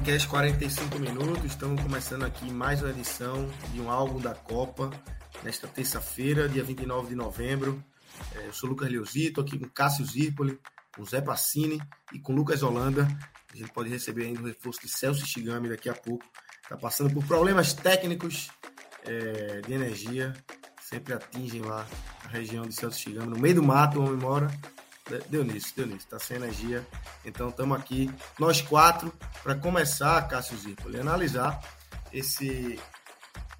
Podcast 45 minutos. Estamos começando aqui mais uma edição de um álbum da Copa nesta terça-feira, dia 29 de novembro. É, eu sou Lucas Leozito, aqui com Cássio Zirpoli, com Zé Passini e com Lucas Holanda. A gente pode receber ainda o reforço de Celso Shigami daqui a pouco. Está passando por problemas técnicos é, de energia, sempre atingem lá a região de Celso Shigami, no meio do mato, o homem mora. Deu nisso, deu nisso, tá sem energia. Então estamos aqui, nós quatro, para começar, Cássio Zirpoli, analisar esse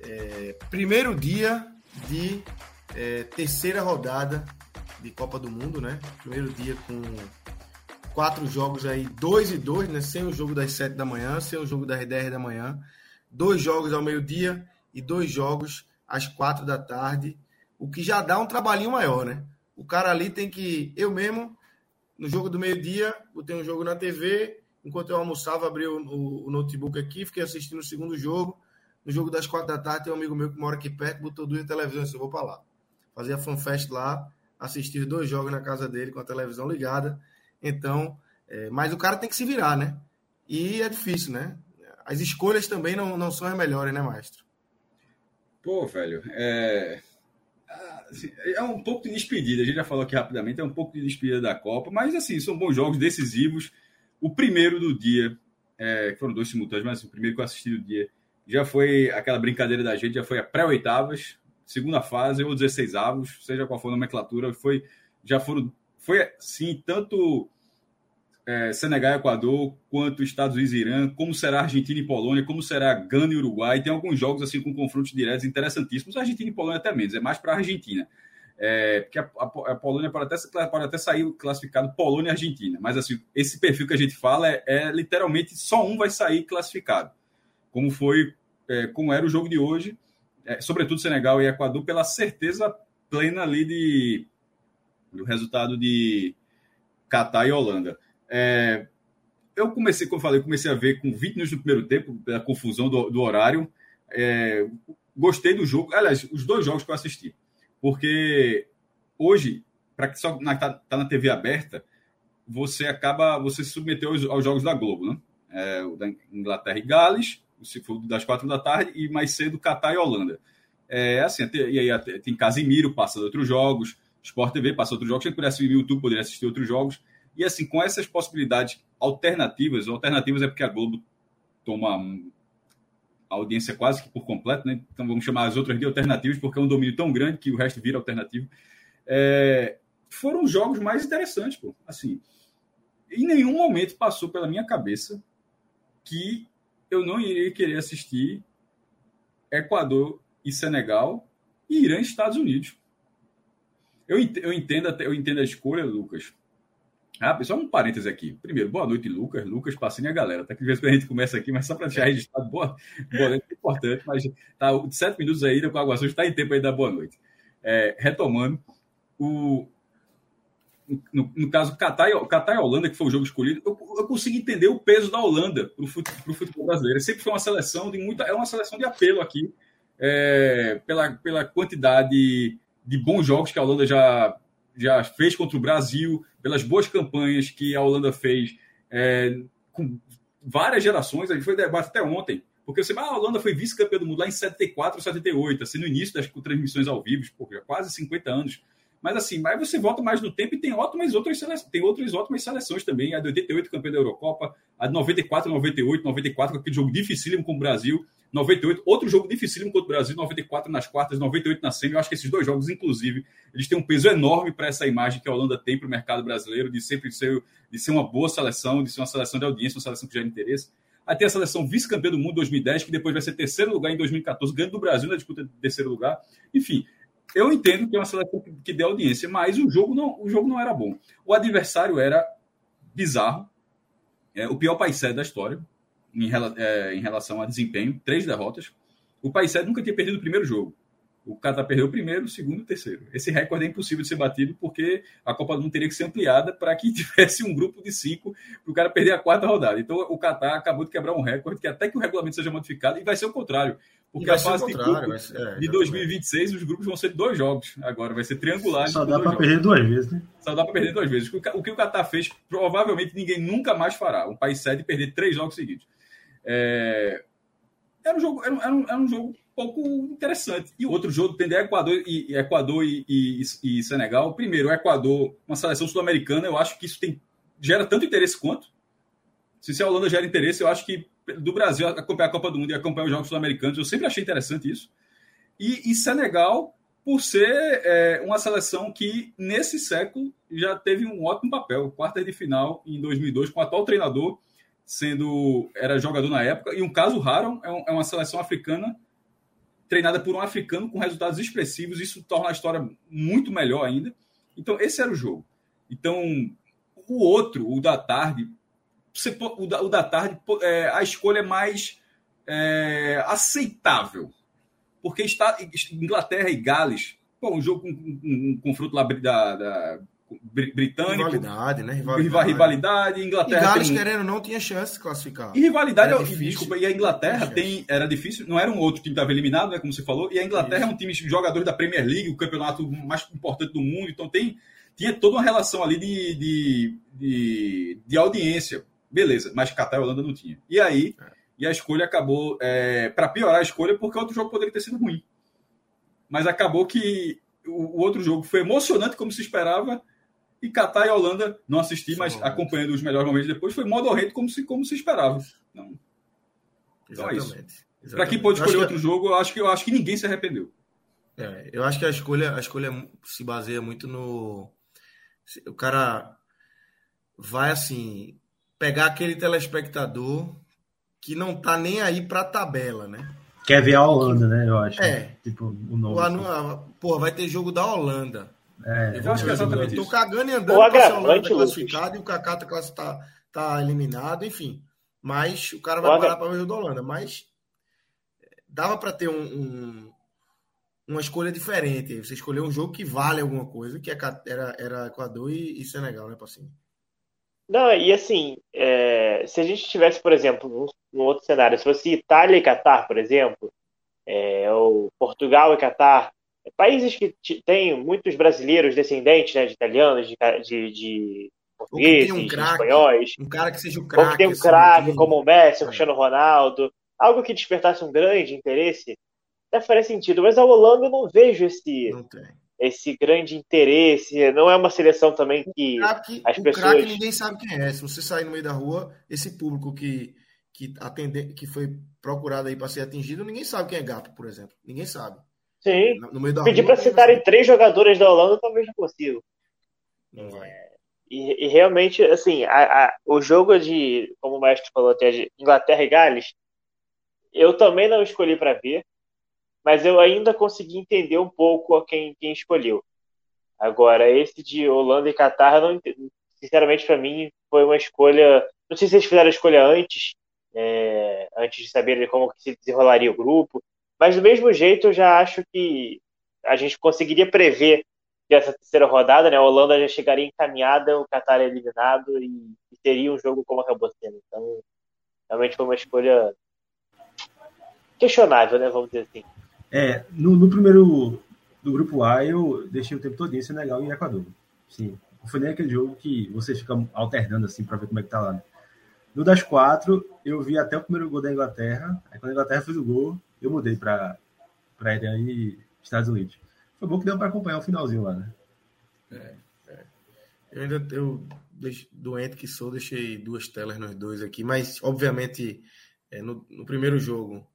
é, primeiro dia de é, terceira rodada de Copa do Mundo, né? Primeiro dia com quatro jogos aí, dois e dois, né? Sem o jogo das sete da manhã, sem o jogo das dez da manhã. Dois jogos ao meio-dia e dois jogos às quatro da tarde, o que já dá um trabalhinho maior, né? O cara ali tem que. Eu mesmo, no jogo do meio-dia, botei um jogo na TV. Enquanto eu almoçava, abri o, o, notebook aqui, fiquei assistindo o segundo jogo. No jogo das quatro da tarde, tem um amigo meu que mora aqui perto, botou duas televisões. Eu vou para lá. Fazia fanfest lá, assistir dois jogos na casa dele com a televisão ligada. Então, é, mas o cara tem que se virar, né? E é difícil, né? As escolhas também não, não são as melhores, né, maestro? Pô, velho, é assim, é um pouco de despedida. A gente já falou aqui rapidamente, é um pouco de despedida da Copa, mas assim, são bons jogos decisivos. O primeiro do dia, é, foram dois simultâneos, mas o primeiro que eu assisti do dia já foi aquela brincadeira da gente, já foi a pré-oitavas, segunda fase ou 16 avos, seja qual for a nomenclatura, foi, já foram, foi sim, tanto é, Senegal e Equador, quanto Estados Unidos e Irã, como será Argentina e Polônia, como será Gana e Uruguai. Tem alguns jogos assim com confrontos diretos interessantíssimos. Argentina e Polônia até menos, é mais para a Argentina. É, porque a, a, a, Polônia pode até, pode até sair classificado Polônia e Argentina, mas assim, esse perfil que a gente fala é, é literalmente só um vai sair classificado, como foi, é, como era o jogo de hoje, é, sobretudo Senegal e Equador, pela certeza plena ali de, do resultado de Catar e Holanda. É, eu comecei, como eu falei, comecei a ver com 20 minutos do primeiro tempo, pela confusão do, do horário. É, gostei do jogo. Aliás, os dois jogos que eu assisti. Porque hoje, para que só está tá na TV aberta, você acaba, você se submeteu aos, aos jogos da Globo, né? É, o da Inglaterra e Gales, for das quatro da tarde, e mais cedo Catar e Holanda. É assim, e aí tem Casimiro, passa outros jogos, Sport TV passa outros jogos, se ele pudesse ir no YouTube, poderia assistir outros jogos. E assim, com essas possibilidades alternativas, alternativas é porque a Globo toma a audiência quase que por completo, né? Então vamos chamar as outras de alternativas, porque é um domínio tão grande que o resto vira alternativo. É... foram os jogos mais interessantes, pô. Assim, em nenhum momento passou pela minha cabeça que eu não iria querer assistir Equador e Senegal e Irã e Estados Unidos. Eu entendo, eu entendo a escolha, Lucas, ah, só um parêntese aqui. Primeiro, boa noite, Lucas. Lucas, passando a galera. Tá que vez que a gente começa aqui, mas só para deixar registrado, boa, boa noite, é importante, mas tá sete minutos ainda com a Água Suja, está em tempo aí da boa noite. É, retomando, o, no, no, caso, Catar e, Catar e Holanda, que foi o jogo escolhido, eu, eu consigo entender o peso da Holanda para o futebol, futebol, brasileiro. Sempre foi uma seleção de muita. É uma seleção de apelo aqui, é, pela, pela quantidade de bons jogos que a Holanda já, já fez contra o Brasil, pelas boas campanhas que a Holanda fez é, com várias gerações. A gente foi debate até ontem, porque você, ah, a Holanda foi vice-campeã do mundo lá em 74, 78, assim, no início das transmissões ao vivo, pô, já quase 50 anos Mas assim, aí você volta mais no tempo e tem ótimas outras seleções, tem outras ótimas seleções também. A de 88, campeã da Eurocopa, a de 94, 98, 94, aquele jogo dificílimo com o Brasil. 98, outro jogo dificílimo contra o Brasil, 94 nas quartas, 98 na semi. Eu acho que esses dois jogos, inclusive, eles têm um peso enorme para essa imagem que a Holanda tem para o mercado brasileiro, de sempre ser, de ser uma boa seleção, de ser uma seleção de audiência, uma seleção que gera interesse. Tem a seleção vice-campeã do mundo 2010, que depois vai ser terceiro lugar em 2014, ganhando do Brasil na disputa de terceiro lugar. Enfim, eu entendo que é uma seleção que, que deu audiência, mas o jogo não, o jogo não era bom. O adversário era bizarro, é, o pior país da história, em, é, em, relação a desempenho, três derrotas. O país nunca tinha perdido o primeiro jogo. O Catar perdeu o primeiro, o segundo e o terceiro. Esse recorde é impossível de ser batido porque a Copa do Mundo teria que ser ampliada para que tivesse um grupo de cinco para o cara perder a quarta rodada. Então o Catar acabou de quebrar um recorde que até que o regulamento seja modificado e vai ser o contrário. Porque a fase de, grupo, ser, é, de 2026, os grupos vão ser dois jogos agora, vai ser triangular. Só dá para perder duas vezes, né? Só dá para perder duas vezes. O que o Catar fez, provavelmente ninguém nunca mais fará. Um país sede perder três jogos seguidos. É... Era um jogo, era um, era um jogo pouco interessante. E o outro jogo tem Equador e Equador e, e, e, Senegal. Primeiro, o Equador, uma seleção sul-americana, eu acho que isso tem, gera tanto interesse quanto. Se a Holanda gera interesse, eu acho que do Brasil acompanhar a Copa do Mundo e acompanhar os Jogos Sul-Americanos, eu sempre achei interessante isso. E, e Senegal, por ser é, uma seleção que, nesse século, já teve um ótimo papel. Quarta de final em 2002, com o atual treinador, sendo era jogador na época. E um caso raro, é, um, é uma seleção africana treinada por um africano com resultados expressivos. Isso torna a história muito melhor ainda. Então, esse era o jogo. Então, o outro, o da tarde, o, da, o da tarde, é, a escolha é mais é, aceitável. Porque está Inglaterra e Gales, pô, um jogo com um, um, um confronto lá da, da britânico. Rivalidade, né? Rivalidade. rivalidade Inglaterra. E Gales, tem... querendo não, tinha chance de classificar. E rivalidade, era difícil, desculpa, e a Inglaterra tem, era difícil, não era um outro time que estava eliminado, né? Como você falou, e a Inglaterra Isso. é um time de jogadores da Premier League, o campeonato mais importante do mundo, então tem, tinha toda uma relação ali de, de, de, de audiência. Beleza, mas Catar e Holanda não tinha. E aí, é. e a escolha acabou, é, para piorar a escolha, porque outro jogo poderia ter sido ruim. Mas acabou que o, o outro jogo foi emocionante, como se esperava, e Catar e Holanda, não assisti, mas acompanhando os melhores momentos depois, foi modorrento como se, como se esperava. Não. Então Exatamente. é isso. Para quem pode escolher outro que... jogo, eu acho, que, eu acho que ninguém se arrependeu. É, eu acho que a escolha, a escolha se baseia muito no. O cara vai assim pegar aquele telespectador que não tá nem aí pra tabela, né? Quer ver a Holanda, né? Eu acho. É. Tipo, o nome. Assim. Porra, vai ter jogo da Holanda. É, eu acho que é exatamente eu tô cagando e andando o agravante, tá classificado e o Kaká tá, tá, tá eliminado, enfim. Mas o cara vai parar para ver o da Holanda. Mas dava para ter um, um, uma escolha diferente. Você escolheu um jogo que vale alguma coisa, que é era, era Equador e, e Senegal, né, Passinho? Não, e assim, é, se a gente tivesse, por exemplo, num, num, outro cenário, se fosse Itália e Catar, por exemplo, é, ou Portugal e Catar, países que têm muitos brasileiros descendentes né, de italianos, de, de, de portugueses, um craque, de espanhóis. Um cara que seja o craque. Ou que tem um assim, craque como o Messi, o é. Cristiano Ronaldo. Algo que despertasse um grande interesse, até faria sentido. Mas a Holanda eu não vejo esse, não esse grande interesse. Não é uma seleção também que craque, as pessoas. O ninguém sabe quem é. Se você sair no meio da rua, esse público que, que, atende, que foi procurado aí para ser atingido, ninguém sabe quem é Gato, por exemplo. Ninguém sabe. Sim. No meio da Pedir para citarem três jogadores da Holanda, talvez não consiga. É, e, e, realmente, assim, a, a, o jogo de, como o mestre falou até, de Inglaterra e Gales, eu também não escolhi para ver, mas eu ainda consegui entender um pouco quem, quem escolheu. Agora, esse de Holanda e Catar, não, sinceramente, para mim, foi uma escolha. Não sei se eles fizeram a escolha antes, é, antes de saber como se desenrolaria o grupo, mas do mesmo jeito, eu já acho que a gente conseguiria prever que essa terceira rodada, né, a Holanda já chegaria encaminhada, o Qatar eliminado e, e teria um jogo como acabou sendo. Então, realmente foi uma escolha questionável, né, vamos dizer assim. É, no, no primeiro do grupo A eu deixei o tempo todo em Senegal e Equador. Sim, foi nem aquele jogo que você fica alternando assim para ver como é que tá lá. Né? No das quatro, eu vi até o primeiro gol da Inglaterra. Aí quando a Inglaterra fez o gol, eu mudei para Irã e Estados Unidos. Foi bom que deu para acompanhar o finalzinho lá, né? É, é. Eu ainda, eu, doente que sou, deixei duas telas nos dois aqui, mas obviamente é, no, no, primeiro jogo,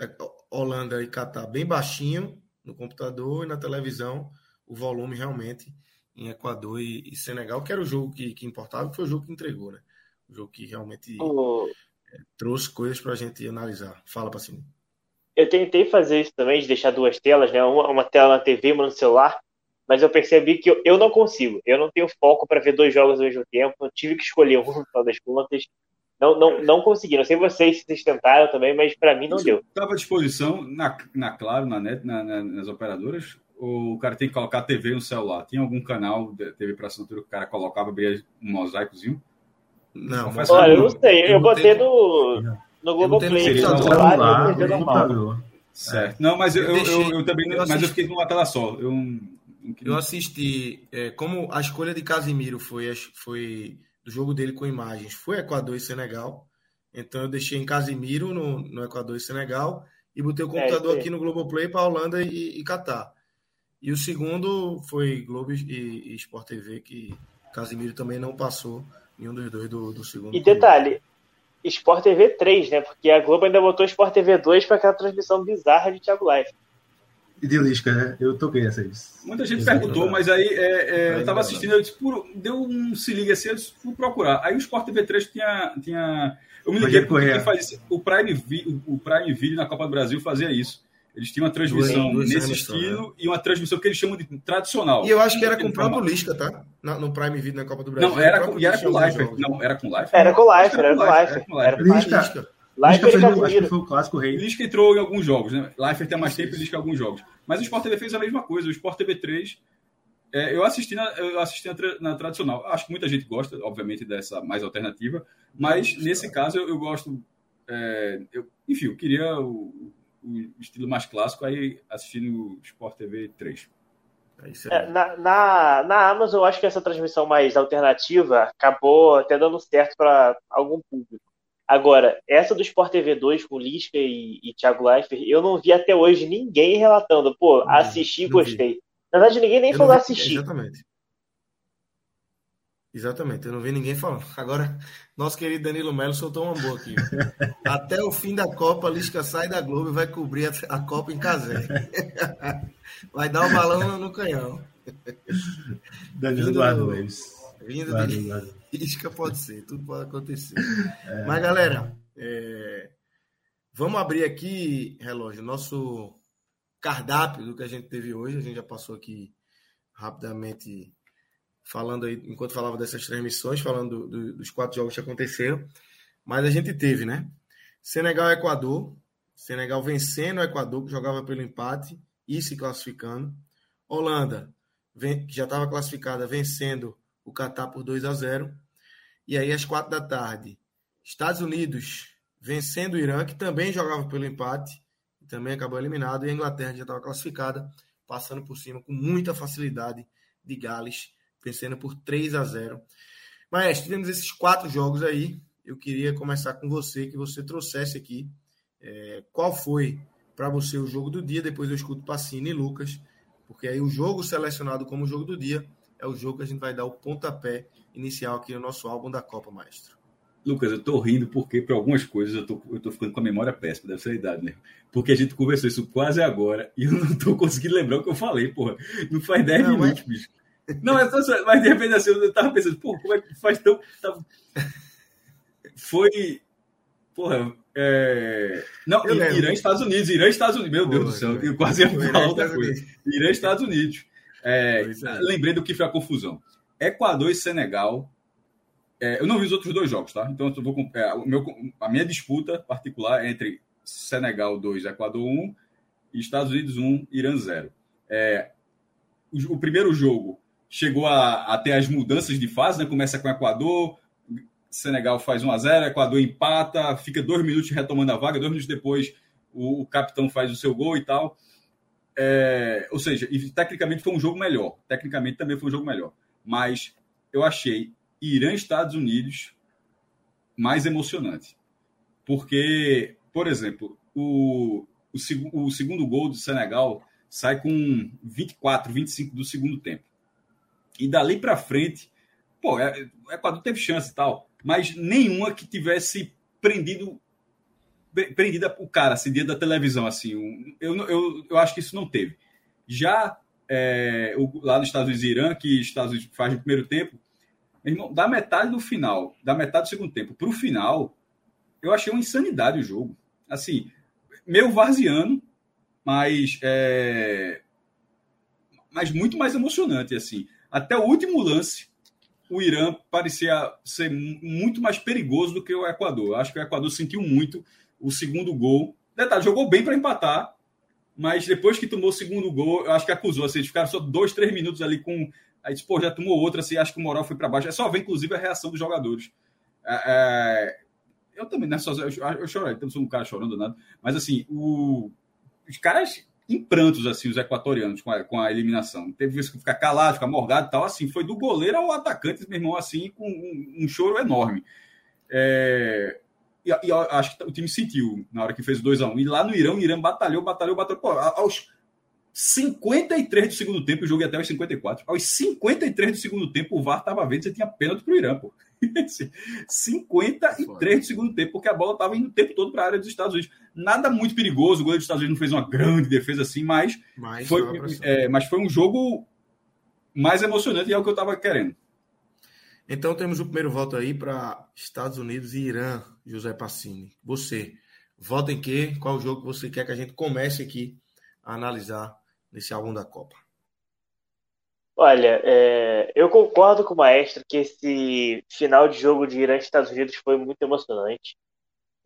é, Holanda e Catar bem baixinho no computador e na televisão, o volume realmente em Equador e, e Senegal, que era o jogo que, que importava, que foi o jogo que entregou, né? O jogo que realmente oh. é, trouxe coisas para a gente analisar. Fala para cima. Eu tentei fazer isso também, de deixar duas telas, né? Uma, uma tela na TV e uma no celular, mas eu percebi que eu, eu não consigo. Eu não tenho foco para ver dois jogos ao mesmo tempo. Eu tive que escolher um no final das contas. Não, não, não consegui. Não sei vocês se vocês tentaram também, mas para mim não Isso deu. Estava à disposição na, na Claro, na Net, na, na, nas operadoras? Ou o cara tem que colocar TV no celular? Tinha algum canal de TV para assinatura que o cara colocava, abria um mosaicozinho? Não, mas Olha, eu não sei. Eu, eu botei no, no Google Play. No celular, no Certo. Não, mas eu, eu, eu, eu também. Eu mas eu fiquei numa tela só. Eu, eu assisti. É, como a escolha de Casimiro foi, foi do jogo dele com imagens, foi Equador e Senegal. Então eu deixei em Casimiro no, no Equador e Senegal e botei o é, computador é, aqui no Globoplay para Holanda e, e Catar. E o segundo foi Globo e, e Sport TV, que Casimiro também não passou nenhum dos dois do, do segundo. E detalhe, Sport TV 3, né? Porque a Globo ainda botou Sport TV 2 para aquela transmissão bizarra de Thiago Life. E de Lisca, né? Eu toquei essa aí. Muita gente perguntou, mas aí é, é, eu tava assistindo, eu disse, deu um se liga assim, eu disse, fui procurar. Aí o Sport TV 3 tinha. tinha eu me liguei porque faz, o, Prime, o Prime Video na Copa do Brasil fazia isso. Eles tinham uma transmissão duas, nesse estilo né? e uma transmissão que eles chamam de tradicional. E eu acho que era com o próprio Lisca, tá? no Prime Video na Copa do Brasil. Não, era com, e era com Life. Não, era com Life. Era com Life, era com Life. Era com Life. Lisca. Lisca fez, acho que foi o clássico rei. Lisca entrou em alguns jogos, né? Life tem mais tempo e Lisca em alguns jogos. Mas o Sport TV fez a mesma coisa. O Sport TV 3 é, eu assisti, na, eu assisti na, na, tradicional. Acho que muita gente gosta, obviamente, dessa mais alternativa, mas nesse caso eu, eu gosto. É, eu, enfim, eu queria o, o estilo mais clássico, aí assistindo o Sport TV 3. É, é na, na, na Amazon, eu acho que essa transmissão mais alternativa acabou até dando certo para algum público. Agora, essa do Sport TV 2 com Lisca e, e Thiago Leifert, eu não vi até hoje ninguém relatando, pô, assisti e gostei. Na verdade, ninguém nem eu falou vi, assistir. Exatamente. Exatamente, eu não vi ninguém falando. Agora, nosso querido Danilo Melo soltou uma boa aqui. Até o fim da Copa, a Lisca sai da Globo e vai cobrir a, Copa em Casé. Vai dar o balão no canhão. Danilo Eduardo Leves. Vindo de Lisca pode ser, tudo pode acontecer. É... Mas, galera, é... vamos abrir aqui, relógio, nosso cardápio do que a gente teve hoje. A gente já passou aqui rapidamente falando aí, enquanto falava dessas transmissões, falando do, do, dos quatro jogos que aconteceram. Mas a gente teve, né? Senegal e Equador. Senegal vencendo o Equador, que jogava pelo empate e se classificando. Holanda, que já estava classificada, vencendo o Catar por 2 a 0. E aí, às quatro da tarde, Estados Unidos vencendo o Irã, que também jogava pelo empate, e também acabou eliminado. E a Inglaterra já estava classificada, passando por cima com muita facilidade de Gales vencendo por 3 a 0. Mas tivemos esses quatro jogos aí. Eu queria começar com você, que você trouxesse aqui é, qual foi para você o jogo do dia. Depois eu escuto Pacini e Lucas, porque aí o jogo selecionado como jogo do dia é o jogo que a gente vai dar o pontapé inicial aqui no nosso álbum da Copa Maestro. Lucas, eu tô rindo porque para algumas coisas eu tô, eu tô ficando com a memória péssima, deve ser a idade, né? Porque a gente conversou isso quase agora e eu não tô conseguindo lembrar o que eu falei, porra. Não faz 10 minutos, mas... bicho. Não, é só, mas de repente assim, eu tava pensando, pô, como é que faz tão. Tava... Foi. Porra, é... Não, Irã e Estados Unidos, Irã e Estados Unidos, meu Deus do céu, eu quase ia falar outra coisa. Irã e Estados Unidos. É, é. Lembrei do que foi a confusão. Equador e Senegal. É, eu não vi os outros dois jogos, tá? Então eu vou é, o meu, a minha disputa particular é entre Senegal 2, Equador 1 e Estados Unidos 1, Irã 0. É, o, o primeiro jogo chegou a, a ter as mudanças de fase, né? Começa com o Equador, Senegal faz 1 a 0 Equador empata, fica dois minutos retomando a vaga, dois minutos depois o, o capitão faz o seu gol e tal. É, ou seja, e, tecnicamente foi um jogo melhor. Tecnicamente também foi um jogo melhor. Mas eu achei Irã Estados Unidos mais emocionante. Porque, por exemplo, o, o, o segundo gol do Senegal sai com 24, 25 do segundo tempo. E dali para frente, pô, é, o Equador teve chance e tal, mas nenhuma que tivesse prendido prendida o cara, assim, dia da televisão, assim. Eu, eu, eu acho que isso não teve. Já é, o, lá nos Estados Unidos e Irã, que Estados Unidos faz no primeiro tempo, irmão, da metade do final, da metade do segundo tempo para o final, eu achei uma insanidade o jogo. Assim, meio varziano, mas, é, mas muito mais emocionante, assim. Até o último lance, o Irã parecia ser muito mais perigoso do que o Equador. Acho que o Equador sentiu muito o segundo gol. Detalhe, jogou bem para empatar, mas depois que tomou o segundo gol, eu acho que acusou. Assim, eles ficaram só dois, três minutos ali com. Aí pô, já tomou outra, assim, acho que o moral foi para baixo. É só ver, inclusive, a reação dos jogadores. É, é... eu também, né? Só, eu, eu chorei, então sou um cara chorando nada. Mas, assim, o... os caras em prantos, assim, os equatorianos com a, com a eliminação. Teve vezes que ficar calado, ficar morgado e tal, assim. Foi do goleiro ao atacante, meu irmão, assim, com um, um choro enorme. É... E, e, acho que o time sentiu na hora que fez 2 a 1 um. E lá no Irã, o Irã batalhou, batalhou, batalhou. Pô, aos 53 do segundo tempo, o jogo ia até os 54. Aos 53 do segundo tempo, o VAR estava vendo, você tinha pênalti pro Irã, pô. 53 do segundo tempo, porque a bola estava indo o tempo todo para a área dos Estados Unidos. Nada muito perigoso, o goleiro dos Estados Unidos não fez uma grande defesa assim, mas, mas foi, é, mas foi um jogo mais emocionante e é o que eu estava querendo. Então temos o primeiro voto aí para Estados Unidos e Irã, José Passini. Você, vota em quê? Qual jogo você quer que a gente comece aqui a analisar nesse álbum da Copa? Olha, é, eu concordo com o Maestro que esse final de jogo de Irã e Estados Unidos foi muito emocionante.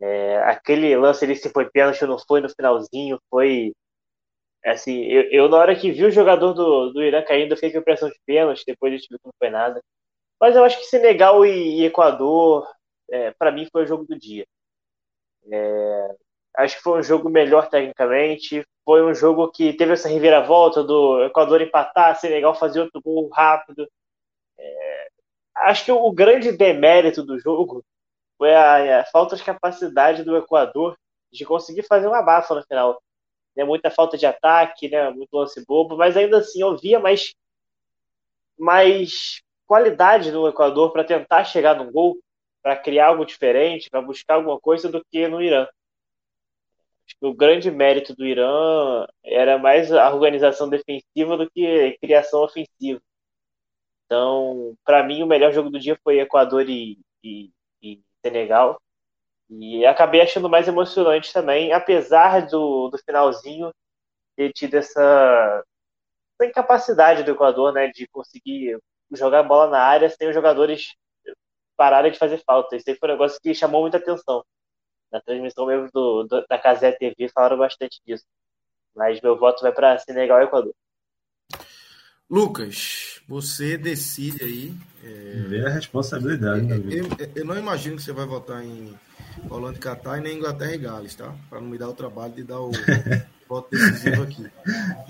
É, aquele lance ali, se foi pênalti ou não foi no finalzinho, foi. Assim, eu, eu, na hora que vi o jogador do, do Irã caindo, eu fiquei com impressão de pênalti, depois gente viu que não foi nada. Mas eu acho que Senegal e, e Equador, é, para mim, foi o jogo do dia. É, acho que foi um jogo melhor tecnicamente, foi um jogo que teve essa reviravolta do Equador empatar, Senegal fazer outro gol rápido. É, acho que o grande demérito do jogo foi a, a, falta de capacidade do Equador de conseguir fazer uma bafa no final. Né, muita falta de ataque, né, muito lance bobo, mas ainda assim eu via mais, mais qualidade no Equador para tentar chegar no gol, para criar algo diferente, para buscar alguma coisa do que no Irã o grande mérito do Irã era mais a organização defensiva do que criação ofensiva. Então, para mim, o melhor jogo do dia foi Equador e, e, e, Senegal. E acabei achando mais emocionante também, apesar do, do finalzinho ter tido essa, essa incapacidade do Equador né, de conseguir jogar bola na área sem os jogadores pararem de fazer falta. Isso aí foi um negócio que chamou muita atenção na transmissão mesmo do, do, da Casé TV falaram bastante disso. Mas meu voto vai para Senegal e Equador. Lucas, você decide aí. É... Vê a responsabilidade. Né, eu, eu, eu, não imagino que você vai votar em Holanda e Catar e nem Inglaterra e Gales, tá? Para não me dar o trabalho de dar o voto decisivo aqui.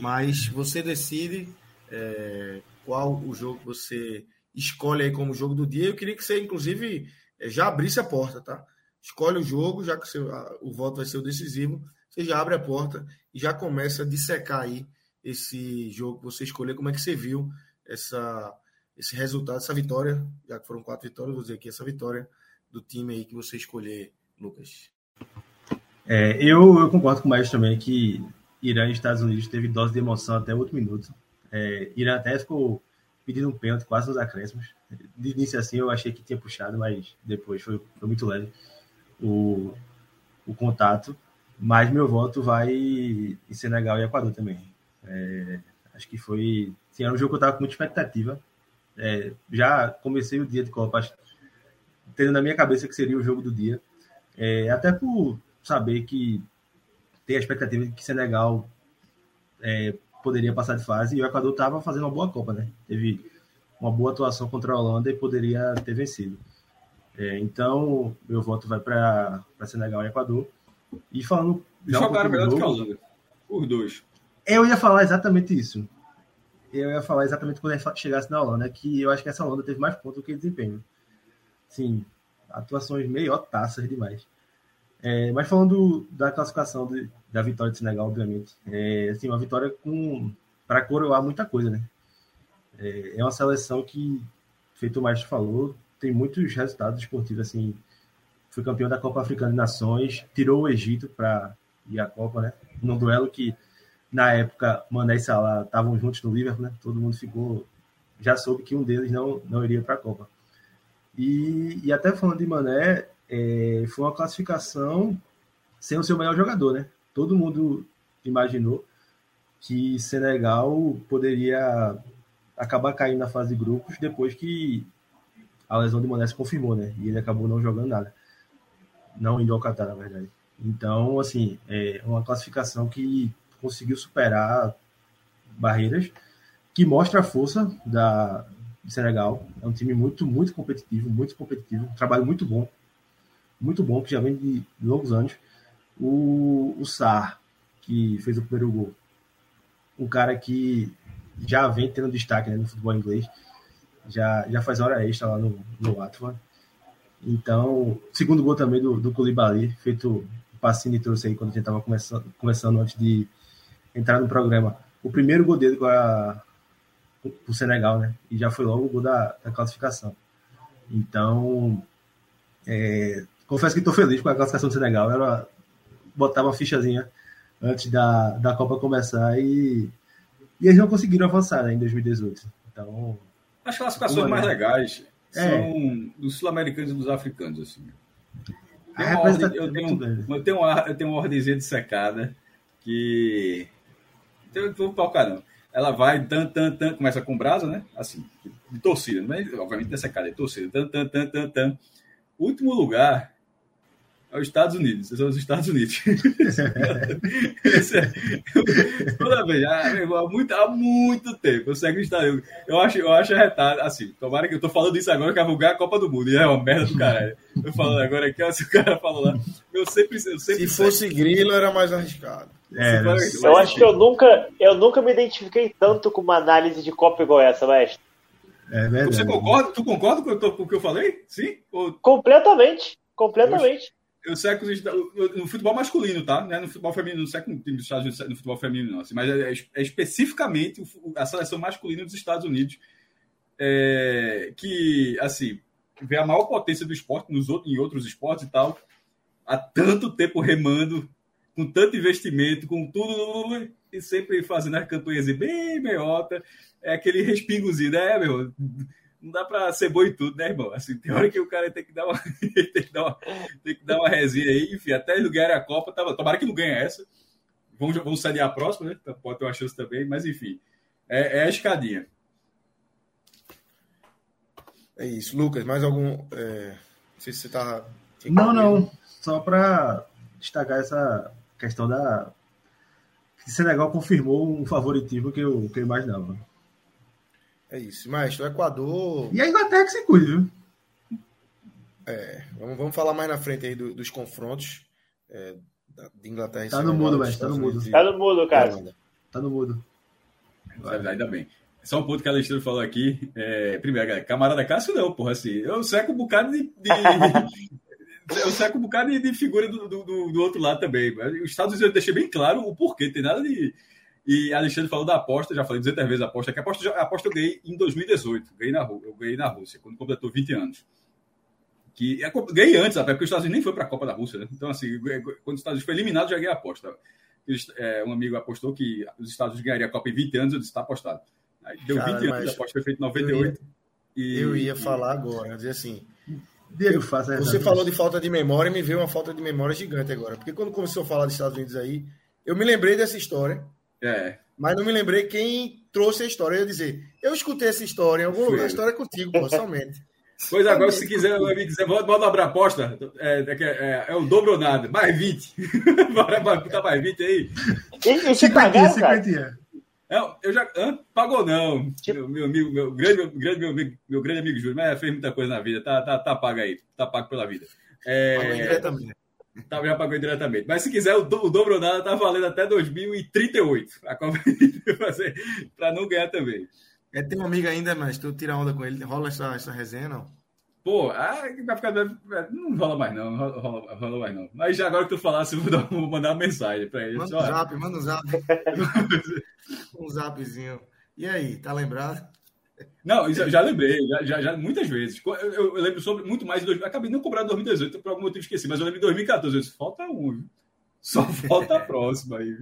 Mas você decide é, qual o jogo que você escolhe aí como jogo do dia. Eu queria que você, inclusive, já abrisse a porta, tá? Escolhe o jogo, já que seu, a, o voto vai ser o decisivo, você já abre a porta e já começa a dissecar aí esse jogo que você escolheu, como é que você viu essa, esse resultado, essa vitória, já que foram quatro vitórias, vou dizer aqui, essa vitória do time aí que você escolher, Lucas. É, eu, eu concordo com o Maestro também que Irã e Estados Unidos teve dose de emoção até o último minuto. É, Irã até ficou pedindo um pênalti quase nos acréscimos. De início assim eu achei que tinha puxado, mas depois foi, foi muito leve o, o contato, mas meu voto vai em Senegal e Equador também. É, acho que foi. Sim, era um jogo que eu estava com muita expectativa. É, já comecei o dia de Copa tendo na minha cabeça que seria o jogo do dia. É, até por saber que tem a expectativa de que Senegal é, poderia passar de fase e o Equador estava fazendo uma boa Copa, né? Teve uma boa atuação contra a Holanda e poderia ter vencido. É, então, meu voto vai para Senegal e Equador. E falando. Jogaram um melhor do que a Holanda. Os dois. Eu ia falar exatamente isso. Eu ia falar exatamente quando chegasse na Holanda, que eu acho que essa Holanda teve mais pontos do que desempenho. Sim, atuações meio taças demais. É, mas falando da classificação de, da vitória de Senegal, obviamente, é, assim, uma vitória com para coroar muita coisa, né? É, é uma seleção que, feito o Maestro falou, tem muitos resultados esportivos, assim, foi campeão da Copa Africana de Nações, tirou o Egito para ir à Copa, né? Num duelo que, na época, Mané e Salah estavam juntos no Liverpool, né? Todo mundo ficou, já soube que um deles não, não iria para a Copa. E, e até falando de Mané, é, foi uma classificação sem o seu melhor jogador, né? Todo mundo imaginou que Senegal poderia acabar caindo na fase de grupos depois que a lesão de Mané se confirmou, né? E ele acabou não jogando nada. Não indo ao Qatar, na verdade. Então, assim, é uma classificação que conseguiu superar barreiras, que mostra a força da, de Senegal. É um time muito, muito competitivo, muito competitivo, um trabalho muito bom, muito bom, que já vem de longos anos. O, o Sar, que fez o primeiro gol, um cara que já vem tendo destaque né, no futebol inglês, já, já faz hora extra lá no, no Watford. Então, segundo gol também do, do feito o Passini trouxe aí quando a gente estava começando, começando antes de entrar no programa. O primeiro gol dele com a, o Senegal, né? E já foi logo o gol da, da classificação. Então, é, confesso que estou feliz com a classificação do Senegal. Era botar uma fichazinha antes da, da Copa começar e, e eles não conseguiram avançar né, em 2018. Então, as classificações mais legais é. são dos sul-americanos e dos africanos, assim. Tem uma ordem, eu, tenho, eu, tenho uma, eu tenho uma ordemzinha de secada que. Eu vou palcar, não ela vai, tan, tan, tan, começa com brasa, né? Assim, de torcida, mas obviamente nessa cara de torcida, tan, tan, tan, tan, tan. Último lugar é os Estados Unidos, são os Estados Unidos. É, toda vez, há, há, muito, há muito tempo, eu segue o Estados Eu acho, eu acho arretado, assim, tomara que eu tô falando isso agora, que eu ganhar a Copa do Mundo, e é uma merda do caralho. Eu falando agora aqui, se o cara falou lá, eu sempre, eu sempre Se fosse grilo, era mais arriscado. É, eu acho que eu nunca, eu nunca me identifiquei tanto com uma análise de Copa igual essa, mestre. É verdade. Você concorda? Tu concorda com, o que eu falei? Sim? Ou... Completamente. Completamente. Eu, sei que no futebol masculino, tá? Não é no futebol feminino, com time dos Estados Unidos no futebol feminino, não. Assim, mas é, é, especificamente a seleção masculina dos Estados Unidos. É, que, assim, vê a maior potência do esporte nos outros, em outros esportes e tal, há tanto tempo remando com tanto investimento, com tudo, e sempre fazendo as campanhas bem meiota, é aquele respingozinho, né, meu? Não dá para ser boi tudo, né, irmão? Assim, tem hora que o cara tem que dar uma, tem que dar uma, tem que dar uma resinha aí, enfim, até ele ganhar a Copa, tava, tomara que não ganhe essa. Vamos, vamos sair a próxima, né? Então, pode ter uma chance também, mas enfim, é, é a escadinha. É isso. Lucas, mais algum. É... Não sei se você tá. Não, não. Só para destacar essa questão da. Que Senegal confirmou um favoritismo que eu, que eu imaginava. É isso. Mas o Equador. E a Inglaterra que se cuide, viu? É, vamos, vamos falar mais na frente aí do, dos confrontos é, de Inglaterra e Tá no mudo, mas tá no mudo. Tá no mudo, cara. Tá no mudo. Vai. Ainda bem. Só um ponto que a Alexandre falou aqui. É, primeiro, camarada Cássio não, porra, assim. Eu seco um bocado de, de, eu com um bocado de, de figura do, do, do, outro lado também. Os Estados Unidos eu deixei bem claro o porquê, tem nada de. E Alexandre falou da aposta, já falei 200 vezes a aposta, que a aposta, a aposta eu ganhei em 2018, ganhei na, eu ganhei na Rússia, quando completou 20 anos. Que, é, ganhei antes, até porque os Estados Unidos nem foi para a Copa da Rússia, né? Então, assim, quando os Estados Unidos foi eliminado, já ganhei a aposta. É, um amigo apostou que os Estados Unidos ganhariam a Copa em 20 anos, eu disse, está apostado. Aí deu Cara, 20 anos, a aposta foi feita em 98. Eu ia, e, eu ia falar agora, dizer assim, Diego, Você falou de falta de memória e me veio uma falta de memória gigante agora. Porque quando começou a falar dos Estados Unidos aí, eu me lembrei dessa história. É. Mas não me lembrei quem trouxe a história. Eu ia dizer, eu escutei essa história em algum lugar. A história é contigo, pô, somente. Pois agora, se quiser me dizer, bota abrir a aposta. É, é, é, é, o dobro ou nada. Mais 20. Bora botar mais 20 aí. E, se pagar, 50, é, eu já. Hã? Pagou não. Tipo... Meu, meu, amigo, meu grande, grande, meu, meu, grande amigo Júlio, mas fez muita coisa na vida. Tá, tá, tá pago aí. Tá pago pela vida. É, pagou diretamente. Tá, já pagou diretamente. Mas se quiser, o, o dobro nada tá valendo até 2038. A Copa fazer para não ganhar também. É, tem um amigo ainda, mas tu tira onda com ele, rola essa, essa resenha, não? Pô, ah, vai ficar. Não rola mais, não. Rola, rola mais, não. Mas já agora que tu falasse, eu vou, vou mandar uma mensagem para ele. Manda um zap, manda um zap. um zapzinho. E aí, tá lembrado? Não, isso eu já lembrei, já, já, já muitas vezes. Eu, eu, lembro sobre muito mais de 2000. Acabei não cobrando 2018, por algum motivo esqueci, mas eu lembro de 2014. Eu disse, falta um, só falta a próxima aí.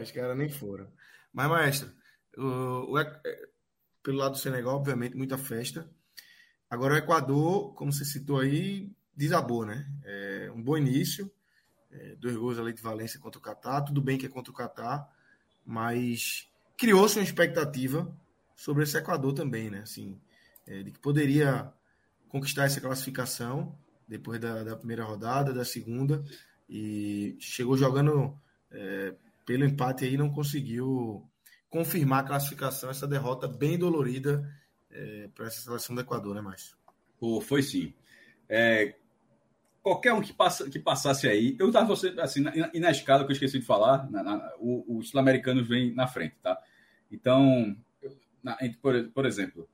Acho que era nem foram. Mas, maestro, o, o, é, pelo lado do Senegal, obviamente, muita festa. Agora o Equador, como você citou aí, desabou, né? É um bom início. É, dois gols ali de Valência contra o Catar. Tudo bem que é contra o Catar, mas criou-se uma expectativa sobre esse Equador também, né? Assim, é, de que poderia conquistar essa classificação depois da, da, primeira rodada, da segunda, e chegou jogando é, pelo empate aí, não conseguiu confirmar a classificação, essa derrota bem dolorida é, para essa seleção do Equador, né, Márcio? Pô, foi sim. É, qualquer um que, passa, que passasse aí, eu estava assim, na, e na escala que eu esqueci de falar, na, na, os sul-americanos vêm na frente, tá? Então, na, por, por exemplo,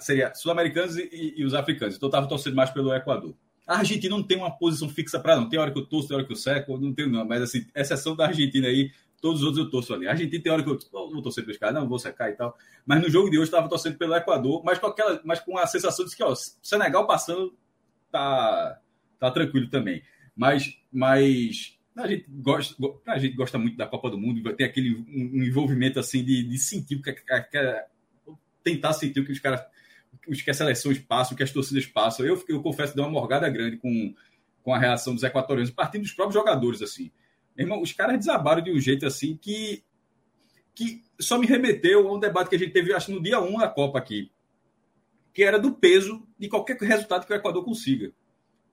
seria sul-americanos e, e, os africanos. Então, eu estava torcendo mais pelo Equador. A Argentina não tem uma posição fixa para não. Tem hora que eu torço, tem hora que eu seco, não tenho não. Mas, assim, exceção da Argentina aí, todos os outros eu torço ali. A Argentina tem hora que eu oh, vou torcer pelos caras, não, vou secar e tal. Mas no jogo de hoje estava torcendo pelo Equador, mas com, aquela, mas com a sensação de que, ó, Senegal passando tá, tá tranquilo também. Mas, mas a gente gosta, a gente gosta muito da Copa do Mundo, tem aquele um envolvimento assim de, de sentir que, que, que, tentar sentir o que os caras, os que as seleções passam, o que as torcidas passam. Eu, eu confesso, dei uma morgada grande com, com a reação dos equatorianos, partindo dos próprios jogadores assim. Irmão, os caras desabaram de um jeito assim que, que só me remeteu a um debate que a gente teve, acho, no dia 1 da Copa aqui, que era do peso de qualquer resultado que o Equador consiga.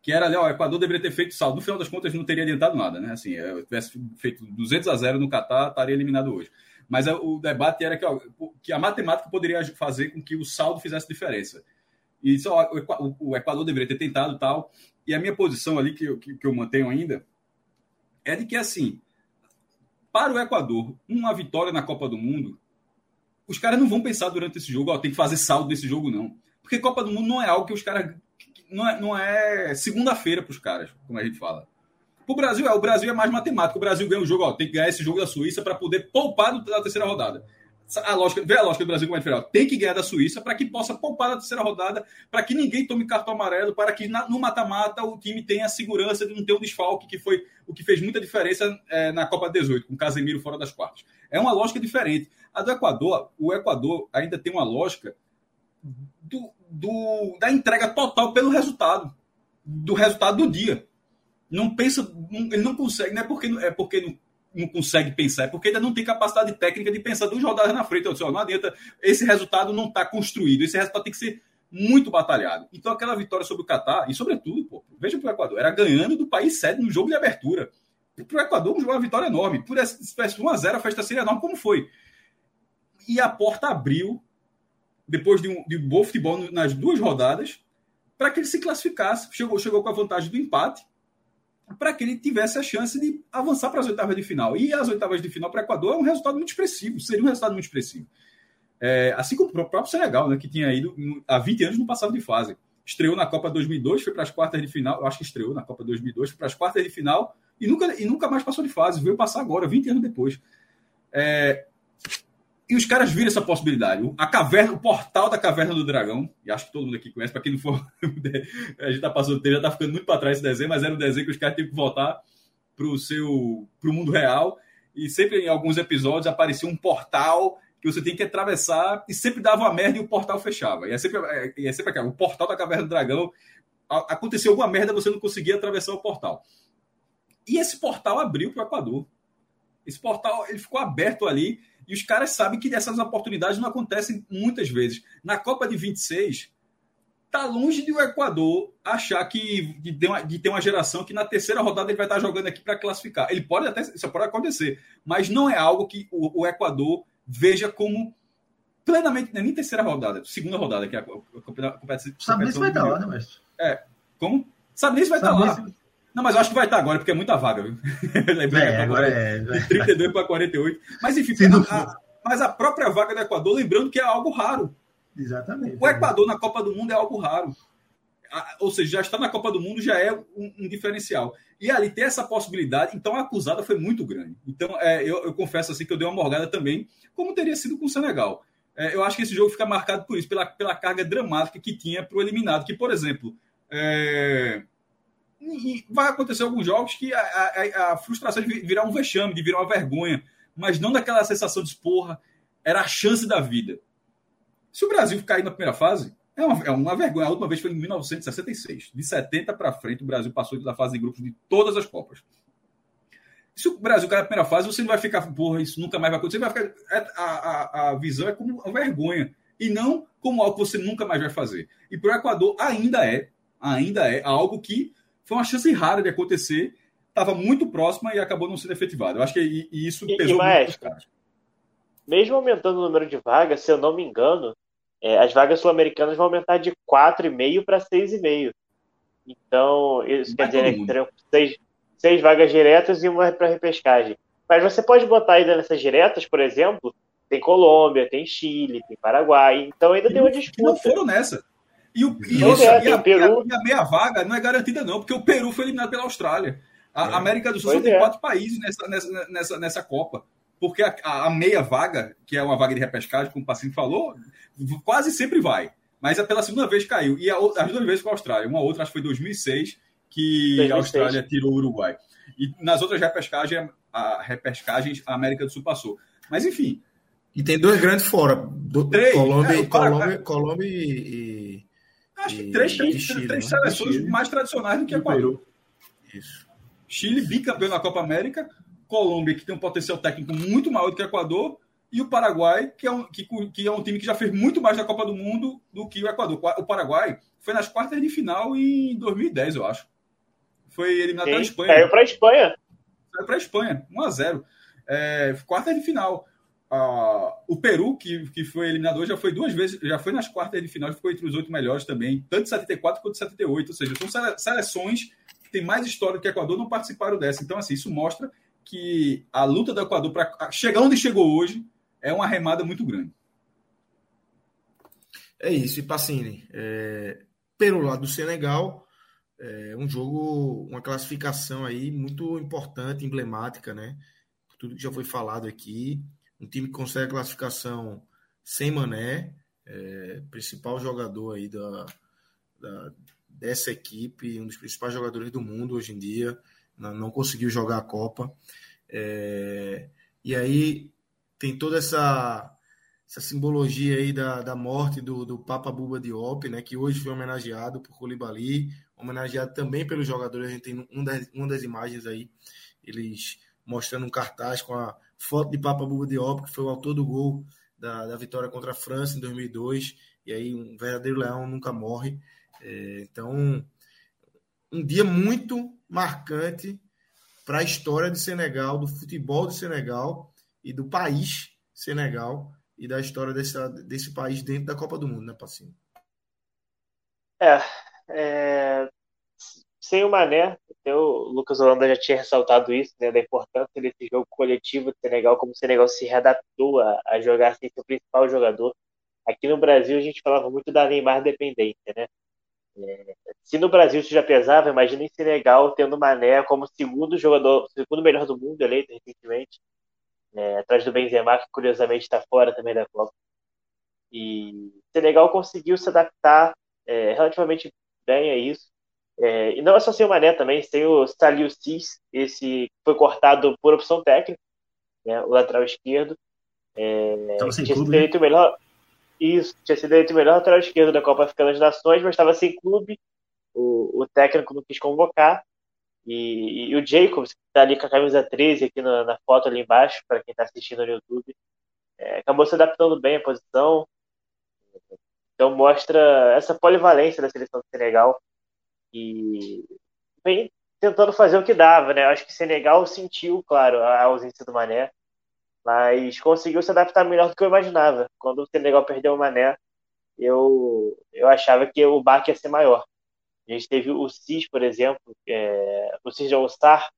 Que era ali, ó, o Equador deveria ter feito saldo. No final das contas, não teria adiantado nada, né? Assim, eu tivesse feito 200 a 0 no Catar, estaria eliminado hoje. Mas o debate era que, ó, que a matemática poderia fazer com que o saldo fizesse diferença. E só o Equador deveria ter tentado tal. E a minha posição ali, que eu, que eu mantenho ainda, é de que, assim, para o Equador, uma vitória na Copa do Mundo, os caras não vão pensar durante esse jogo, ó, tem que fazer saldo nesse jogo, não. Porque Copa do Mundo não é algo que os caras. Não é, não é segunda-feira para os caras, como a gente fala. Para o Brasil, é, o Brasil é mais matemático. O Brasil ganha o jogo, ó, tem que ganhar esse jogo da Suíça para poder poupar na terceira rodada a lógica, vê a lógica do Brasil como é diferente. Tem que ganhar da Suíça para que possa poupar na terceira rodada, para que ninguém tome cartão amarelo, para que na, no mata-mata o time tenha a segurança de não ter um desfalque, que foi o que fez muita diferença é, na Copa 18, com Casemiro fora das quartas. É uma lógica diferente. A do Equador, o Equador ainda tem uma lógica do, do, da entrega total pelo resultado, do resultado do dia. Não pensa, ele não consegue, não é porque, é porque não consegue pensar, é porque ainda não tem capacidade técnica de pensar duas rodadas na frente. Disse, não adianta, esse resultado não está construído, esse resultado tem que ser muito batalhado. Então, aquela vitória sobre o Catar, e sobretudo, pô, veja para o Equador, era ganhando do país sede no jogo de abertura. Para o Equador, uma vitória enorme. Por essa espécie de 1x0, a festa seria enorme, como foi. E a porta abriu, depois de um, de um bom futebol nas duas rodadas, para que ele se classificasse. Chegou, chegou com a vantagem do empate para que ele tivesse a chance de avançar para as oitavas de final. E as oitavas de final para o Equador é um resultado muito expressivo, seria um resultado muito expressivo. É, assim como o próprio Senegal, né, que tinha ido há 20 anos no passado de fase. Estreou na Copa 2002, foi para as quartas de final, eu acho que estreou na Copa 2002, foi para as quartas de final e nunca, e nunca mais passou de fase, veio passar agora, 20 anos depois. É, e os caras viram essa possibilidade. A caverna, o portal da Caverna do Dragão, e acho que todo mundo aqui conhece, para quem não for. a gente tá passando já tá ficando muito para trás esse desenho, mas era um desenho que os caras tinham que voltar pro seu pro mundo real. E sempre em alguns episódios aparecia um portal que você tem que atravessar e sempre dava uma merda e o portal fechava. E é sempre, é, é sempre aquela, o portal da Caverna do Dragão. Aconteceu alguma merda, você não conseguia atravessar o portal. E esse portal abriu para o Equador. Esse portal ele ficou aberto ali e os caras sabem que essas oportunidades não acontecem muitas vezes. Na Copa de 26, tá longe de o Equador achar que de ter, uma, de ter uma geração que na terceira rodada ele vai estar jogando aqui para classificar. Ele pode até, isso pode acontecer, mas não é algo que o, o Equador veja como plenamente, nem terceira rodada, segunda rodada, que é a, competição. Sabe nem se vai estar lá, né, mestre? É, como? Sabe nem se vai estar lá. Não, mas eu acho que vai estar agora, porque é muita vaga, viu? Lembrei é, agora é. De 32 para 48. Mas enfim, a, a, mas a própria vaga do Equador, lembrando que é algo raro. Exatamente. O Equador na Copa do Mundo é algo raro. Ou seja, já está na Copa do Mundo já é um, um diferencial. E ali ter essa possibilidade, então a acusada foi muito grande. Então, é, eu, eu, confesso assim que eu dei uma morgada também, como teria sido com o Senegal. é, eu acho que esse jogo fica marcado por isso, pela, pela carga dramática que tinha para o eliminado. Que, por exemplo, é, vai acontecer alguns jogos que a, a, a, frustração de virar um vexame, de virar uma vergonha, mas não daquela sensação de porra, era a chance da vida. Se o Brasil cair na primeira fase, é uma, é uma vergonha. A última vez foi em 1966. De 70 para frente, o Brasil passou da fase de grupos de todas as Copas. Se o Brasil cair na primeira fase, você não vai ficar, porra, isso nunca mais vai acontecer. Vai ficar, é, a, a visão é como uma vergonha e não como algo que você nunca mais vai fazer. E para o Equador ainda é, ainda é algo que foi uma chance rara de acontecer, estava muito próxima e acabou não sendo efetivado. Eu acho que e, e isso pesou e, muito caras. Mesmo aumentando o número de vagas, se eu não me engano, é, as vagas sul-americanas vão aumentar de 4,5 para 6,5. Então, isso quer dizer que terão seis, seis vagas diretas e uma para repescagem. Mas você pode botar ainda nessas diretas, por exemplo, tem Colômbia, tem Chile, tem Paraguai, então ainda e tem uma disputa. Não foram nessa. E, o, e, isso, é, e, a, Peru. e, a, meia vaga não é garantida, não, porque o Peru foi eliminado pela Austrália. A é. América do Sul só tem é. quatro países nessa, nessa, nessa, nessa Copa. Porque a, a, meia vaga, que é uma vaga de repescagem, como o Passinho falou, quase sempre vai. Mas é pela segunda vez caiu. E a, as duas vezes com a Austrália. Uma outra, acho que foi 2006, que 2006. a Austrália tirou o Uruguai. E nas outras repescagens, a repescagens, a América do Sul passou. Mas, enfim. E tem dois grandes fora. Do, três, Colômbia, é, Colômbia, Colômbia e, Acho que três, três, Chile, três né? seleções Chile. mais tradicionais do que Equador. Isso. Chile, bicampeão na Copa América, Colômbia, que tem um potencial técnico muito maior do que o Equador, e o Paraguai, que é, um, que, que é um time que já fez muito mais na Copa do Mundo do que o Equador. O Paraguai foi nas quartas de final em 2010, eu acho. Foi eliminado pela Espanha. Caiu para a Espanha. Caiu para a Espanha, 1 a 0 é, Quartas de final. Uh, o Peru, que, que foi eliminado hoje, já foi duas vezes, já foi nas quartas de final, ficou entre os oito melhores também, tanto 74 quanto 78. Ou seja, são seleções que têm mais história do que o Equador, não participaram dessa. Então, assim, isso mostra que a luta do Equador para chegar onde chegou hoje é uma remada muito grande. É isso, e Pacini, é, pelo lado do Senegal, é um jogo, uma classificação aí muito importante, emblemática, né? Tudo que já foi falado aqui um time que consegue a classificação sem Mané, é, principal jogador aí da, da, dessa equipe, um dos principais jogadores do mundo hoje em dia, não, não conseguiu jogar a Copa. É, e aí tem toda essa, essa simbologia aí da, da morte do, do Papa Buba Diop, né, que hoje foi homenageado por Colibali, homenageado também pelos jogadores. A gente tem um das, uma das imagens aí, eles mostrando um cartaz com a foto de Papa Buba Diop, que foi o autor do gol da, da vitória contra a França em 2002. E aí, um verdadeiro leão nunca morre. É, então, um dia muito marcante para a história de Senegal, do futebol de Senegal e do país Senegal e da história desse, desse país dentro da Copa do Mundo, né, Passinho? É, é, sem o Mané, o Lucas Holanda já tinha ressaltado isso, né, da importância desse jogo coletivo do Senegal, como o Senegal se readaptou a, a jogar sem seu principal jogador. Aqui no Brasil a gente falava muito da Neymar dependência, né? É, se no Brasil isso já pesava, imagina em Senegal tendo Mané como segundo jogador, segundo melhor do mundo eleito recentemente, é, atrás do Benzema, que curiosamente está fora também da Copa. E Senegal conseguiu se adaptar é, relativamente bem a isso. É, e não é só sem o Mané também, tem o Salio Cis, esse foi cortado por opção técnica, né, o lateral esquerdo. É, tinha sido né? eleito o melhor. Isso, tinha sido eleito o melhor lateral esquerdo da Copa Africana das Nações, mas estava sem clube. O, o técnico não quis convocar. E, e o Jacobs, que está ali com a camisa 13 aqui na, na foto ali embaixo, para quem está assistindo no YouTube, é, acabou se adaptando bem à posição. Então mostra essa polivalência da seleção do Senegal e vem tentando fazer o que dava, né? Acho que Senegal sentiu, claro, a ausência do Mané, mas conseguiu se adaptar melhor do que eu imaginava. Quando o Senegal perdeu o Mané, eu, eu achava que o baque ia ser maior. A gente teve o Cis, por exemplo, é, o Cis de All-Star,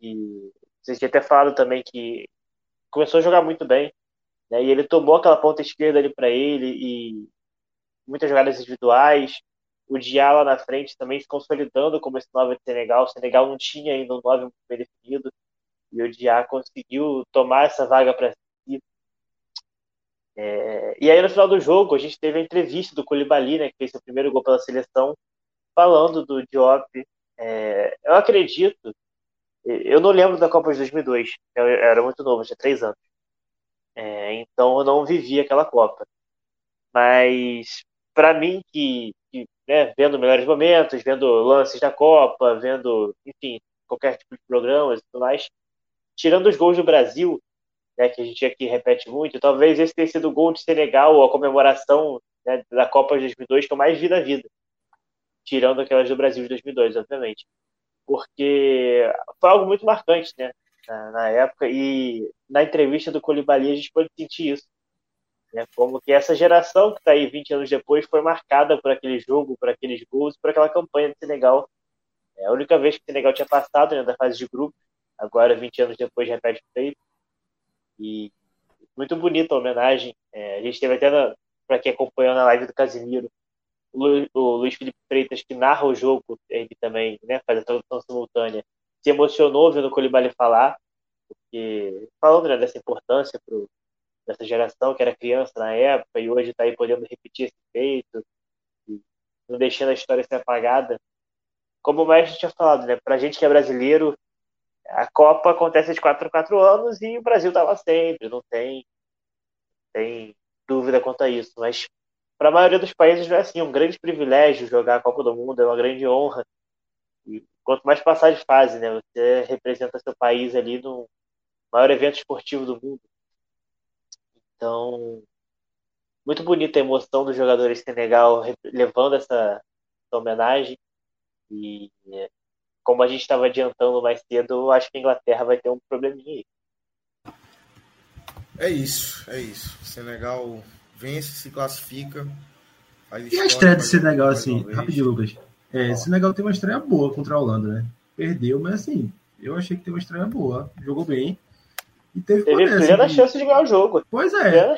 e vocês tinham até falado também que começou a jogar muito bem, né? e ele tomou aquela ponta esquerda ali para ele, e muitas jogadas individuais, o Diá na frente também se consolidando como esse 9 de Senegal. O Senegal não tinha ainda um 9 muito bem definido e o Diá conseguiu tomar essa vaga para si. É, e aí no final do jogo a gente teve a entrevista do Koulibaly, né, que fez o primeiro gol pela seleção, falando do Diop. É, eu acredito, eu não lembro da Copa de 2002, eu era muito novo, tinha três anos. É, então eu não vivi aquela Copa. Mas para mim que, que né, vendo melhores momentos, vendo lances da Copa, vendo, enfim, qualquer tipo de programas e tudo mais, tirando os gols do Brasil, né, que a gente aqui repete muito, talvez esse tenha sido o gol de Senegal, a comemoração né, da Copa de 2002 que eu mais vi na vida. Tirando aquelas do Brasil de 2002, obviamente. Porque foi algo muito marcante, né? Na, na época, e na entrevista do Colibali a gente pode sentir isso. Né, como que essa geração que está aí 20 anos depois foi marcada por aquele jogo, por aqueles gols, por aquela campanha de Senegal. É a única vez que o Senegal tinha passado né, da fase de grupo, agora 20 anos depois repete o feito. E muito bonita a homenagem. É, a gente teve até, para quem acompanhou na live do Casimiro, o, Lu, o Luiz Felipe Freitas, que narra o jogo, ele também né, faz a tradução simultânea, se emocionou vendo o Colibali falar, porque falando né, dessa importância para dessa geração que era criança na época e hoje está aí podendo repetir esse feito, não deixando a história ser apagada. Como o mestre tinha falado, né, para gente que é brasileiro, a Copa acontece de 4 em 4 anos e o Brasil está lá sempre, não tem, tem dúvida quanto a isso. Mas para a maioria dos países não é assim, é um grande privilégio jogar a Copa do Mundo, é uma grande honra. E quanto mais passar de fase, né? Você representa seu país ali no maior evento esportivo do mundo. Então, muito bonita a emoção dos jogadores Senegal levando essa, essa homenagem. E como a gente estava adiantando mais cedo, acho que a Inglaterra vai ter um probleminha aí. É isso, é isso. Senegal vence, se classifica. e a estreia de Senegal, assim, rapidinho, Lucas. É, Senegal tem uma estreia boa contra a Holanda, né? Perdeu, mas assim, eu achei que teve uma estreia boa. Jogou bem. E teve, teve plena chance de ganhar o jogo. Pois é.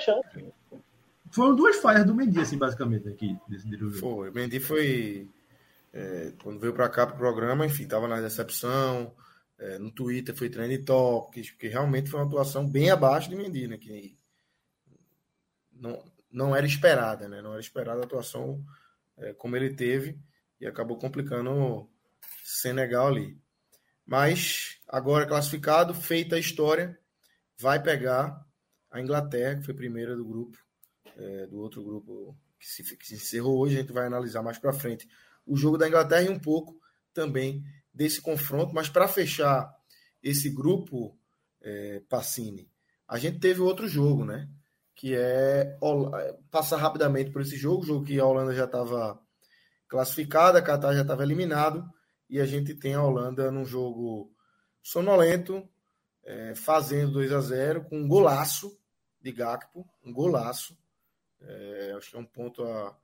Foram duas falhas do Mendy, assim, basicamente, aqui, nesse jogo. Foi. O Mendy foi é, quando veio para cá para o programa, enfim, estava na decepção. É, no Twitter foi trend topics, porque realmente foi uma atuação bem abaixo de Mendy, né? Que não, não era esperada, né? Não era esperada a atuação é, como ele teve e acabou complicando o Senegal ali. Mas agora classificado, feita a história, vai pegar a Inglaterra, que foi primeira do grupo, é, do outro grupo que se, que se encerrou hoje. A gente vai analisar mais para frente o jogo da Inglaterra e um pouco também desse confronto. Mas para fechar esse grupo, é, Passini, a gente teve outro jogo, né? Que é passar rapidamente por esse jogo, jogo que a Holanda já estava classificada, a Qatar já estava eliminado, e a gente tem a Holanda num jogo sonolento, é, fazendo 2 a 0 com um golaço de Gakpo, um golaço. É, acho que é um ponto a,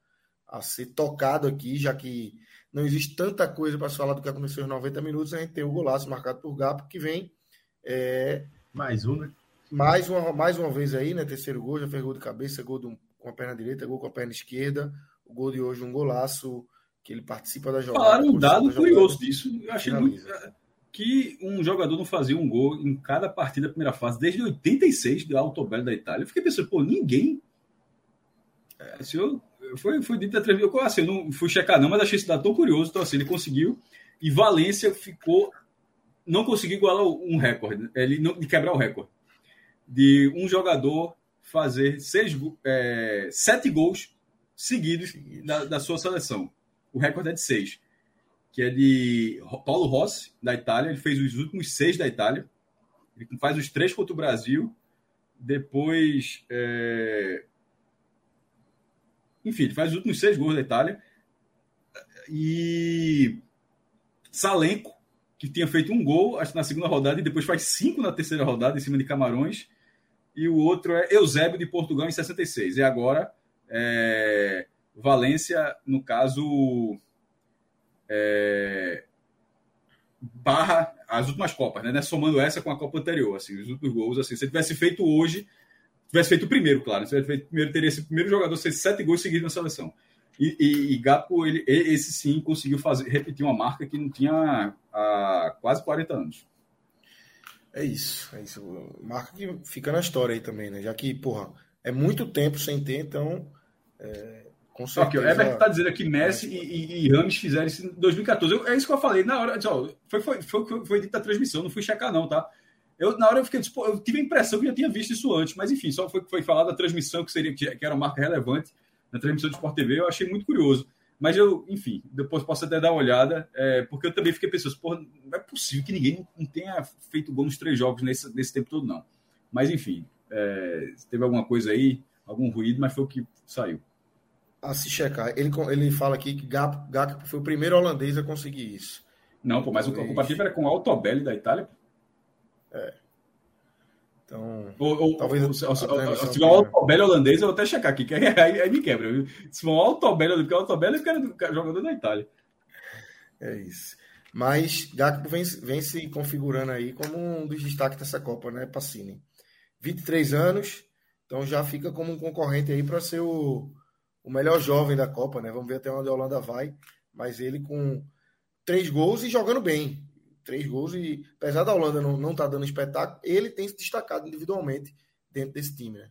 a ser tocado aqui, já que não existe tanta coisa para se falar do que aconteceu nos 90 minutos. A gente tem o golaço marcado por Gapo, que vem. É, mais um, né? Mais uma, mais uma vez aí, né? Terceiro gol, já fez gol de cabeça, gol do, com a perna direita, gol com a perna esquerda. O gol de hoje, um golaço que ele participa da jogada. Falaram um dado curioso disso. Eu achei muito, que um jogador não fazia um gol em cada partida da primeira fase desde 86 do Alto Belo da Itália. Eu fiquei pensando, pô, ninguém. É, se eu foi, foi dito entrevista. Assim, eu não fui checar, não, mas achei esse dado tão curioso. Então, assim, ele conseguiu. E Valência ficou. Não conseguiu igualar um recorde. Ele não de quebrar o recorde. De um jogador fazer seis, é, sete gols seguidos da, da, sua seleção. O recorde é de seis. Que é de Paulo Rossi, da Itália. Ele fez os últimos seis da Itália. Ele faz os três contra o Brasil. Depois. É, enfim, ele faz os últimos seis gols da Itália. E Salenco, que tinha feito um gol acho, na segunda rodada e depois faz cinco na terceira rodada em cima de Camarões. E o outro é Eusébio de Portugal em 66. E agora é, Valência, no caso, é, barra as últimas Copas, né? Somando essa com a Copa anterior, assim, os últimos gols, assim, se tivesse feito hoje, tivesse feito o primeiro, claro. Se tivesse feito o primeiro, teria esse primeiro jogador ser sete gols seguidos na seleção. E, e, e Gapo, ele, esse sim, conseguiu fazer, repetir uma marca que não tinha há quase 40 anos. É isso, é isso. Marca que fica na história aí também, né? Já que, porra, é muito tempo sem ter, então. É, com certeza. Okay, o Everton está dizendo aqui Messi e, e, e, Rames fizeram isso em 2014. Eu, é isso que eu falei na hora. Ó, foi, foi, foi, foi, foi dito da transmissão, não fui checar, não, tá? Eu, na hora eu fiquei, tipo, eu tive a impressão que eu já tinha visto isso antes, mas enfim, só foi, foi falado da transmissão que seria que era uma marca relevante na transmissão do Sport TV, eu achei muito curioso. Mas eu, enfim, depois posso até dar uma olhada, é, porque eu também fiquei pensando, porra, não é possível que ninguém não tenha feito gol nos três jogos nesse, nesse tempo todo, não. Mas enfim, é, teve alguma coisa aí, algum ruído, mas foi o que saiu. A se checar, ele, ele fala aqui que Gakpo foi o primeiro holandês a conseguir isso. Não, pô, mas o comparativo era com o Altobelli da Itália. É. Então, ou, ou, talvez se, se, tiver um Altobelli holandês, eu vou até checar aqui, que aí, aí, aí me quebra. Viu? Se for um Altobelli, porque o Altobelli é o jogador da Itália. É isso. Mas Gakpo vem, vem se configurando aí como um dos destaques dessa Copa, né, Pacini? 23 anos, então já fica como um concorrente aí para ser o, o melhor jovem da Copa, né? Vamos ver até onde a Holanda vai, mas ele com três gols e jogando bem três gols e apesar da Holanda não tá dando espetáculo, ele tem se destacado individualmente dentro desse time, né?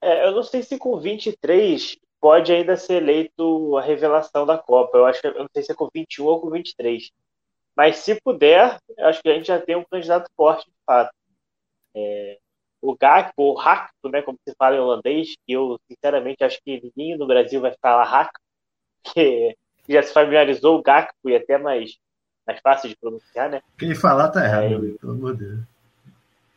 É, eu não sei se com 23 pode ainda ser eleito a revelação da Copa. Eu acho que eu não sei se é com 21 ou com 23. Mas se puder, acho que a gente já tem um candidato forte de fato. É, o Gakpo, ou Hakpo, né, como se fala em holandês, que eu sinceramente acho que ninguém no Brasil vai falar Hakpo, que já se familiarizou o Gakpo e até mais mais fácil de pronunciar, né? Quem falar tá errado, é... pelo amor de Deus.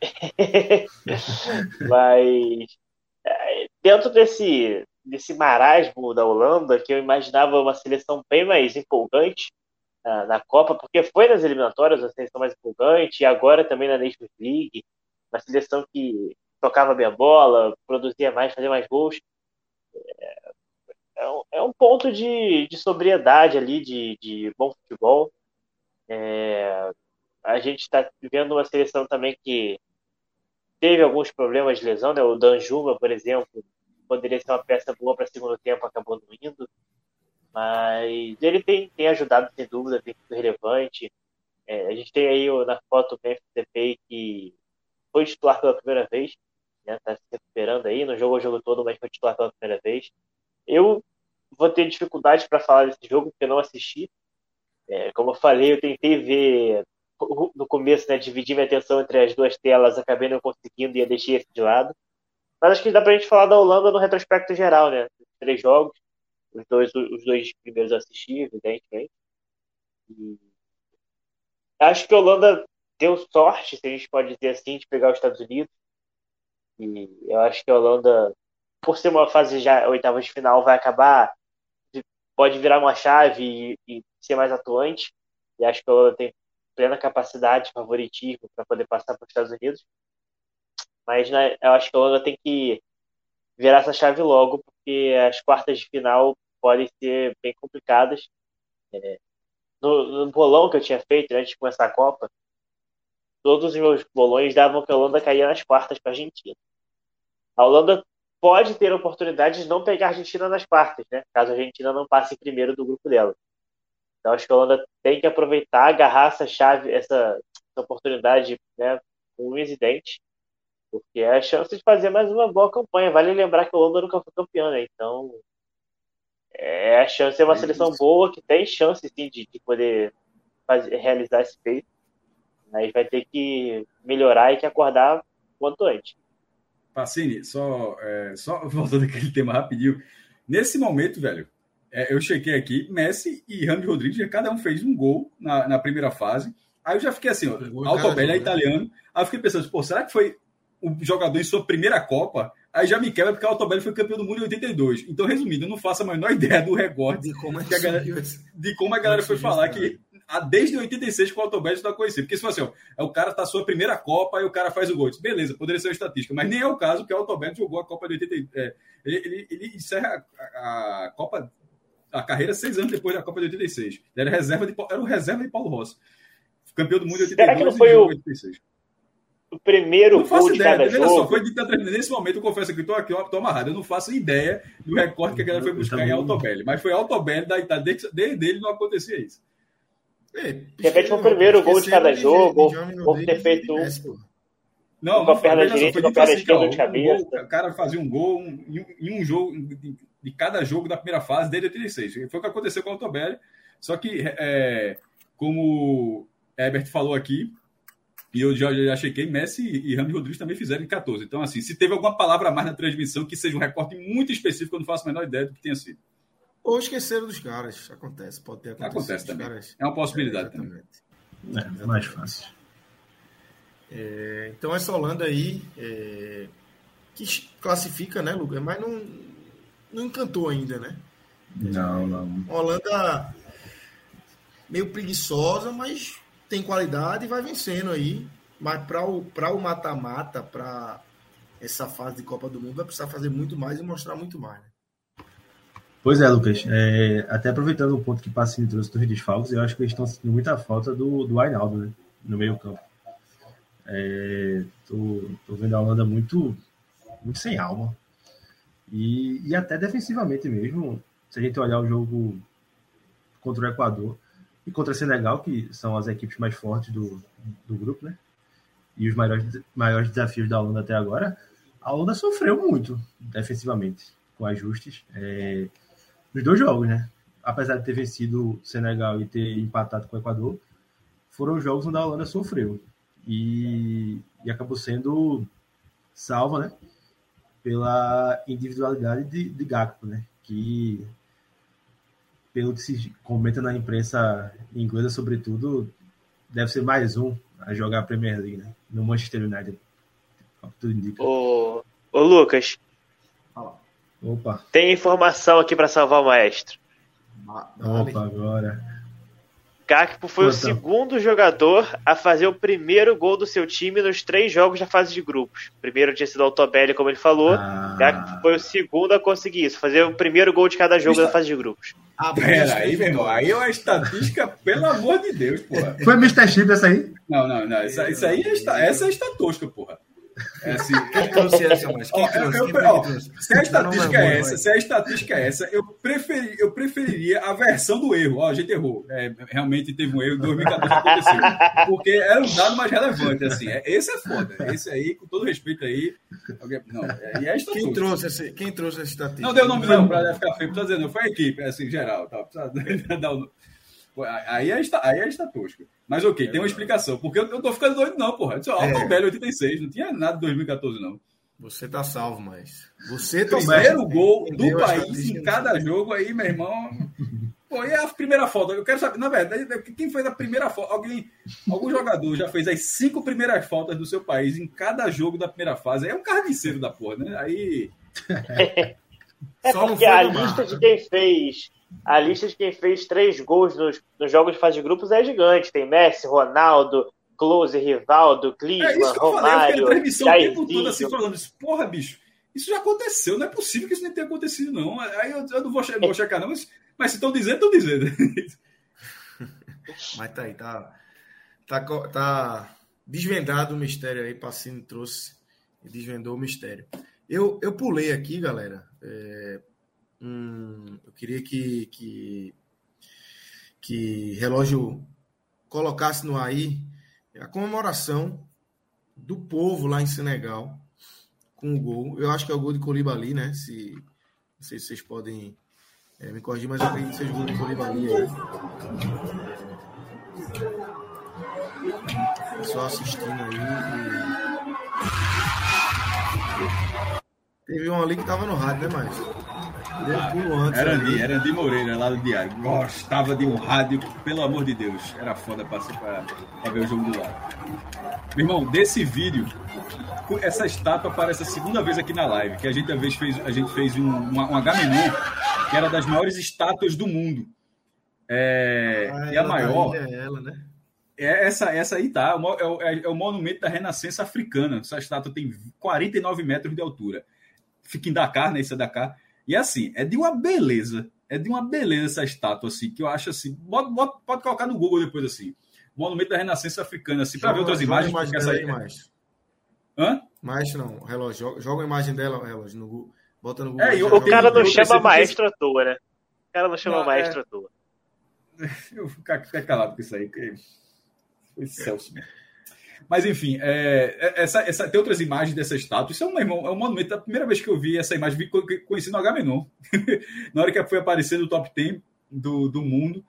Mas é, dentro desse, desse marasmo da Holanda, que eu imaginava uma seleção bem mais empolgante na, na Copa, porque foi nas eliminatórias a seleção mais empolgante, e agora também na Nations League, uma seleção que tocava bem a bola, produzia mais, fazia mais gols. É, é, um, é um ponto de, de sobriedade ali, de, de bom futebol. É, a gente está vivendo uma seleção também que teve alguns problemas de lesão, né? O Danjuma, por exemplo, poderia ser uma peça boa para segundo tempo, acabou não indo. Mas ele tem, tem ajudado, sem dúvida, tem sido relevante. É, a gente tem aí na foto o Memphis que foi titular pela primeira vez, né? Tá se recuperando aí, não jogou o jogo todo, mas foi titular pela primeira vez. Eu vou ter dificuldade para falar desse jogo, porque não assisti, é, como eu falei, eu tentei ver no começo, né, dividir minha atenção entre as duas telas, acabei não conseguindo e deixei esse de lado. Mas acho que dá pra gente falar da Holanda no retrospecto geral, né? três jogos, os dois, os dois primeiros assisti, evidentemente. E acho que a Holanda deu sorte, se a gente pode dizer assim, de pegar os Estados Unidos. E eu acho que a Holanda, por ser uma fase já oitava de final, vai acabar pode virar uma chave e, e ser mais atuante. E acho que a Holanda tem plena capacidade, favoritismo para poder passar para os Estados Unidos. Mas né, eu acho que a Holanda tem que virar essa chave logo, porque as quartas de final podem ser bem complicadas. É, no, no, bolão que eu tinha feito antes de começar a Copa, todos os meus bolões davam que a Holanda caía nas quartas para a Argentina. A Holanda pode ter a oportunidade de não pegar a Argentina nas quartas, né? Caso a Argentina não passe primeiro do grupo dela. Então acho que a Holanda tem que aproveitar, agarrar essa chave, essa, essa oportunidade, né, com um incidente, porque é a chance de fazer mais uma boa campanha. Vale lembrar que a Holanda nunca foi campeã, né? Então é a chance de é uma é seleção boa que tem chance sim de, de poder fazer, realizar esse feito. Mas vai ter que melhorar e que acordar quanto antes. Pacini, só, é, só voltando aquele tema rapidinho. Nesse momento, velho, é, eu chequei aqui, Messi e Rami Rodrigues, cada um fez um gol na, na primeira fase. Aí eu já fiquei assim, Altobelli é italiano. Aí eu fiquei pensando, pô, será que foi o jogador em sua primeira Copa? Aí já me quebra porque o Altobelli foi campeão do mundo em 82. Então, resumindo, eu não faço a menor ideia do recorte de como, é a galera, de como a galera foi falar que desde 86 que o Autobet está conhecido. Porque se fosse assim, ó, é o cara tá sua primeira Copa e o cara faz o gol. Beleza, poderia ser uma estatística, mas nem é o caso que o Autobet jogou a Copa de 80. É, ele, ele, ele, encerra a, a, Copa, a carreira seis anos depois da Copa de 86. Ele era, reserva de, era o reserva de Paulo Rossi. Campeão do mundo de 82 e o... 86 o primeiro gol de ideia, cada jogo. Só, foi nesse momento, eu confesso que estou aqui, estou amarrado. Eu não faço ideia do recorde que a galera foi buscar em Autobelli. Mas foi Autobelli da Itália. Desde, desde ele não acontecia isso. É, de repente, o primeiro gol de cada jogo, ou ter feito um. Não, com a perna foi, direita, foi com a perna esquerda de cabeça. o cara fazia um gol um- em, um- jogo, de, de cada jogo da primeira fase desde 86. Foi o que aconteceu com o Altobelli. Só que, é, como o Herbert falou aqui, e eu já, já chequei, Messi e Ramos Rodrigues também fizeram em 14. Então, assim, se teve alguma palavra a mais na transmissão que seja um recorte muito específico, eu não faço a menor ideia do que tenha sido. Ou esqueceram dos caras. Acontece, pode ter acontecido. Acontece também. caras. É uma possibilidade também. Exatamente. É, é mais fácil. É, então essa Holanda aí é, que classifica, né, Lucas? Mas não, não encantou ainda, né? Não, não. Holanda meio preguiçosa, mas tem qualidade e vai vencendo aí. Mas para o para o mata-mata, para essa fase de Copa do Mundo, vai precisar fazer muito mais e mostrar muito mais. Né? Pois é, Lucas. É, até aproveitando o ponto que Passini trouxe dos desfalques, eu acho que eles estão sentindo muita falta do, do Ainaldo, né? No meio campo. É, tô, tô vendo a Holanda muito, muito sem alma. E, e até defensivamente mesmo, se a gente olhar o jogo contra o Equador e contra o Senegal, que são as equipes mais fortes do, do grupo, né? E os maiores, maiores desafios da Holanda até agora, a Holanda sofreu muito defensivamente, com ajustes. É, nos dois jogos, né? Apesar de ter vencido o Senegal e ter empatado com o Equador, foram jogos onde a Holanda sofreu. E, e acabou sendo salva, né? Pela individualidade de, de Gakpo, né? Que, pelo que se comenta na imprensa inglesa, sobretudo, deve ser mais um a jogar a Premier League, né? No Manchester United. Tudo indica. Ô, ô Lucas, Opa, tem informação aqui para salvar o maestro. Opa, agora. Gakpo foi o Então. segundo jogador a fazer o primeiro gol do seu time nos três jogos da fase de grupos. O primeiro tinha sido o Altobelli, como ele falou. Ah. Gakpo foi o segundo a conseguir isso, fazer o primeiro gol de cada jogo da fase de grupos. Ah, Pera aí, meu irmão. Aí é uma estatística, pelo amor de Deus, porra. Foi Mr. Chip essa aí? Não, não, não. Isso, isso aí é, esta- essa é estatística, porra. É assim, Quem trouxe essa, mas? Quem Ó, trouxe? eu- Quem ó, trouxe? se a estatística é essa, se a estatística é essa, eu, preferi, eu preferiria a versão do erro. Ó, a gente errou. É, realmente teve um erro em 2014 que aconteceu. Porque era um dado mais relevante, assim. É, esse é foda. Esse aí, com todo respeito aí. alguém- Não, é, e é Quem estatística. trouxe, esse, quem trouxe essa estatística? Não deu nome não, pra ficar feio, precisa dizer, não. Foi a equipe, assim, geral. Tá, precisa dar o nome. Aí é, esta- aí é estatística. Mas ok, tem uma explicação. Porque eu não tô ficando doido, não, porra. Eu disse, ó, É. Altobelli 86, não tinha nada de 2014, não. Você tá salvo, mas. Você tá Primeiro salvo. gol do país em cada jogo aí, meu irmão. Pô, e a primeira falta? Eu quero saber, na verdade, quem fez a primeira falta? Alguém, algum jogador já fez as cinco primeiras faltas do seu país em cada jogo da primeira fase. É um carniceiro da porra, né? Aí. É Só porque a lista de quem fez. A lista de quem fez três gols nos, nos jogos de fase de grupos é gigante. Tem Messi, Ronaldo, Close, Rivaldo, É Klinsmann, isso que eu falei, eu fiquei Romário, a transmissão o tempo todo assim, falando isso. Porra, bicho, isso já aconteceu, não é possível que isso não tenha acontecido, não. Aí eu, eu não vou, vou checar, não, mas, mas se estão dizendo, estão dizendo. Mas tá aí, tá. Tá, tá desvendado o mistério aí. Passini trouxe e desvendou o mistério. Eu, eu pulei aqui, galera. é, hum, eu queria que, que, que relógio colocasse no aí a comemoração do povo lá em Senegal com o gol. Eu acho que é o gol de Colibali, né? Se, não sei se vocês podem é, me corrigir, mas eu acredito que seja o gol de Colibali. Só assistindo aí. e- Teve um ali que tava no rádio, né? Antes. Era. Andi, era Andi Moreira, lá do Diário. Gostava de um rádio, pelo amor de Deus. Era foda pra, pra, pra ver o jogo do lado. Meu irmão, desse vídeo, essa estátua aparece a segunda vez aqui na live, que a gente, uma vez fez, a gente fez um, uma, um que era das maiores estátuas do mundo. É, Ah, e a maior... é ela, né? É essa, essa aí tá. É o, é- é o monumento da Renascença Africana. Essa estátua tem 49 metros de altura. Fica em Dakar, né? Isso é Dakar. E assim, é de uma beleza. É de uma beleza essa estátua, assim, que eu acho assim. Bota, bota- pode colocar no Google depois, assim. Monumento da Renascença Africana, assim, para ver outras imagens. Imagem essa aí- mais. Hã? Mais não, relógio. Joga, joga a imagem dela, relógio, no Google. Bota no Google. É, o- cara não chama maestro à toa, né? O cara não chama Não, maestro à toa. Eu vou ficar, ficar calado com isso aí. que Foi Celso. Mas, enfim, é, é, essa, essa, tem outras imagens dessa estátua. Isso é um, irmão, é um monumento. A primeira vez que eu vi essa imagem, vi, conheci no H-Menon. Na hora que foi aparecer no top 10 do, do mundo.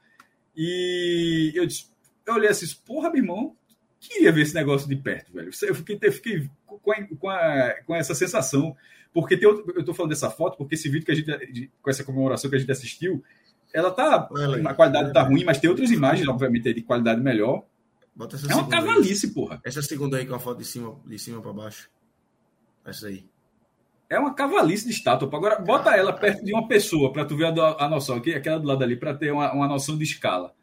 E eu, disse, eu olhei assim, porra, meu irmão, queria ver esse negócio de perto, velho. Eu fiquei, eu fiquei com, a, com, a, com, essa sensação. Porque tem outro, eu estou falando dessa foto, porque esse vídeo que a gente, com essa comemoração que a gente assistiu, ela tá. A qualidade tá ruim, mas tem outras imagens, obviamente, de qualidade melhor. Bota essa é uma cavalice, aí. porra. Essa segunda aí com a foto de cima, de cima para baixo. Essa aí. É uma cavalice de estátua. Agora, bota ela perto de uma pessoa para tu ver a, a noção. Aqui, aquela do lado ali, para ter uma, uma noção de escala.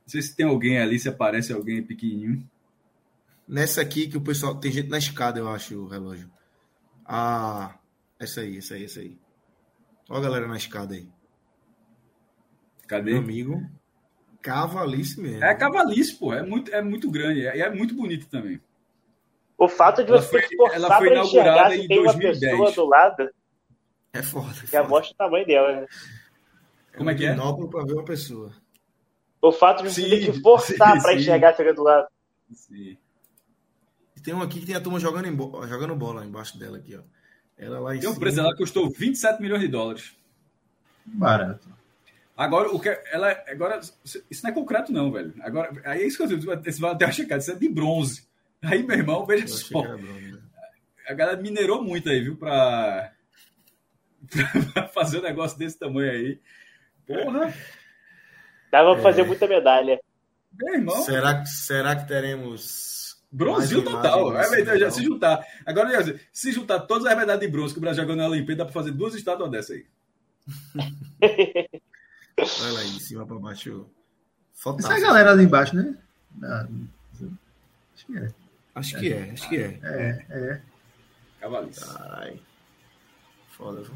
Não sei se tem alguém ali, se aparece alguém pequenininho. Nessa aqui que o pessoal. Tem gente na escada, eu acho, o relógio. Ah, essa aí, essa aí, essa aí. Olha a galera na escada aí. Cadê? Meu amigo. Cavalice mesmo. É cavalice, pô. É muito, é muito grande. E é, é, muito bonito também. O fato de você que forçar ela foi inaugurada em 2010. uma pessoa do lado. É foda. É mostra o tamanho dela, né? Como é que é? para ver uma pessoa. O fato de você ter que forçar para enxergar a do lado. Sim. E tem um aqui que tem a turma jogando, em bo... jogando bola embaixo dela aqui, ó. Ela lá em tem um preço, ela custou 27 milhões de dólares. Barato. Agora, o que ela agora isso não é concreto não, velho. Agora, aí é isso que eu digo, você vai até uma checada, isso é de bronze. Aí, meu irmão, veja só. Bronze, né? A galera minerou muito aí, viu, para fazer um negócio desse tamanho aí. Porra. Dava pra é... fazer muita medalha. Meu irmão. Será, será que teremos Bronzil total. É, já, se juntar. Agora, se juntar todas as medalhas de bronze que o Brasil jogou na Olimpíada, dá pra fazer duas estátuas dessa aí. Olha lá, de cima para baixo. Essa é a galera ali embaixo, né? acho que é. Acho que é, acho que é. É, é. Cavalice. Caralho. Foda, viu?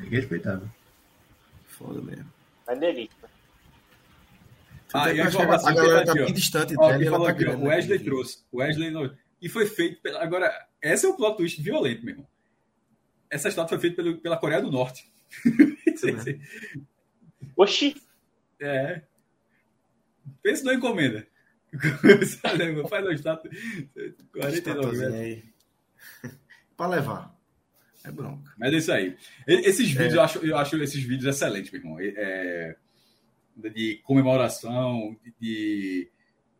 É respeitável. Foda mesmo. Maneiríssimo. Ah, e a, informação a galera tá, bem distante ó. Falou tá aqui, o Wesley aqui. trouxe. O Wesley não... E foi feito. Pela... Agora, esse é o plot twist violento, meu irmão. Essa estátua foi feita pelo, pela Coreia do Norte. Oxi! É. Pensa na encomenda. Faz uma estátua. 49 aí. Para levar. É bronca. Mas é isso aí. Esses é. vídeos, é. eu, acho, eu acho esses vídeos excelentes, meu irmão. É, de comemoração, de,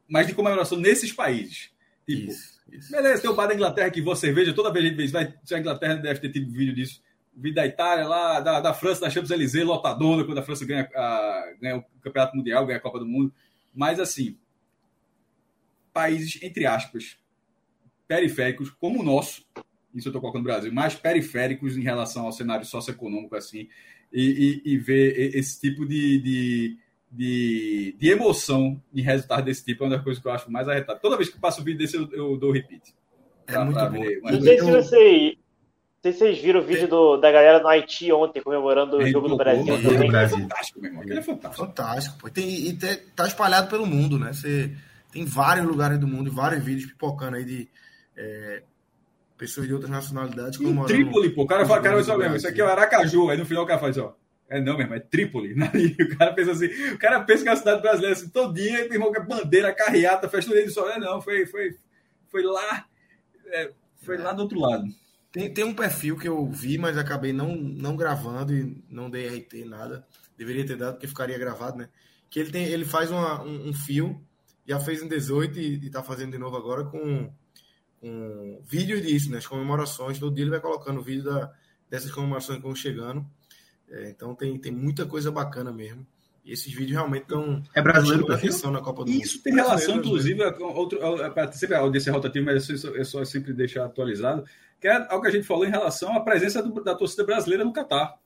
mas de comemoração nesses países. Tipo, isso, isso. beleza, tem o bar da Inglaterra que você cerveja, toda vez a gente vê, vai, a Inglaterra deve ter tido vídeo disso vi da Itália lá, da, da França, da Champs-Élysées, lotadona, quando a França ganha, a, ganha o Campeonato Mundial, ganha a Copa do Mundo. Mas, assim, países, entre aspas, periféricos, como o nosso, isso eu estou colocando no Brasil, mais periféricos em relação ao cenário socioeconômico, assim, e, e, e ver esse tipo de, de, de, de, emoção em resultado desse tipo é uma das coisas que eu acho mais arretado. Toda vez que eu passo um vídeo desse, eu, eu dou repeat. É muito bom. Ver, não sei se você sei se vocês viram o vídeo do, da galera no Haiti ontem comemorando o jogo do Brasil também. Ele é fantástico, meu irmão. Ele é fantástico. Fantástico, pô. Tem, e te, tá espalhado pelo mundo, né? Você tem vários lugares do mundo e vários vídeos pipocando aí de é, pessoas de outras nacionalidades comemorando. Em Trípoli, pô. O cara fala, cara, só mesmo, isso aqui é o Aracaju. Aí no final o cara faz, ó. É não, mesmo, é Trípoli. O cara pensa assim, o cara pensa que é a cidade brasileira assim, todo dia, meu irmão, que é bandeira, carreata, festa dele só. É, não, foi, foi, foi lá, é, foi lá do outro lado. Tem, tem um perfil que eu vi, mas acabei não, não gravando e não dei RT nada. Deveria ter dado, porque ficaria gravado, né? Que ele, tem, ele faz uma, um, um fio, já fez em 18 e, está fazendo de novo agora com, com vídeos disso, né? As comemorações. Todo dia ele vai colocando vídeo da, dessas comemorações que vão chegando. É, então tem, tem muita coisa bacana mesmo. E esses vídeos realmente estão. É brasileiro para atenção na Copa do Mundo. Isso tem relação, inclusive, com outro. Sempre a audiência rotativa, mas é só, é só sempre deixar atualizado que é algo que a gente falou em relação à presença do, da torcida brasileira no Catar.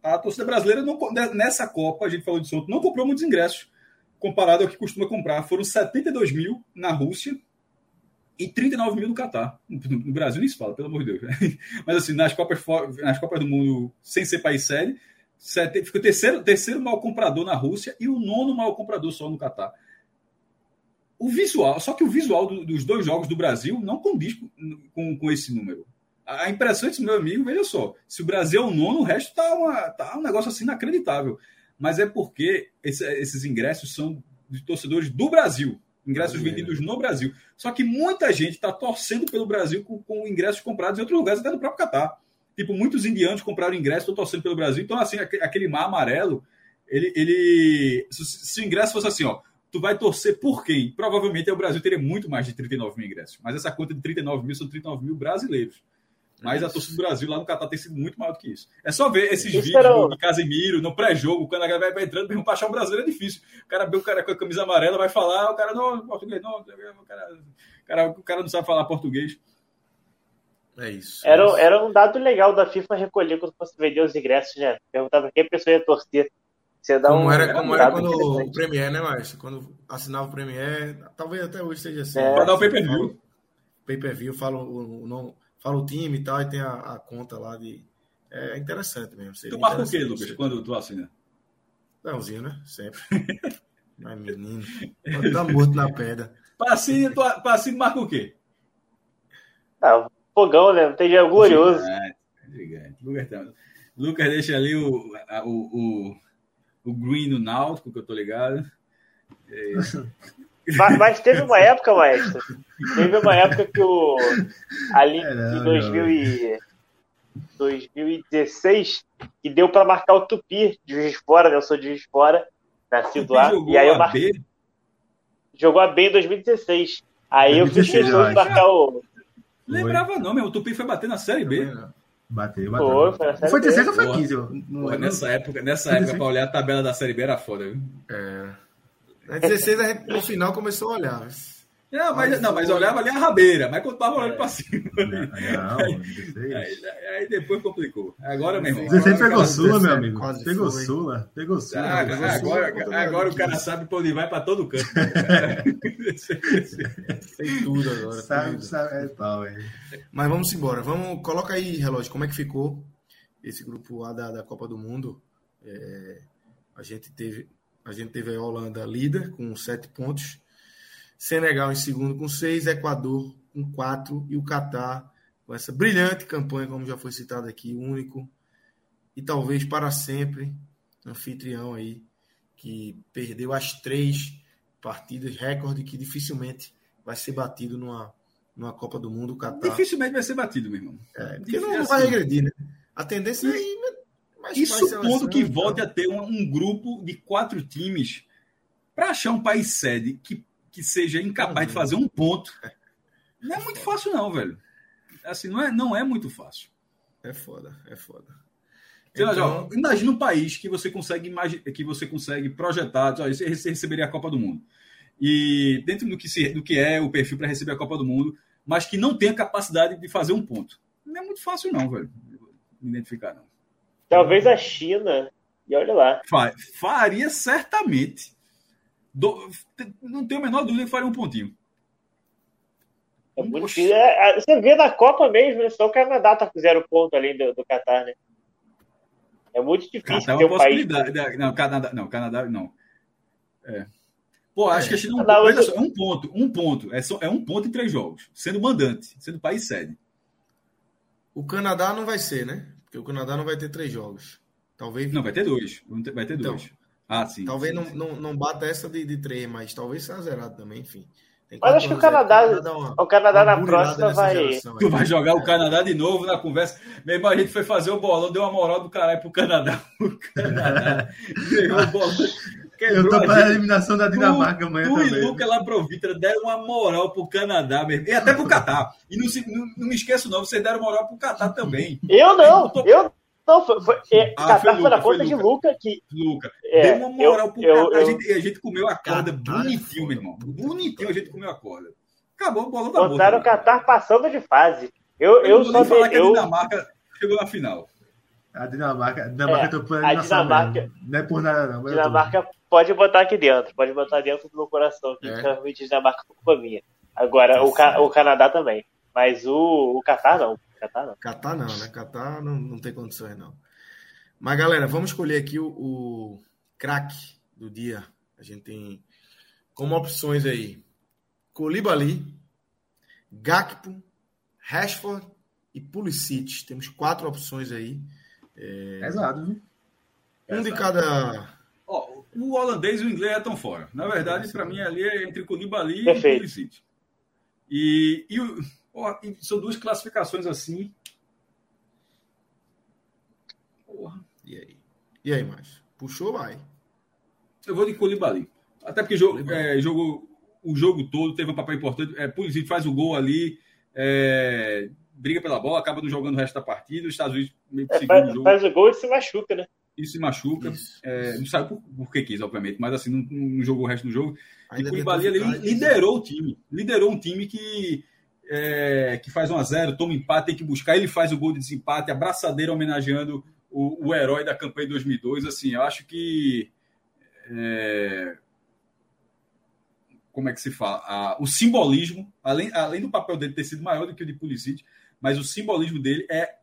A torcida brasileira, não, nessa Copa, a gente falou disso ontem, não comprou muitos ingressos, comparado ao que costuma comprar. Foram 72 mil na Rússia e 39 mil no Catar. No Brasil nem se fala, pelo amor de Deus. Mas assim, nas Copas, nas Copas do Mundo, sem ser país série, fica o terceiro, terceiro maior comprador na Rússia e o nono maior comprador só no Catar o visual, só que o visual do, dos dois jogos do Brasil não condiz com, com esse número. A impressão desse meu amigo, veja só, se o Brasil é o nono, o resto tá, uma, tá um negócio assim inacreditável. Mas é porque esse, esses ingressos são de torcedores do Brasil. Ingressos vendidos no Brasil. Só que muita gente está torcendo pelo Brasil com, com, ingressos comprados em outros lugares, até no próprio Catar. Tipo, muitos indianos compraram ingressos, estão torcendo pelo Brasil. Então, assim, aquele mar amarelo, ele. ele se, se o ingresso fosse assim, ó, tu vai torcer por quem? Provavelmente o Brasil teria muito mais de 39 mil ingressos. Mas essa conta de 39 mil são 39 mil brasileiros. Mas a torcida do Brasil lá no Catar tem sido muito maior do que isso. É só ver esses isso vídeos era... do Casemiro, no pré-jogo, quando a galera vai entrando, mesmo pra achar um brasileiro é difícil. O cara vê o cara com a camisa amarela, vai falar, o cara não, português não, o cara, o cara, o cara não sabe falar português. É isso. Era, é isso. era um dado legal da FIFA recolher quando você vender os ingressos, né? Perguntava quem a pessoa ia torcer. Você dá como um, era, como era quando o Premier, né, Márcio? Quando assinava o Premier, talvez até hoje seja assim. É, Para dar o pay-per-view. Pay-per-view, falo o, o, fala o time e tal, e tem a, a conta lá de. É interessante mesmo. Tu marca o quê, Lucas, quando tu assina? Leãozinho, né? Sempre. Mas, menino, tá morto na pedra. Passinho, Passinho marca o quê? Ah, fogão, né? Não tem dia glorioso. Lucas, Lucas deixa ali o, o, o, o green no náutico, que eu tô ligado. É mas, mas, teve uma época, maestro. Teve uma época que o. Ali é, em 2000 e, 2016, que deu para marcar o Tupi de Juiz Fora, né? Eu sou de Juiz Fora, nascido lá. E aí eu marquei. Jogou a B em 2016. Aí 2016, eu fiz questão de marcar o. Lembrava não, meu. O Tupi foi bater na Série B. Bateu, bateu. Foi, foi, foi 16 ou foi 15? Não, Porra, nessa época, nessa época, pra olhar a tabela da Série B era foda, viu? É. Na 16, no final, começou a olhar. Não, mas, não, mas olhava ali a rabeira, mas quando tava olhando é. para cima. Não, aí, aí, aí, depois complicou. Agora, meu irmão. 16 pegou Sula, meu amigo. Pegou foi. Sula, pegou Sula. Ah, pegou agora, Sula, agora, agora o cara sabe para onde vai para todo canto. Tem tudo agora. Sabe, sabe, é pau, é. Mas vamos embora. Vamos, coloca aí, relógio, como é que ficou esse grupo A da, da Copa do Mundo. É, a gente teve a gente teve a Holanda líder com sete pontos, Senegal em segundo com seis, Equador com quatro e o Catar com essa brilhante campanha, como já foi citado aqui, único e talvez para sempre anfitrião aí que perdeu as três partidas, recorde que dificilmente vai ser batido numa, numa Copa do Mundo. O Catar. Dificilmente vai ser batido, meu irmão. É, porque não, não vai regredir, né? A tendência é mas, e supondo que então. volte a ter um, um, grupo de quatro times para achar um país sede que, que seja incapaz uhum. de fazer um ponto, não é muito fácil, não, velho. Assim, não é, não é muito fácil. É foda, é foda. Então... imagina um país que você consegue que você consegue projetar, ó, você receberia a Copa do Mundo. E dentro do que, se, do que é o perfil para receber a Copa do Mundo, mas que não tem a capacidade de fazer um ponto. Não é muito fácil, não, velho. Identificar, não. Talvez a China, e olha lá. Faria certamente. Do, não tenho a menor dúvida que faria um pontinho. É muito difícil. É, é, você vê na Copa mesmo, né? só o Canadá tá com zero ponto além do, do Qatar, né? É muito difícil Catar ter um país. Não, Canadá, não, Canadá não. É. Pô, acho que a China não, é só, é um ponto, um ponto. É, só, é um ponto em três jogos, sendo mandante, sendo país sede. O Canadá não vai ser, né? Porque o Canadá não vai ter três jogos. Talvez. Não, vai ter dois. Vai ter então, dois. Ah, sim. Talvez sim, não, sim. Não, não bata essa de, de três, mas talvez seja zerado também, enfim. Mas acho que o Canadá, uma, o Canadá na próxima vai. Tu vai jogar o Canadá de novo na conversa. Mesmo a gente foi fazer o bolão, deu uma moral do caralho pro Canadá. O Canadá ganhou o bolão. Eu tô para a eliminação da Dinamarca amanhã tu também. Tu e Luca Laprovitra deram uma moral pro Canadá mesmo. E até pro Catar. E não, não, não me esqueço, não, vocês deram moral pro Catar também. Eu não, eu, tô... eu não, foi, foi, é, ah, Catar foi, foi na conta de Luca que. Luca. É, Deu uma moral eu, pro eu, Catar. Eu, a, gente, a gente comeu a corda bonitinho, meu irmão. Bonitinho a gente comeu a corda. Acabou a bola da Botaram o Catar passando de fase. Eu, eu, eu só falar que a Dinamarca chegou na final. A Dinamarca, a Dinamarca, é, a Dinamarca não é por nada, não. Dinamarca pode botar aqui dentro, pode botar dentro do meu coração, que é. realmente Dinamarca foi culpa minha. Agora, o, Ca, o Canadá também. Mas o, o Catar não. Catar não. Catar não, né? Catar não, não tem condições, não. Mas, galera, vamos escolher aqui o, o craque do dia. A gente tem como opções aí Colibali, Gakpo, Rashford e Pulisic. Temos quatro opções aí. É... Pesado, viu? Um de cada. Oh, o holandês e o inglês estão fora. Na verdade, para mim, ali é entre Koulibaly e Pulisic. E, e, oh, são duas classificações assim. Porra. E aí? E aí, mais? Puxou, vai. Eu vou de Koulibaly. Até porque jogo, é, jogo, o jogo todo teve um papel importante. É, Pulisic faz o gol ali, é, briga pela bola, acaba não jogando o resto da partida. Os Estados Unidos meio que é, faz, o jogo. faz o gol e se machuca, né? E se machuca. Isso, é, Não sabe por, por, que quis, obviamente, mas assim, não, não jogou o resto do jogo. Ainda e Koulibaly ali liderou o time. Liderou um time que, é, que faz 1 a 0 toma empate, tem que buscar. Ele faz o gol de desempate, abraçadeira homenageando o, o herói da campanha de 2002. Assim, eu acho que. É, como é que se fala? o simbolismo, além, além do papel dele ter sido maior do que o de Pulisic, mas o simbolismo dele é,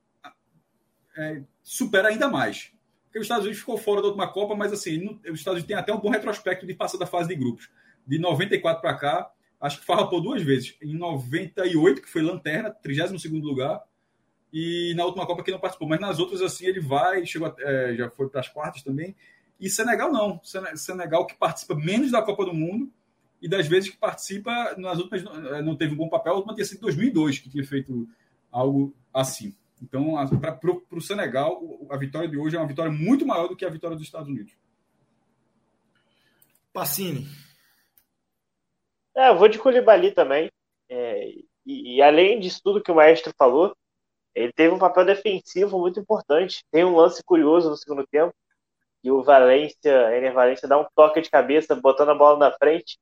é supera ainda mais. Porque os Estados Unidos ficou fora da última Copa, mas assim, os Estados Unidos têm até um bom retrospecto de passar da fase de grupos. De 94 para cá, acho que farrapou duas vezes. Em 98, que foi lanterna, 32 lugar, e na última Copa que não participou. Mas nas outras, assim, ele vai, chegou é, já foi para as quartas também. E Senegal não. Senegal que participa menos da Copa do Mundo e das vezes que participa, nas últimas não teve um bom papel, a última tinha sido 2002 que tinha feito algo assim. Então, para o Senegal, a vitória de hoje é uma vitória muito maior do que a vitória dos Estados Unidos. Pacini. É, eu vou de Koulibaly também. É, e, e, além disso tudo que o maestro falou, ele teve um papel defensivo muito importante. Tem um lance curioso no segundo tempo, que o Valência, Ener Valência dá um toque de cabeça, botando a bola na frente.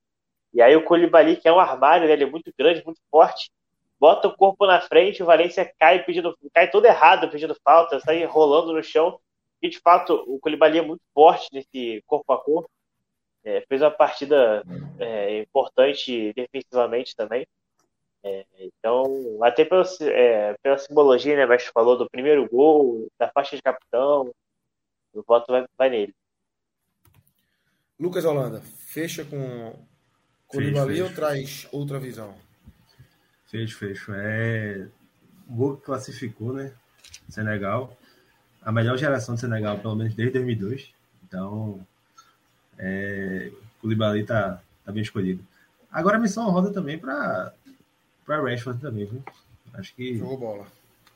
E aí o Koulibaly, que é um armário, né, ele é muito grande, muito forte, bota o corpo na frente, o Valência cai pedindo, cai todo errado pedindo falta, sai rolando no chão. E de fato, o Koulibaly é muito forte nesse corpo a corpo. É, fez uma partida é, importante defensivamente também. É, então, até pela, é, pela simbologia, né, Mestre falou do primeiro gol, da faixa de capitão, o voto vai, vai nele. Lucas Holanda, fecha com Koulibaly ou traz outra visão? Fecho, fecho. É o gol que classificou, né? Senegal. A melhor geração do Senegal, pelo menos desde 2002. Então, é, o Koulibaly tá, tá bem escolhido. Agora a missão roda também para para Rashford também, viu? Acho que. Jogou bola.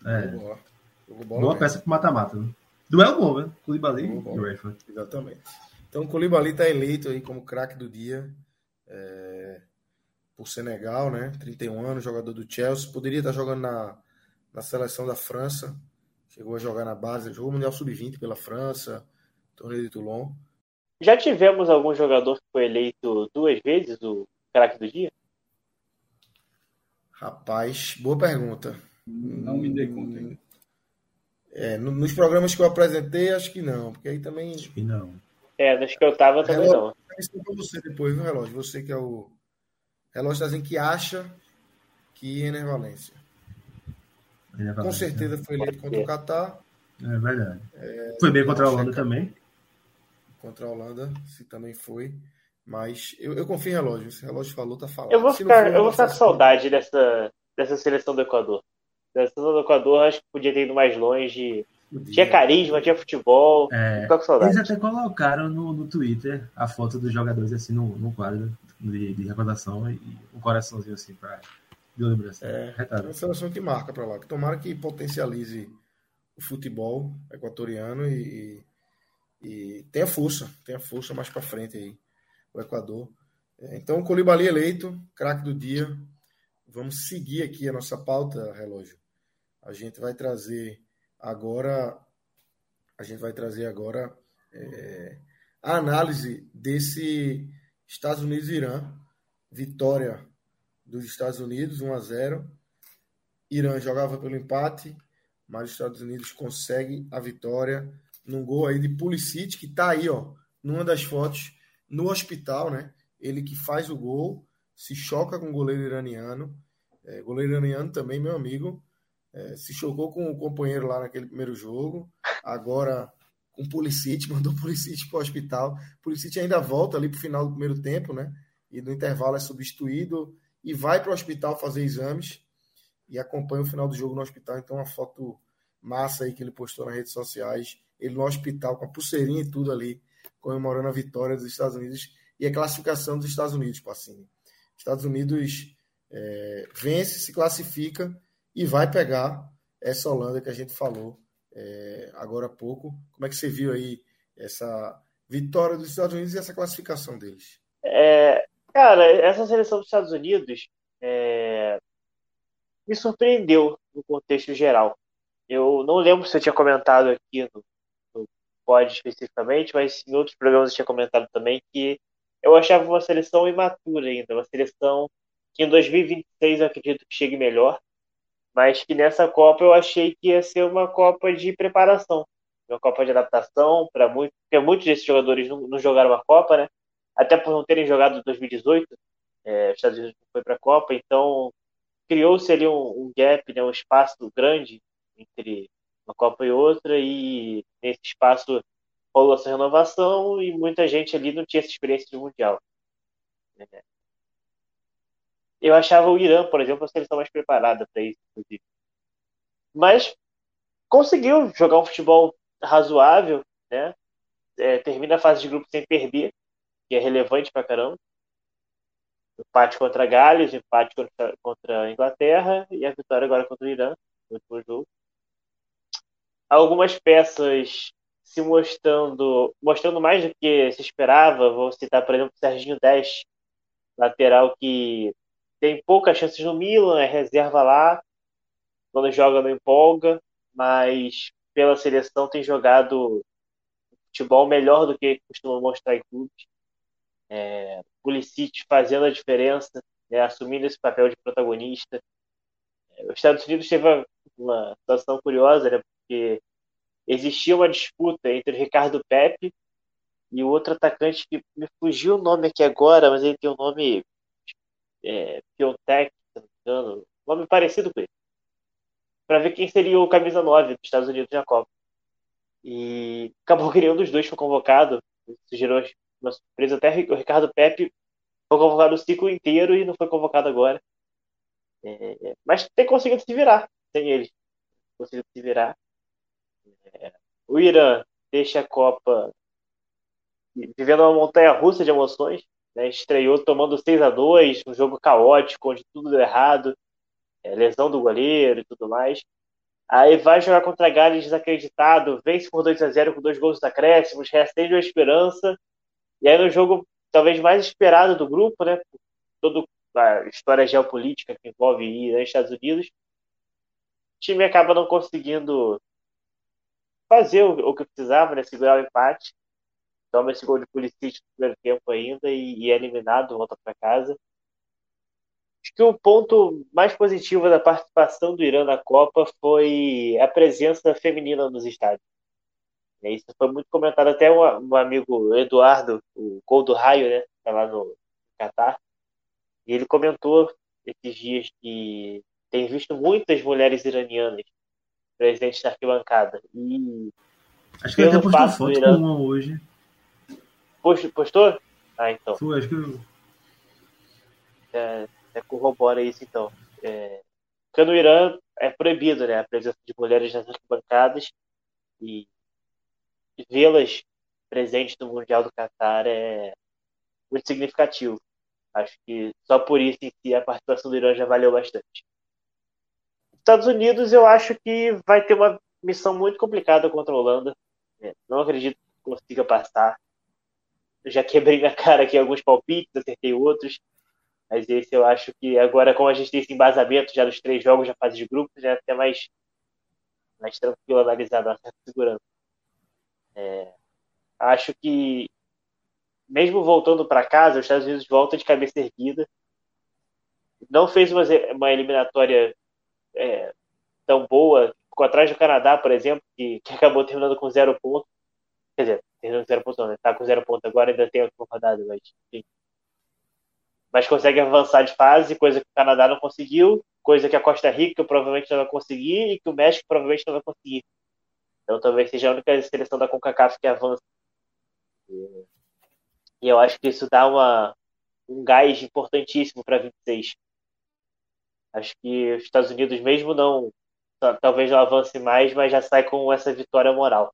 É. Jogou bola. Jogou bola Boa mesmo. peça pro mata-mata, né? Duelo bom, né? Koulibaly e Rashford. Exatamente. Então o Koulibaly tá eleito aí como craque do dia. É por Senegal, né? 31 anos, jogador do Chelsea. Poderia estar jogando na, na seleção da França. Chegou a jogar na base, jogou Mundial Sub-20 pela França, torneio de Toulon. Já tivemos algum jogador que foi eleito duas vezes o craque do dia? Rapaz, boa pergunta. Não me dei conta ainda. É, nos programas que eu apresentei, acho que não, porque aí também. Acho que não. É, nos que eu tava também relógio, não. Isso para você depois, viu, relógio? Você que é o Relógio está dizendo que acha que Ener Valência. Com certeza foi eleito contra o Catar. É verdade. É, foi bem contra a Holanda também. Contra a Holanda, se também foi. Mas eu, eu confio em relógio. Se o relógio falou, tá falando. Eu vou ficar, eu vou ficar com saudade dessa, dessa seleção do Equador. A seleção do Equador acho que podia ter ido mais longe. Podia. Tinha carisma, tinha futebol. É, eles até colocaram no, no Twitter a foto dos jogadores assim no, no quadro de, de recordação e um coraçãozinho assim para de lembrança. É, é uma seleção que marca para lá. Que tomara que potencialize o futebol equatoriano e, e tenha força, tenha força mais para frente aí, o Equador. É, então, Colibali eleito, craque do dia. Vamos seguir aqui a nossa pauta, relógio. A gente vai trazer agora, a gente vai trazer agora é, a análise desse Estados Unidos e Irã. Vitória dos Estados Unidos, 1 a 0. Irã jogava pelo empate, mas os Estados Unidos consegue a vitória num gol aí de Pulisic, que está aí, ó, numa das fotos, no hospital, né? Ele que faz o gol, se choca com o goleiro iraniano. É, goleiro iraniano também, meu amigo, é, se chocou com o companheiro lá naquele primeiro jogo. Agora com o Pulisic, mandou o Pulisic para o hospital. O Pulisic ainda volta ali para o final do primeiro tempo, né? E no intervalo é substituído e vai para o hospital fazer exames e acompanha o final do jogo no hospital. Então, uma foto massa aí que ele postou nas redes sociais. Ele no hospital com a pulseirinha e tudo ali comemorando a vitória dos Estados Unidos e a classificação dos Estados Unidos, Pacini. Estados Unidos é, vence, se classifica e vai pegar essa Holanda que a gente falou é, agora há pouco. Como é que você viu aí essa vitória dos Estados Unidos e essa classificação deles? É, cara, essa seleção dos Estados Unidos é, me surpreendeu no contexto geral. Eu não lembro se eu tinha comentado aqui no, pod especificamente, mas em outros programas eu tinha comentado também que eu achava uma seleção imatura ainda, uma seleção que em 2026 eu acredito que chegue melhor, mas que nessa Copa eu achei que ia ser uma Copa de preparação, uma Copa de adaptação para muitos, porque muitos desses jogadores não, não, jogaram a Copa, né? Até por não terem jogado em 2018, é, os Estados Unidos não foi para a Copa, então criou-se ali um, um gap, né, um espaço grande entre uma Copa e outra, e nesse espaço rolou essa renovação e muita gente ali não tinha essa experiência de Mundial. É. Eu achava o Irã, por exemplo, a seleção mais preparada para isso, inclusive. Mas conseguiu jogar um futebol razoável, né? É, termina a fase de grupo sem perder, que é relevante pra caramba. Empate contra Gales, empate contra, contra a Inglaterra e a vitória agora contra o Irã, no último jogo. Algumas peças se mostrando, mostrando mais do que se esperava. Vou citar, por exemplo, o Serginho 10, lateral que tem poucas chances no Milan, é reserva lá, quando joga não empolga, mas pela seleção tem jogado futebol melhor do que costuma mostrar em clubes. É, Pulisic fazendo a diferença, né, assumindo esse papel de protagonista. É, os Estados Unidos teve uma situação curiosa, né, porque existia uma disputa entre Ricardo Pepe e o outro atacante que me fugiu o nome aqui agora, mas ele tem um nome é, Piontech, nome parecido com ele, para ver quem seria o camisa 9 dos Estados Unidos na Copa. E acabou que nenhum dos dois foi convocado, isso gerou uma surpresa, até o Ricardo Pepe foi convocado o ciclo inteiro e não foi convocado agora. É, mas tem conseguido se virar sem ele. Conseguido se virar. É, o Irã deixa a Copa vivendo uma montanha russa de emoções. Né? Estreou tomando 6 a 2 um jogo caótico, onde tudo deu errado, é, lesão do goleiro e tudo mais. Aí vai jogar contra Gales desacreditado, vence por 2 a 0 com dois gols acréscimos, reacende a esperança. E aí no jogo talvez mais esperado do grupo, né? Toda a história geopolítica que envolve Irã e Estados Unidos, o time acaba não conseguindo fazer o, o que precisava, né? Segurar o empate. Toma esse gol de Pulisic no primeiro tempo ainda e, e é eliminado, volta para casa. Acho que o ponto mais positivo da participação do Irã na Copa foi a presença feminina nos estádios. Isso foi muito comentado até um, um amigo Eduardo, o gol do raio, né? Tá lá no Catar. E ele comentou esses dias que tem visto muitas mulheres iranianas presentes na arquibancada. E acho que ele até postou foto Irã... com uma hoje. Postou? Ah, então. Foi, acho que é, é, corrobora isso, então. É, porque no Irã é proibido né, a presença de mulheres nas arquibancadas e vê-las presentes no Mundial do Qatar é muito significativo. Acho que só por isso em si a participação do Irã já valeu bastante. Estados Unidos, eu acho que vai ter uma missão muito complicada contra a Holanda. É, não acredito que consiga passar. Eu já quebrei na cara aqui alguns palpites, acertei outros. Mas esse eu acho que agora, como a gente tem esse embasamento já dos três jogos, já fase de grupos, já é até mais, mais tranquilo analisar a certa segurança. É, acho que, mesmo voltando para casa, os Estados Unidos voltam de cabeça erguida. Não fez uma, uma eliminatória é, tão boa. Ficou atrás do Canadá, por exemplo, que, que acabou terminando com zero ponto. Quer dizer, terminando com zero ponto, não, né? Tá com zero ponto agora, ainda tem uma rodada, mas enfim. Mas consegue avançar de fase, coisa que o Canadá não conseguiu, coisa que a Costa Rica provavelmente não vai conseguir e que o México provavelmente não vai conseguir. Então talvez seja a única seleção da CONCACAF que avança. E eu acho que isso dá uma, um gás importantíssimo para 26. Acho que os Estados Unidos, mesmo não, talvez não avance mais, mas já sai com essa vitória moral.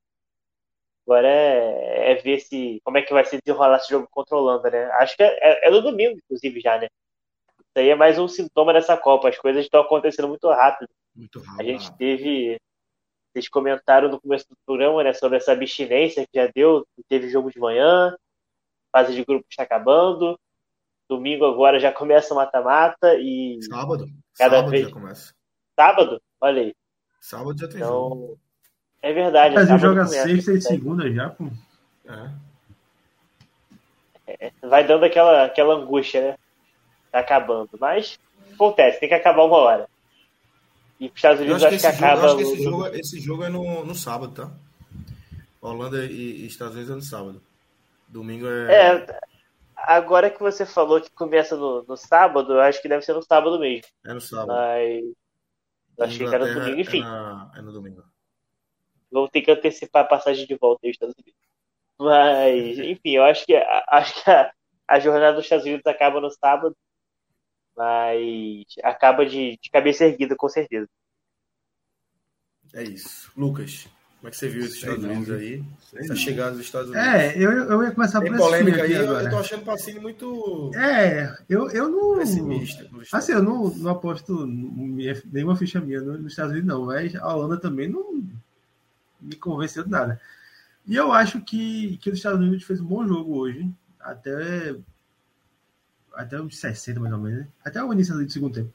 Agora é, é, ver se como é que vai se desenrolar esse jogo contra a Holanda, né? Acho que é, é, é no domingo, inclusive, já, né? Isso aí é mais um sintoma dessa Copa. As coisas estão acontecendo muito rápido. Muito rápido. A gente teve. Vocês comentaram no começo do programa, né, sobre essa abstinência que já deu, teve jogo de manhã, fase de grupo está acabando. Domingo agora já começa o mata-mata e. Sábado. Cada Sábado vez... já começa. Sábado? Olha aí. Sábado já tem então, jogo. É verdade. Mas joga sexta e segunda já, pô. É. é. Vai dando aquela, aquela angústia, né? Tá acabando. Mas acontece, tem que acabar uma hora. E os Estados Unidos acho, acho que, que acaba. Jogo, acho que esse, jogo, esse jogo é no, no sábado, tá? Holanda e, e Estados Unidos é no sábado. Domingo é. É, agora que você falou que começa no, no sábado, eu acho que deve ser no sábado mesmo. É no sábado. Mas. Eu achei que era no domingo, enfim. É, na, é no domingo. Vamos ter que antecipar a passagem de volta aí Estados Unidos. Mas, enfim, eu acho que, acho que a, a jornada dos Estados Unidos acaba no sábado, mas acaba de, de cabeça erguida, com certeza. É isso. Lucas, como é que você viu esses Estados Unidos aí? Essa chegada dos Estados Unidos. É, eu, eu ia começar Tem por polêmica aí, agora. eu tô achando o Pacini muito. É, eu, eu não. Pessimista. Assim, eu não, não aposto nenhuma ficha minha nos Estados Unidos, não, mas a Holanda também não me convenceu de nada. E eu acho que, que os Estados Unidos fez um bom jogo hoje, até até uns 60 mais ou menos, né? até o início do segundo tempo,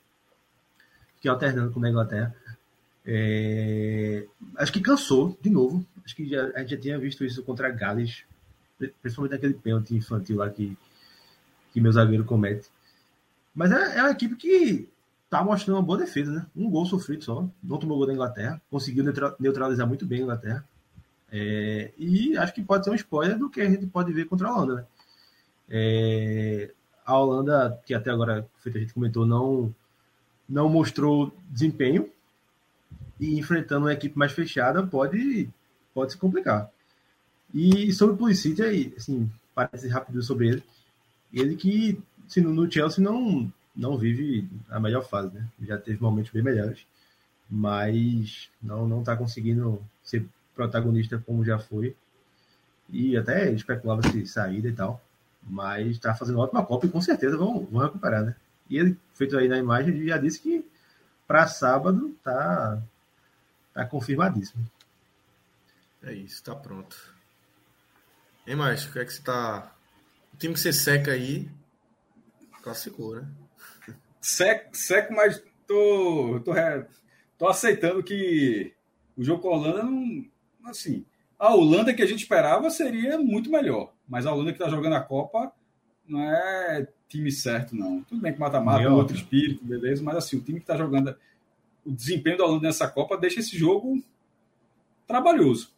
que alternando com a Inglaterra. É... Acho que cansou de novo. Acho que já, a gente já tinha visto isso contra a Gales, principalmente aquele pênalti infantil lá que, que meu zagueiro comete. Mas é, é uma equipe que tá mostrando uma boa defesa, né? Um gol sofrido só, não tomou gol da Inglaterra, conseguiu neutralizar muito bem a Inglaterra. É, e acho que pode ser um spoiler do que a gente pode ver contra a Holanda, né? É, a Holanda, que até agora, feito a gente comentou, não, não mostrou desempenho e enfrentando uma equipe mais fechada pode, pode se complicar. E sobre o Pulisic, assim, parece rápido sobre ele. Ele que, assim, no Chelsea não não vive a melhor fase, né? Já teve momentos bem melhores, mas não não está conseguindo ser protagonista como já foi. E até especulava se saída e tal, mas está fazendo ótima Copa e com certeza vão, vão recuperar, né? E ele, feito aí na imagem, já disse que para sábado tá, tá confirmadíssimo. É isso, tá pronto. E mais, o que é que você tá. O time que você seca aí classificou, né? seco, seco mas tô, tô, tô aceitando que o jogo com a Holanda não. Assim, a Holanda que a gente esperava seria muito melhor, mas a Holanda que está jogando a Copa não é time certo, não. Tudo bem que mata-mata, outro espírito, beleza, mas assim, o time que está jogando. O desempenho da Holanda nessa Copa deixa esse jogo trabalhoso.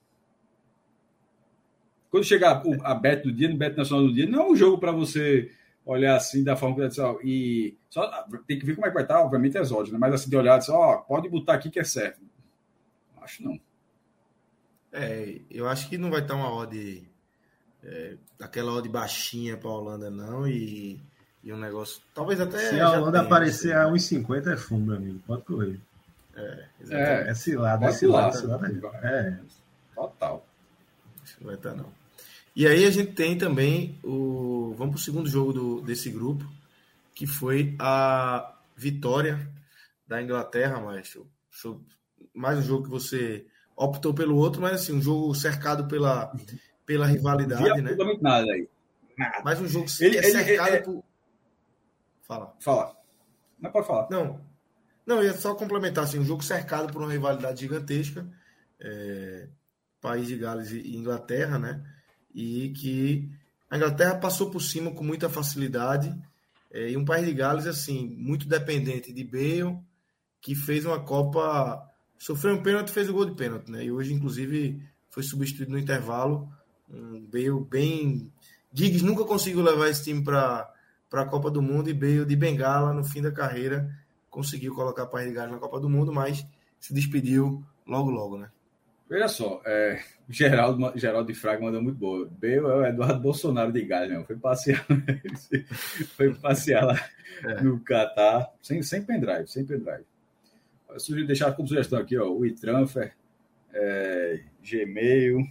Quando chegar a Bet do dia, no Bet Nacional do dia, não é um jogo para você olhar assim da forma que ó, e só tem que ver como é que vai estar, obviamente é exódio, né? mas assim de olhar assim, ó, pode botar aqui que é certo. Acho não. É, eu acho que não vai estar uma odd é, aquela odd baixinha para a Holanda não e, e um negócio, talvez até Se a Holanda tenha, aparecer assim. a 1,50 é fundo, meu amigo, pode correr. É, é, é cilada, é cilada, cilada, é. Total. Não vai estar não. E aí a gente tem também o. Vamos para o segundo jogo do, desse grupo, que foi a vitória da Inglaterra, maestro. Mais um jogo que você optou pelo outro, mas assim, um jogo cercado pela, pela rivalidade, né? Nada aí. Nada. Mais um jogo ele, é cercado ele, ele, por. Fala. Fala. Não pode falar. Não. Não, ia só complementar assim, um jogo cercado por uma rivalidade gigantesca. É, país de Gales e Inglaterra, né? e que a Inglaterra passou por cima com muita facilidade é, e um país de Gales assim muito dependente de Bale que fez uma Copa sofreu um pênalti fez o gol de pênalti né e hoje inclusive foi substituído no intervalo um Bale bem Giggs nunca conseguiu levar esse time para a Copa do Mundo e Bale de Bengala no fim da carreira conseguiu colocar país de Gales na Copa do Mundo mas se despediu logo logo né Veja só, é, Geraldo, Geraldo de Fraga mandou muito boa. Bale é o Eduardo Bolsonaro de Gales, não. Foi passear, foi passear lá é. no Catar, sem, sem pendrive, sem pendrive. Eu sugiro deixar como sugestão aqui, ó, o e-transfer, é, Gmail,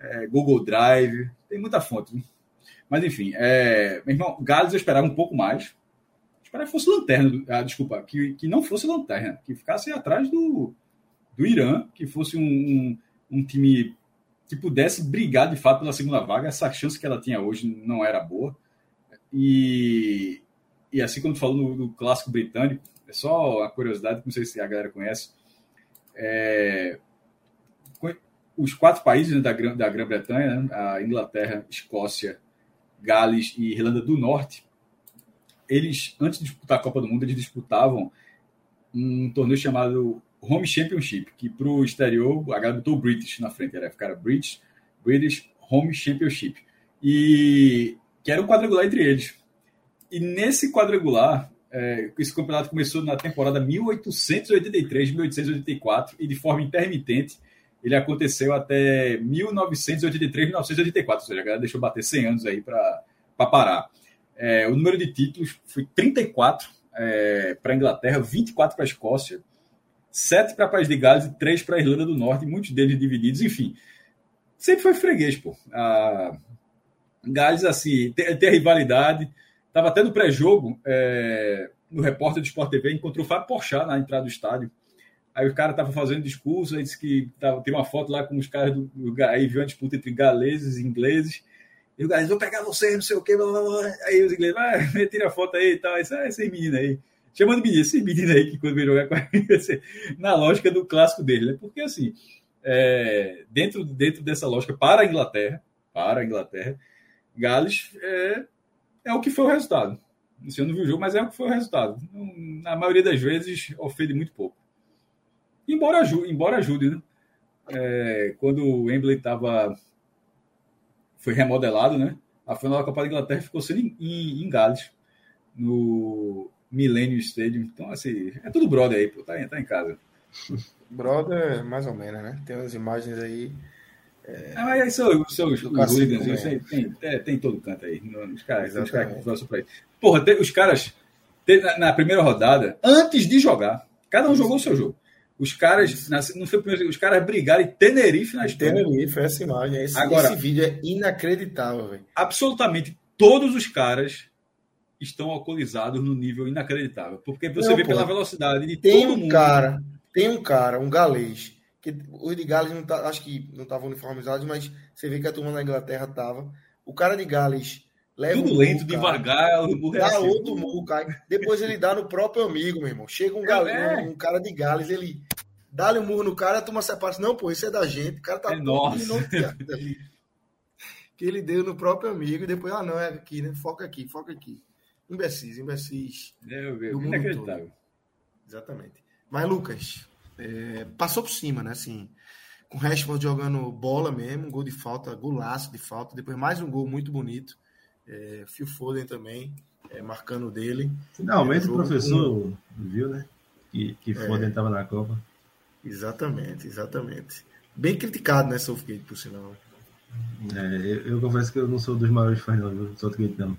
é, Google Drive, tem muita fonte. Né? Mas enfim, é, meu irmão, Gales eu esperava um pouco mais. Esperava que fosse lanterna, ah, desculpa, que, que não fosse lanterna, que ficasse atrás do, do Irã, que fosse um, um, um time que pudesse brigar de fato pela segunda vaga. Essa chance que ela tinha hoje não era boa. E, e assim tu falou no, clássico britânico, é só a curiosidade, não sei se a galera conhece. É, os quatro países né, da, da Grã-Bretanha, né, a Inglaterra, Escócia, Gales e Irlanda do Norte, eles, antes de disputar a Copa do Mundo, eles disputavam um torneio chamado Home Championship, que para o exterior, a galera botou British na frente, era ficar British, British Home Championship. E que era um quadrangular entre eles. E nesse quadrangular, é, esse campeonato começou na temporada 1883-1884 e de forma intermitente ele aconteceu até 1983-1984, ou seja, a galera deixou bater 100 anos aí para parar. É, o número de títulos foi 34 é, para a Inglaterra, 24 para a Escócia, 7 para País de Gales e 3 para a Irlanda do Norte, muitos deles divididos, enfim. Sempre foi freguês, pô. A Gales, assim, tem, tem a rivalidade, Estava até no pré-jogo, é, no repórter do Sport TV, encontrou o Fábio Porchat na entrada do estádio. Aí o cara estava fazendo discurso, aí disse que tava, tem uma foto lá com os caras do, aí viu uma disputa entre galeses e ingleses. E o galês, vou pegar você, não sei o quê. Blá, blá, blá. Aí os ingleses, vai, tira a foto aí e tal. Isso, ah, esses meninos aí. Chamando menino, esses meninos aí que quando vem jogar com a na lógica do clássico dele, né? Porque assim, é, dentro, dentro dessa lógica, para a Inglaterra, para a Inglaterra, Gales é, é o que foi o resultado. Você não viu o jogo, mas é o que foi o resultado. Na maioria das vezes, ofende muito pouco. Embora ajude, embora ajude né? É, quando o Wembley estava foi remodelado, né? A final da Copa da Inglaterra ficou sendo em, em, em Gales, no Millennium Stadium. Então, assim, é tudo brother aí, pô, tá, tá em casa. Brother, mais ou menos, né? Tem umas imagens aí é, ah, mas aí são, são os, os hooligans, tem, tem, é, tem todo canto aí. Os caras, os caras que gostam pra isso. Porra, tem, os caras, tem, na, na, primeira rodada, antes de jogar, cada um jogou o seu jogo. Os caras, não foi primeiro, os caras brigaram em Tenerife na história. Tenerife, essa imagem. Esse, Agora, esse vídeo é inacreditável, velho. Absolutamente todos os caras estão alcoolizados no nível inacreditável. Porque você não, vê pela velocidade de tem todo um mundo. Cara, tem um cara, um galês que os de Gales não tá, acho que não estavam uniformizados, mas você vê que a turma na Inglaterra tava. O cara de Gales leva Tudo um lento, devagar, o dá assim. outro murro, cai. Depois ele dá no próprio amigo, meu irmão. Chega um, gal, é. um, cara de Gales, ele dá-lhe um murro no cara, a turma separa. Não, pô, isso é da gente. O cara tá é todo que ele deu no próprio amigo e depois, ah, não, é aqui, né? Foca aqui, foca aqui. Imbecis, imbecis. É, eu vejo. Inacreditável. Exatamente. Mas, Lucas, é, passou por cima, né? Assim, com o Rashford jogando bola mesmo, um gol de falta, golaço de falta, depois mais um gol muito bonito. É, Phil Foden também, é, marcando dele. Finalmente o professor com... viu, né? Que, que é. Foden estava na Copa. Exatamente, exatamente. Bem criticado, né, Southgate, por sinal. É, eu, eu, confesso que eu não sou dos maiores fãs do Southgate, não.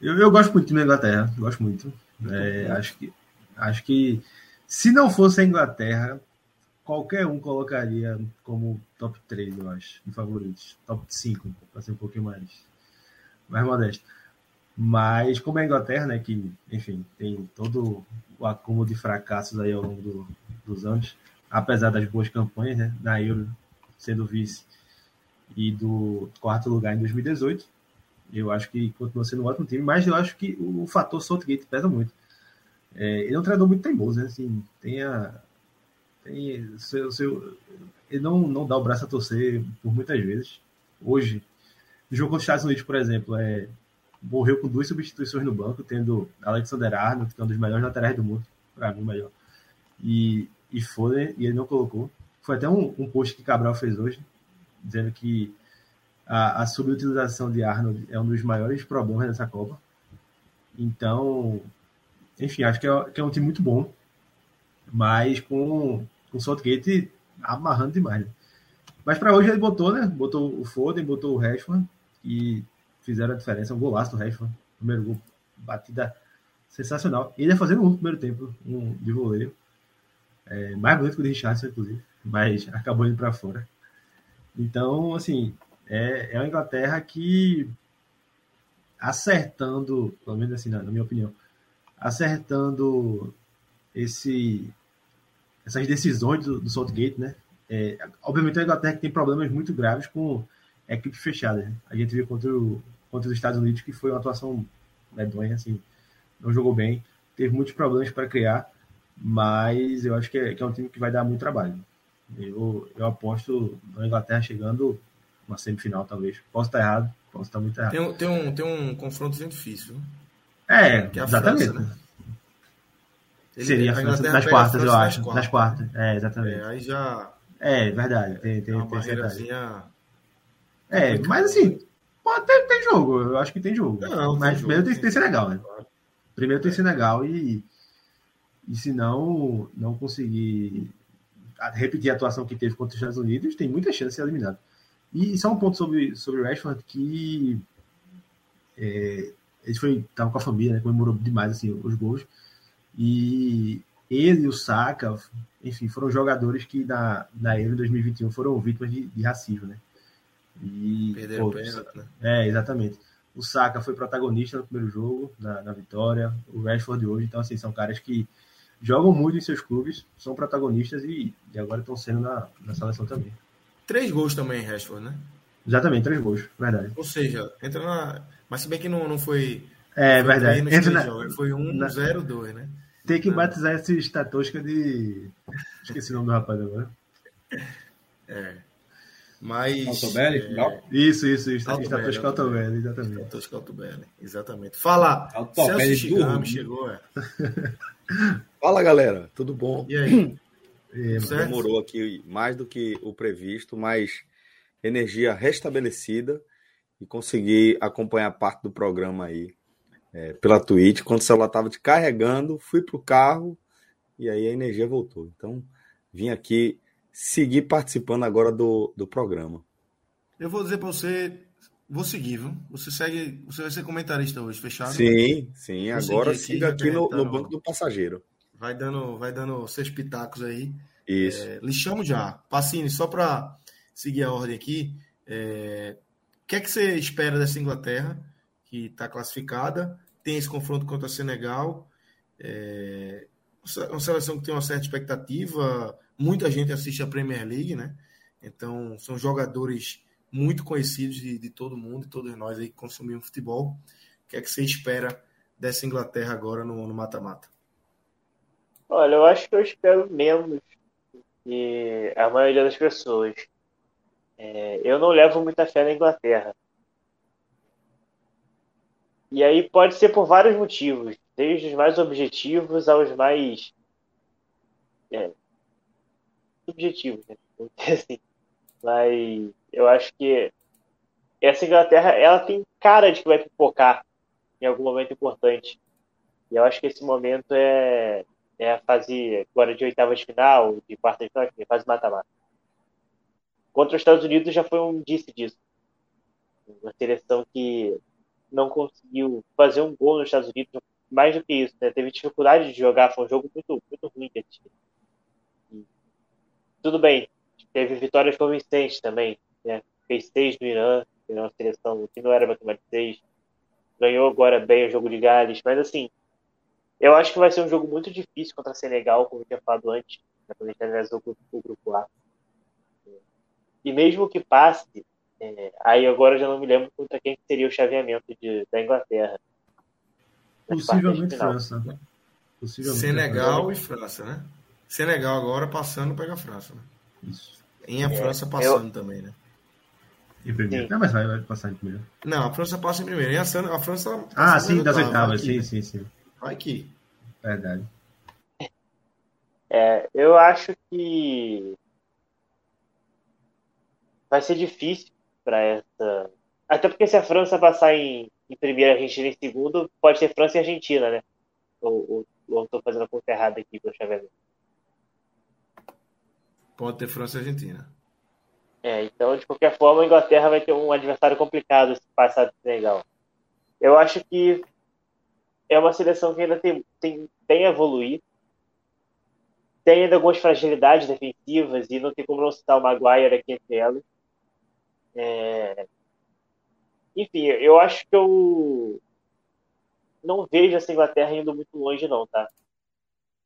Eu, eu gosto muito da Inglaterra, gosto muito. É, acho que acho que se não fosse a Inglaterra, qualquer um colocaria como top 3, eu acho, de favoritos. Top 5, para ser um pouquinho mais, mais modesto. Mas como é a Inglaterra, né, que, enfim, tem todo o acúmulo de fracassos aí ao longo do, dos anos, apesar das boas campanhas, né, na Euro, sendo vice e do quarto lugar em 2018, eu acho que continua sendo um ótimo time, mas eu acho que o fator Southgate pesa muito. É, ele é um treinador muito teimoso, né? Assim, tem a, tem seu, seu, ele não, não dá o braço a torcer por muitas vezes. Hoje, no jogo contra os Estados Unidos, por exemplo, é, morreu com duas substituições no banco, tendo Alexander Arnold, que é um dos melhores laterais do mundo, para mim, o melhor. E, e Foden, e ele não colocou. Foi até um, um post que Cabral fez hoje, dizendo que a, a subutilização de Arnold é um dos maiores problemas dessa Copa. Então, enfim, acho que é, que é um time muito bom, mas com, com o Southgate amarrando demais. Né? Mas para hoje ele botou, né? Botou o Foden, botou o Rashford e fizeram a diferença. Um golaço do Rashford, primeiro gol, batida sensacional. Ele ia fazendo um primeiro tempo, um de voleio. É, mais bonito que o de Richardson, inclusive, mas acabou indo para fora. Então, assim, é, é uma Inglaterra que acertando, pelo menos assim, na, na minha opinião, acertando esse, essas decisões do, do Saltgate, né? É, obviamente a Inglaterra tem problemas muito graves com equipe fechada. Né? A gente viu contra, o, contra os Estados Unidos que foi uma atuação medonha, assim, não jogou bem, teve muitos problemas para criar, mas eu acho que é, que é um time que vai dar muito trabalho. Eu, eu aposto na Inglaterra chegando uma semifinal, talvez. Posso estar errado, posso estar muito errado. Tem um, tem um, tem um confronto difícil. É, que é exatamente. França, né? Seria a França nas quartas, eu acho. Nas quartas, é, exatamente. É, aí já. É, verdade. Tem, tem, tem essa É, mas assim, pode ter, tem jogo. Eu acho que tem jogo. Não, mas tem primeiro jogo, tem, tem que ser legal, né? Primeiro tem que ser legal e, e se não, não conseguir repetir a atuação que teve contra os Estados Unidos, tem muita chance de ser eliminado. E só um ponto sobre, sobre o Rashford que é, ele foi tava com a família, né, comemorou demais assim, os gols. E ele e o Saka, enfim, foram jogadores que na, na Euro 2021 foram vítimas de, de racismo, né? E, Perderam pênalti, né? É, exatamente. O Saka foi protagonista no primeiro jogo, na, na vitória. O Rashford hoje, então assim, são caras que jogam muito em seus clubes, são protagonistas e, e agora estão sendo na, na seleção também. Três gols também, Rashford, né? Exatamente, três gols, verdade. Ou seja, entra na. Mas se bem que não, não foi. É foi verdade. Entra na... jogos, foi um, na... zero, dois, né? Tem que batizar esse estatusca de. Esqueci o nome do rapaz agora. É. Mas. Altobelli? É... Isso, isso, isso. Estatusca Altobelli, exatamente. Estatusca Altobelli, exatamente. Fala, Altobelli Celso Chigami chegou, é. Fala, galera, tudo bom? E aí? Demorou aqui mais do que o previsto, mas energia restabelecida e consegui acompanhar parte do programa aí é, pela Twitch. Quando o celular estava te carregando, fui para o carro e aí a energia voltou. Então, vim aqui seguir participando agora do, do programa. Eu vou dizer para você, vou seguir, viu? Você segue, você vai ser comentarista hoje, fechado? Sim, sim. Agora siga aqui, aqui no, no banco do passageiro. Vai dando, vai dando seus pitacos aí. Isso. É, lhe chamo já. Passini, só para seguir a ordem aqui. É, o que é que você espera dessa Inglaterra, que está classificada? Tem esse confronto contra a Senegal. É, uma seleção que tem uma certa expectativa. Muita gente assiste a Premier League, né? Então, são jogadores muito conhecidos de, de todo mundo, de todos nós aí que consumimos futebol. O que é que você espera dessa Inglaterra agora no mata-mata? Olha, eu acho que eu espero menos que a maioria das pessoas. É, eu não levo muita fé na Inglaterra. E aí pode ser por vários motivos, desde os mais objetivos aos mais é, subjetivos, né? assim. Mas eu acho que essa Inglaterra ela tem cara de que vai pipocar em algum momento importante. E eu acho que esse momento é é a fase agora de oitava de final, de quarta de final, fase mata-mata. Contra os Estados Unidos já foi um indício disso. Uma seleção que não conseguiu fazer um gol nos Estados Unidos, mais do que isso, né? teve dificuldade de jogar, foi um jogo muito, muito ruim que Tudo bem, teve vitórias convincentes também, né? fez seis no Irã, que uma seleção que não era de seis, ganhou agora bem o jogo de Gales, mas assim, eu acho que vai ser um jogo muito difícil contra Senegal, como eu tinha falado antes, né, quando a gente analisou o grupo A. E mesmo que passe, é, aí agora eu já não me lembro contra quem seria o chaveamento de, da Inglaterra. Possivelmente França. Possivelmente Senegal e França, né? Senegal agora passando pega a França, né? Isso. Em a é, França passando eu... também, né? Em primeiro. Não, mas vai, vai passar em primeiro. Não, a França passa em primeiro. E a, a França. Ah, sim, das oitavas, sim, sim, sim. Vai que. Verdade. É, eu acho que vai ser difícil para essa. Até porque se a França passar em, em primeiro, a Argentina em segundo, pode ser França e Argentina, né? Ou, ou, estou fazendo a conta errada aqui para chaveamento. Pode ter França e Argentina. É, então, de qualquer forma, a Inglaterra vai ter um adversário complicado se passar do Senegal. Eu acho que é uma seleção que ainda tem, tem, tem a evoluir. Tem ainda algumas fragilidades defensivas e não tem como não citar o Maguire aqui entre elas. É... Enfim, eu acho que eu não vejo essa Inglaterra indo muito longe, não, tá?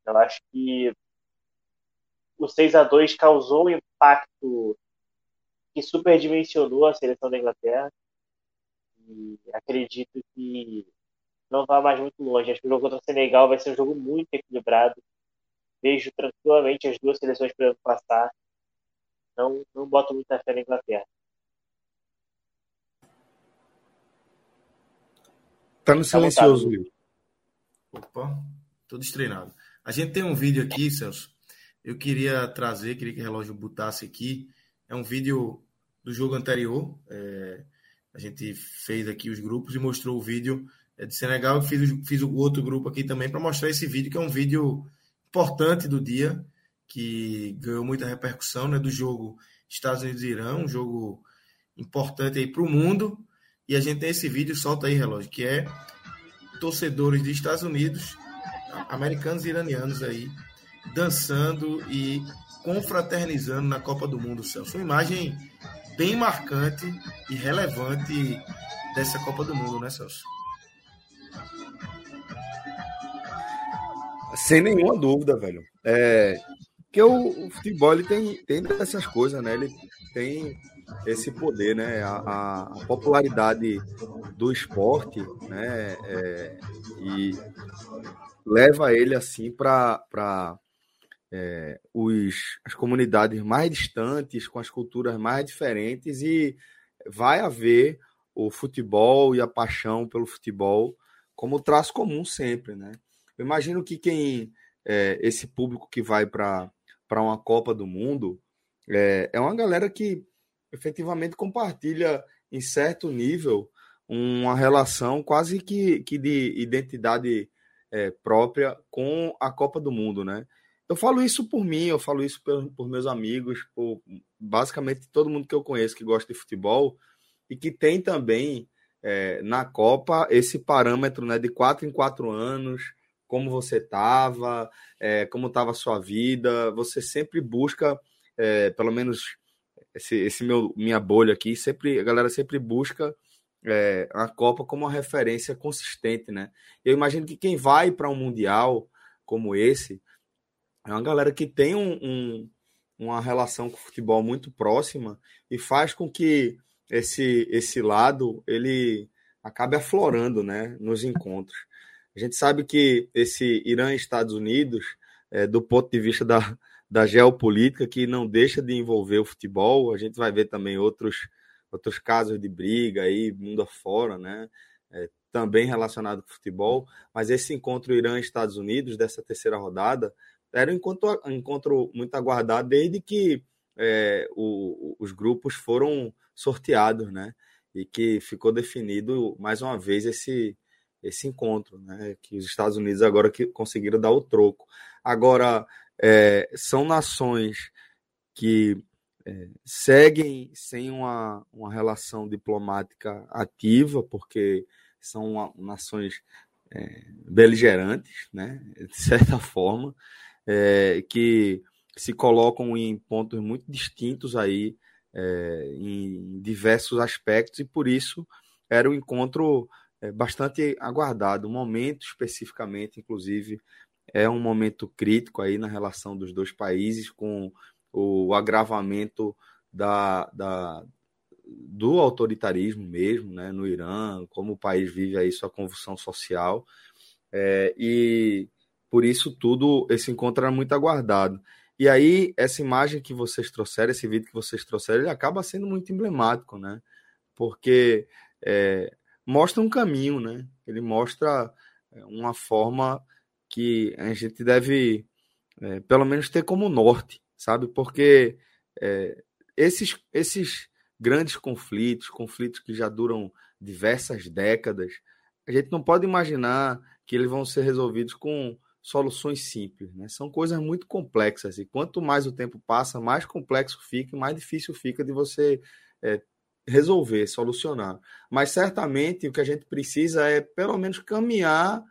Eu acho que o 6 a 2 causou um impacto que superdimensionou a seleção da Inglaterra. E acredito que não vai mais muito longe. Acho que o jogo contra o Senegal vai ser um jogo muito equilibrado. Vejo tranquilamente as duas seleções podendo passar. Não, não boto muita fé na Inglaterra. Tá no silencioso, Will. Opa, tô destreinado. A gente tem um vídeo aqui, Celso. Eu queria trazer, queria que o relógio botasse aqui. É um vídeo do jogo anterior. É, a gente fez aqui os grupos e mostrou o vídeo é, de Senegal. Eu fiz, fiz o outro grupo aqui também para mostrar esse vídeo, que é um vídeo importante do dia, que ganhou muita repercussão, né? Do jogo Estados Unidos e Irã, um jogo importante aí para o mundo. E a gente tem esse vídeo, solta aí, relógio, que é torcedores dos Estados Unidos, americanos e iranianos aí, dançando e confraternizando na Copa do Mundo, Celso. Uma imagem bem marcante e relevante dessa Copa do Mundo, né, Celso? Sem nenhuma dúvida, velho. É, que o, o futebol ele tem, tem dessas coisas, né? Ele tem esse poder, né? A, a popularidade do esporte, né? É, e leva ele assim para é, os, as comunidades mais distantes, com as culturas mais diferentes, e vai haver o futebol e a paixão pelo futebol como traço comum sempre, né? Eu imagino que quem é, esse público que vai para uma Copa do Mundo é, é uma galera que efetivamente compartilha em certo nível uma relação quase que, que de identidade é, própria com a Copa do Mundo, né? Eu falo isso por mim, eu falo isso por, por meus amigos, por basicamente todo mundo que eu conheço que gosta de futebol e que tem também é, na Copa esse parâmetro né, de quatro em quatro anos, como você estava, é, como estava a sua vida, você sempre busca, é, pelo menos esse, esse meu minha bolha aqui, sempre a galera sempre busca é, a Copa como uma referência consistente, né? Eu imagino que quem vai para um mundial como esse é uma galera que tem um, um, uma relação com o futebol muito próxima e faz com que esse esse lado ele acabe aflorando, né, nos encontros. A gente sabe que esse Irã e Estados Unidos, é, do ponto de vista da, da geopolítica que não deixa de envolver o futebol. A gente vai ver também outros, outros casos de briga aí, mundo afora, né? É, também relacionado com futebol. Mas esse encontro Irã-Estados Unidos, dessa terceira rodada, era um encontro, um encontro muito aguardado desde que é, o, os grupos foram sorteados, né? E que ficou definido mais uma vez esse, esse encontro, né? Que os Estados Unidos agora que conseguiram dar o troco. Agora, é, são nações que é, seguem sem uma, uma relação diplomática ativa, porque são nações é, beligerantes, né, de certa forma, é, que se colocam em pontos muito distintos aí, é, em diversos aspectos, e por isso era um encontro é, bastante aguardado, um momento especificamente, inclusive, é um momento crítico aí na relação dos dois países, com o agravamento da, da, do autoritarismo mesmo, né, no Irã, como o país vive aí sua convulsão social, é, e por isso tudo, esse encontro era muito aguardado. E aí, essa imagem que vocês trouxeram, esse vídeo que vocês trouxeram, ele acaba sendo muito emblemático, né, porque é, mostra um caminho, né, ele mostra é, uma forma que a gente deve, é, pelo menos, ter como norte, sabe? Porque é, esses, esses grandes conflitos, conflitos que já duram diversas décadas, a gente não pode imaginar que eles vão ser resolvidos com soluções simples, né? São coisas muito complexas e quanto mais o tempo passa, mais complexo fica, mais difícil fica de você é, resolver, solucionar. Mas certamente o que a gente precisa é pelo menos caminhar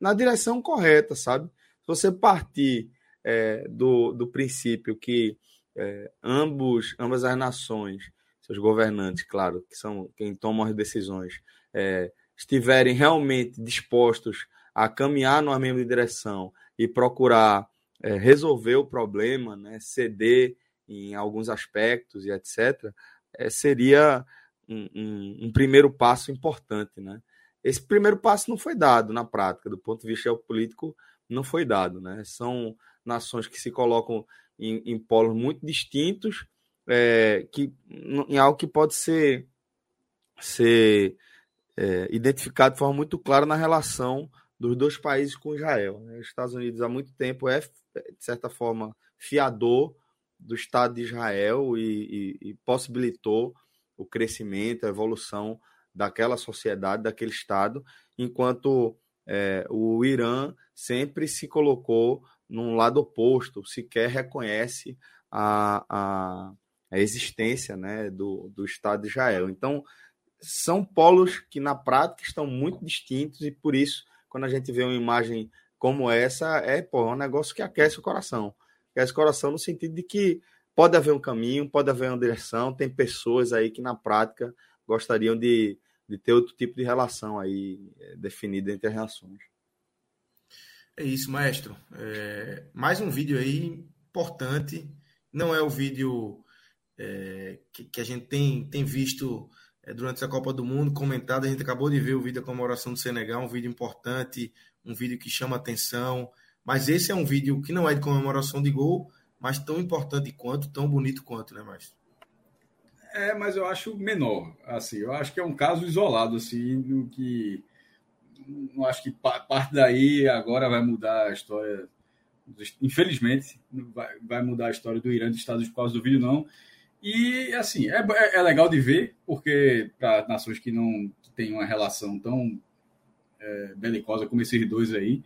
na direção correta, sabe? Se você partir é, do, do princípio que é, ambos, ambas as nações seus governantes, claro, que são quem tomam as decisões, é, estiverem realmente dispostos a caminhar numa mesma direção e procurar é, resolver o problema, né, ceder em alguns aspectos e etc., é, seria um, um, um, primeiro passo importante. Né? Esse primeiro passo não foi dado na prática, do ponto de vista geopolítico, não foi dado. Né? São nações que se colocam em, em polos muito distintos, é, que, em algo que pode ser, ser é, identificado de forma muito clara na relação dos dois países com Israel. Né? Os Estados Unidos há muito tempo é, de certa forma, fiador do Estado de Israel e, e, e possibilitou o crescimento, a evolução daquela sociedade, daquele Estado, enquanto é, o Irã sempre se colocou num lado oposto, sequer reconhece a, a, a existência né, do, do Estado de Israel. Então, são polos que na prática estão muito distintos e por isso, quando a gente vê uma imagem como essa, é, é um negócio que aquece o coração. Aquece o coração no sentido de que pode haver um caminho, pode haver uma direção, tem pessoas aí que na prática gostariam de, de ter outro tipo de relação aí é, definida entre as relações. É isso, maestro. É, mais um vídeo aí importante. Não é o vídeo é, que, que, a gente tem, tem visto é, durante essa Copa do Mundo, comentado. A gente acabou de ver o vídeo da comemoração do Senegal, um vídeo importante, um vídeo que chama atenção. Mas esse é um vídeo que não é de comemoração de gol, mas tão importante quanto, tão bonito quanto, né, Maestro? É, mas eu acho menor. Assim, eu acho que é um caso isolado, assim, no que não acho que parte daí agora vai mudar a história. Infelizmente, vai, vai mudar a história do Irã dos Estados Unidos por causa do vídeo, não. E, assim, é, é legal de ver, porque para nações que não têm uma relação tão é, belicosa como esses dois aí,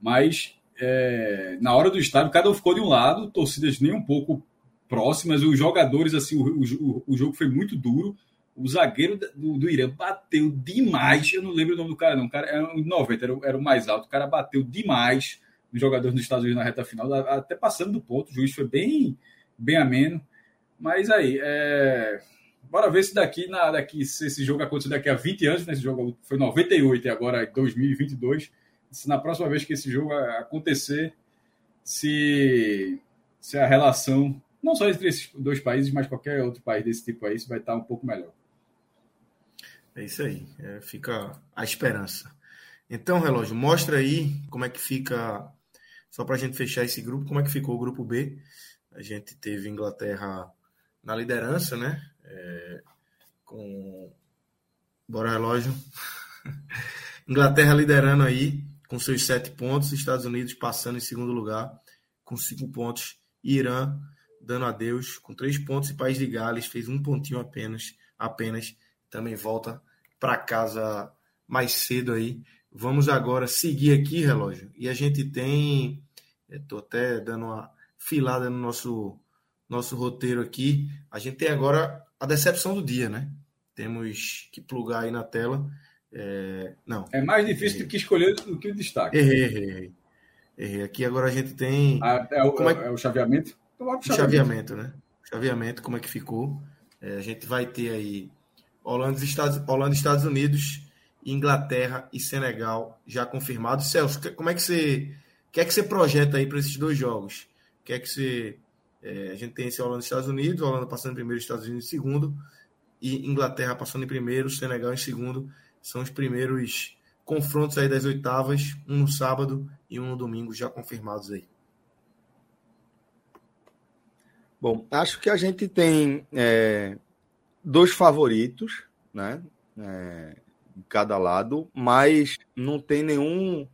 mas é, na hora do estádio, cada um ficou de um lado, torcidas nem um pouco próximas, os jogadores, assim, o, o, o jogo foi muito duro o zagueiro do, do Irã bateu demais. Eu não lembro o nome do cara, não. O cara era um 90, era, era o mais alto. O cara bateu demais nos jogadores dos Estados Unidos na reta final, até passando do ponto. O juiz foi bem, bem ameno. Mas aí, é... bora ver se daqui, na, daqui, se esse jogo acontecer daqui a 20 anos, né? Esse jogo foi 98 e agora é 2022. Se na próxima vez que esse jogo acontecer, se, se a relação, não só entre esses dois países, mas qualquer outro país desse tipo aí, vai estar um pouco melhor. É isso aí. É, fica a esperança. Então, relógio, mostra aí como é que fica. Só para a gente fechar esse grupo, como é que ficou o grupo B? A gente teve Inglaterra na liderança, né? É, com. Bora, relógio. Inglaterra liderando aí com seus sete pontos, Estados Unidos passando em segundo lugar com cinco pontos, Irã dando adeus com três pontos e País de Gales fez um pontinho apenas, apenas também volta para casa mais cedo aí. Vamos agora seguir aqui, relógio. E a gente tem. Estou até dando uma filada no nosso, nosso roteiro aqui. A gente tem agora a decepção do dia, né? Temos que plugar aí na tela. É, não. É mais difícil errei. do que escolher do que o destaque. Errei, errei, errei. Aqui agora a gente tem. Ah, é, o, é, é, o chaveamento? Então, chaveamento? chaveamento, né? Chaveamento, como é que ficou? É, a gente vai ter aí Holanda, Estados, Holanda, Estados Unidos, Inglaterra e Senegal já confirmados. Celso, como é que você, que é que você projeta aí para esses dois jogos? Que é que você, é, a gente tem esse Holanda, Estados Unidos, Holanda passando em primeiro, Estados Unidos em segundo e Inglaterra passando em primeiro, Senegal em segundo. São os primeiros confrontos aí das oitavas, um no sábado e um no domingo já confirmados aí. Bom, acho que a gente tem é, dois favoritos, né? É, em cada lado, mas não tem nenhum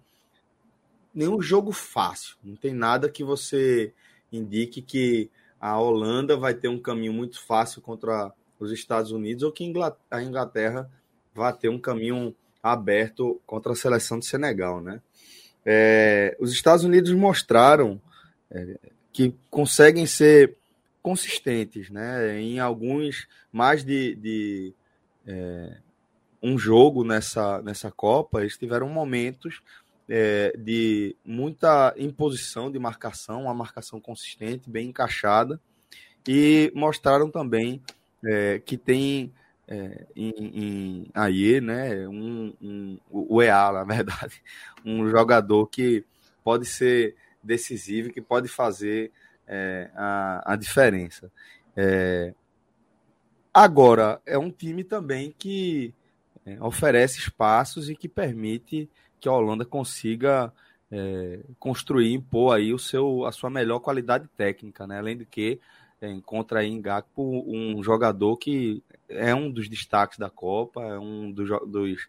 nenhum jogo fácil. Não tem nada que você indique que a Holanda vai ter um caminho muito fácil contra os Estados Unidos ou que a Inglaterra vai ter um caminho aberto contra a seleção de Senegal, né? É, os Estados Unidos mostraram é, que conseguem ser consistentes, né? Em alguns mais de, de é, um jogo nessa, nessa Copa, eles tiveram momentos é, de muita imposição de marcação, uma marcação consistente, bem encaixada, e mostraram também é, que tem é, em, em AIE, né, um, um, o EA, na verdade, um jogador que pode ser decisivo, que pode fazer é, a, a diferença. É, agora, é um time também que é, oferece espaços e que permite que a Holanda consiga é, construir, impor aí o seu, a sua melhor qualidade técnica, né? Além do que é, encontra aí em Gakpo um jogador que é um dos destaques da Copa, é um dos, dos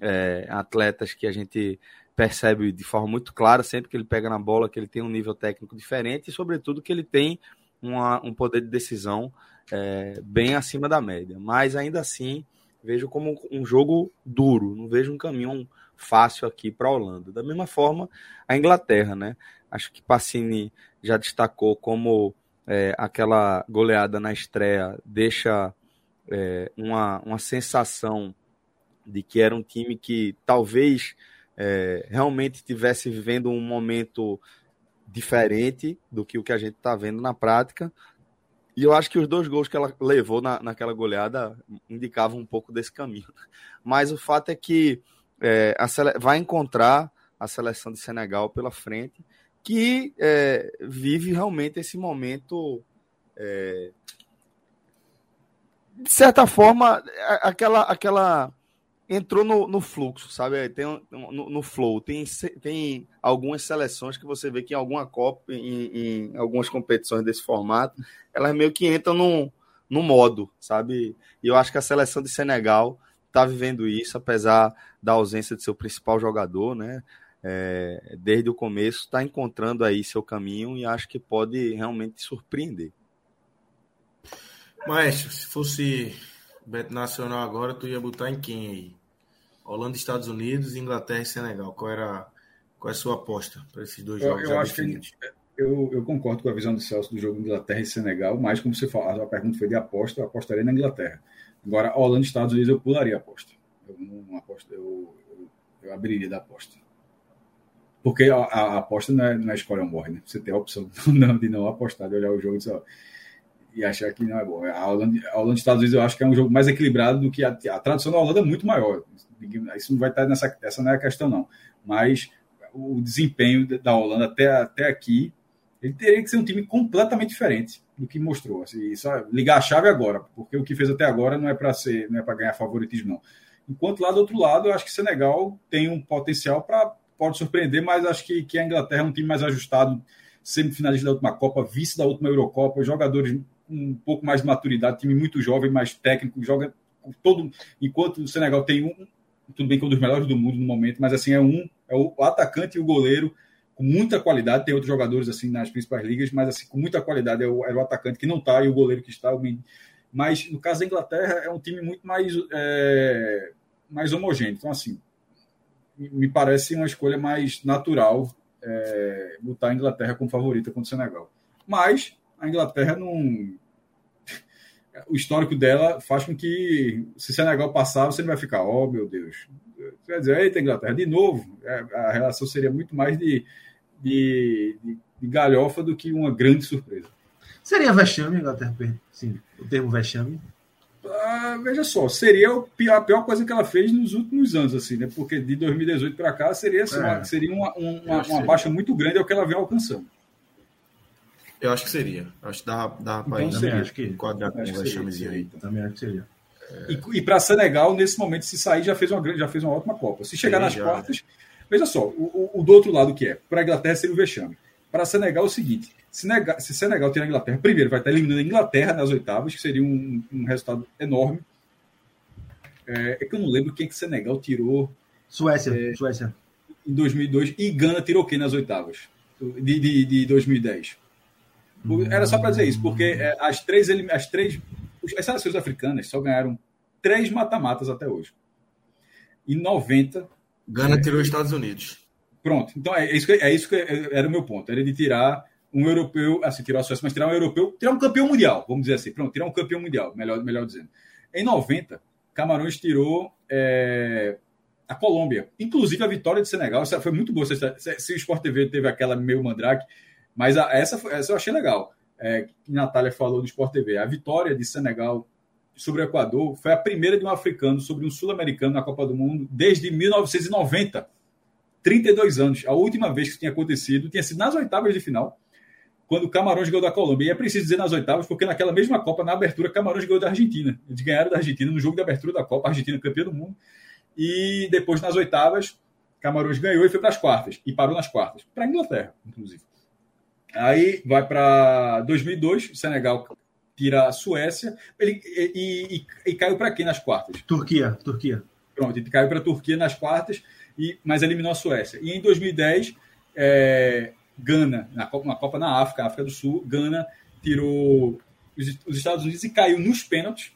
é, atletas que a gente percebe de forma muito clara sempre que ele pega na bola que ele tem um nível técnico diferente e sobretudo que ele tem uma, um poder de decisão é, bem acima da média. Mas ainda assim vejo como um jogo duro, não vejo um caminho fácil aqui para a Holanda. Da mesma forma, a Inglaterra, né? Acho que Passini já destacou como é, aquela goleada na estreia deixa é, uma, uma sensação de que era um time que talvez é, realmente estivesse vivendo um momento diferente do que o que a gente está vendo na prática. E eu acho que os dois gols que ela levou na, naquela goleada indicavam um pouco desse caminho. Mas o fato é que é, sele... vai encontrar a seleção de Senegal pela frente, que é, vive realmente esse momento. É, de certa forma, aquela, aquela entrou no, no fluxo, sabe? Tem no, no, flow. Tem, tem algumas seleções que você vê que em alguma Copa, em, em algumas competições desse formato, elas meio que entram no, no modo, sabe? E eu acho que a seleção de Senegal está vivendo isso, apesar da ausência de seu principal jogador, né? É, desde o começo, está encontrando aí seu caminho e acho que pode realmente surpreender. Maestro, se fosse Beto Nacional agora, tu ia botar em quem aí? Holanda, Estados Unidos, Inglaterra e Senegal. Qual era qual é a sua aposta para esses dois jogos? Eu, eu acho que eu, eu, concordo com a visão do Celso do jogo Inglaterra e Senegal, mas como você falou, a pergunta foi de aposta, eu apostaria na Inglaterra. Agora, Holanda e Estados Unidos, eu pularia a aposta. Eu não aposto, eu, eu, eu abriria da aposta. Porque a, a, aposta não é, não é escolha ou morre, né? Você tem a opção não, de não apostar, de olhar o jogo e dizer, ó, e achar que não é bom. A Holanda, a Holanda e Estados Unidos eu acho que é um jogo mais equilibrado do que a, a tradução da Holanda é muito maior. Isso não vai estar nessa essa não é a questão não. Mas o desempenho da Holanda até, até aqui, ele teria que ser um time completamente diferente do que mostrou. Assim, só ligar a chave agora, porque o que fez até agora não é para ser, não é para ganhar favoritismo não. Enquanto lá do outro lado, eu acho que o Senegal tem um potencial para pode surpreender, mas acho que, que a Inglaterra é um time mais ajustado, semifinalista da última Copa, vice da última Eurocopa, jogadores um pouco mais de maturidade, time muito jovem, mais técnico, joga todo. Enquanto o Senegal tem um, tudo bem que é um dos melhores do mundo no momento, mas assim é um, é o atacante e o goleiro com muita qualidade. Tem outros jogadores assim nas principais ligas, mas assim com muita qualidade é o, é o atacante que não está e o goleiro que está. Mas no caso da Inglaterra é um time muito mais é, mais homogêneo. Então assim me parece uma escolha mais natural é, botar a Inglaterra como favorita contra o Senegal. Mas a Inglaterra não o histórico dela faz com que, se Senegal passar, você não vai ficar, oh meu Deus. Você vai dizer, eita, Inglaterra, de novo. É, a relação seria muito mais de, de, de, de galhofa do que uma grande surpresa. Seria vexame, Inglaterra? Sim, o termo vexame? Ah, veja só, seria a pior coisa que ela fez nos últimos anos, assim, né? Porque de 2018 para cá seria, assim, é. uma, seria uma, uma, uma baixa muito grande ao que ela vem alcançando. Eu acho que seria. Acho que dá, dá para então, ir acho que, enquadrar com vexamezinho aí. Também acho que seria. É... E, e para Senegal, nesse momento, se sair, já fez uma grande, já fez uma ótima Copa. Se chegar Sim, nas já, quartas, veja só, o, o, o, do outro lado que é, para a Inglaterra seria o vexame. Para Senegal é o seguinte: se, nega, se Senegal tirar a Inglaterra, primeiro vai estar eliminando a Inglaterra nas oitavas, que seria um, um resultado enorme. É, é, que eu não lembro quem que Senegal tirou. Suécia, é, Suécia. Em 2002. E Gana tirou quem nas oitavas? De, de, de 2010. Era só para dizer isso, porque é, as três, as três as seleções africanas só ganharam três mata-matas até hoje. Em 90. Gana tirou os Estados Unidos. Pronto. Então é isso que, é isso que era o meu ponto. Era de tirar um europeu, assim, tirar a Suécia, mas tirar um europeu, tirar um campeão mundial, vamos dizer assim. Pronto, tirar um campeão mundial, melhor, melhor dizendo. Em 90, Camarões tirou é, a Colômbia. Inclusive a vitória de Senegal. Foi muito boa. Se, se o Sport TV teve aquela meio mandrake mas a, essa, essa eu achei legal. É, que Natália falou do Sport TV. A vitória de Senegal sobre o Equador foi a primeira de um africano sobre um sul-americano na Copa do Mundo desde 1990. 32 anos. A última vez que isso tinha acontecido tinha sido nas oitavas de final, quando Camarões ganhou da Colômbia. E é preciso dizer nas oitavas, porque naquela mesma Copa, na abertura, Camarões ganhou da Argentina. Eles ganharam da Argentina no jogo de abertura da Copa, a Argentina campeã do mundo. E depois, nas oitavas, Camarões ganhou e foi para as quartas. E parou nas quartas. Para a Inglaterra, inclusive. Aí vai para 2002, o Senegal tira a Suécia ele, e, e, e caiu para quem nas quartas? Turquia, Turquia. Pronto, ele caiu para a Turquia nas quartas, e, mas eliminou a Suécia. E em 2010, é, Gana, na Copa, uma Copa na África, África do Sul, Gana tirou os, os Estados Unidos e caiu nos pênaltis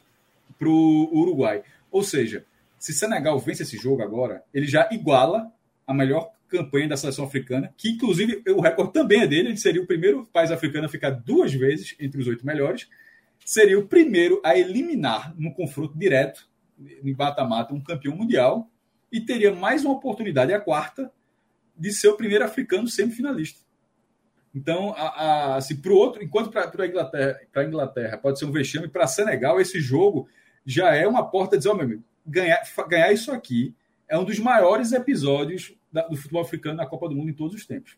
para o Uruguai. Ou seja, se Senegal vence esse jogo agora, ele já iguala a melhor campanha da seleção africana, que inclusive o recorde também é dele, ele seria o primeiro país africano a ficar duas vezes entre os oito melhores, seria o primeiro a eliminar no confronto direto, em mata-mata, um campeão mundial, e teria mais uma oportunidade, a quarta, de ser o primeiro africano semifinalista. Então, a, a, assim, pro outro, enquanto para a Inglaterra, Inglaterra pode ser um vexame, para Senegal, esse jogo já é uma porta de dizer, oh, meu amigo, ganhar, ganhar isso aqui é um dos maiores episódios da, do futebol africano na Copa do Mundo em todos os tempos.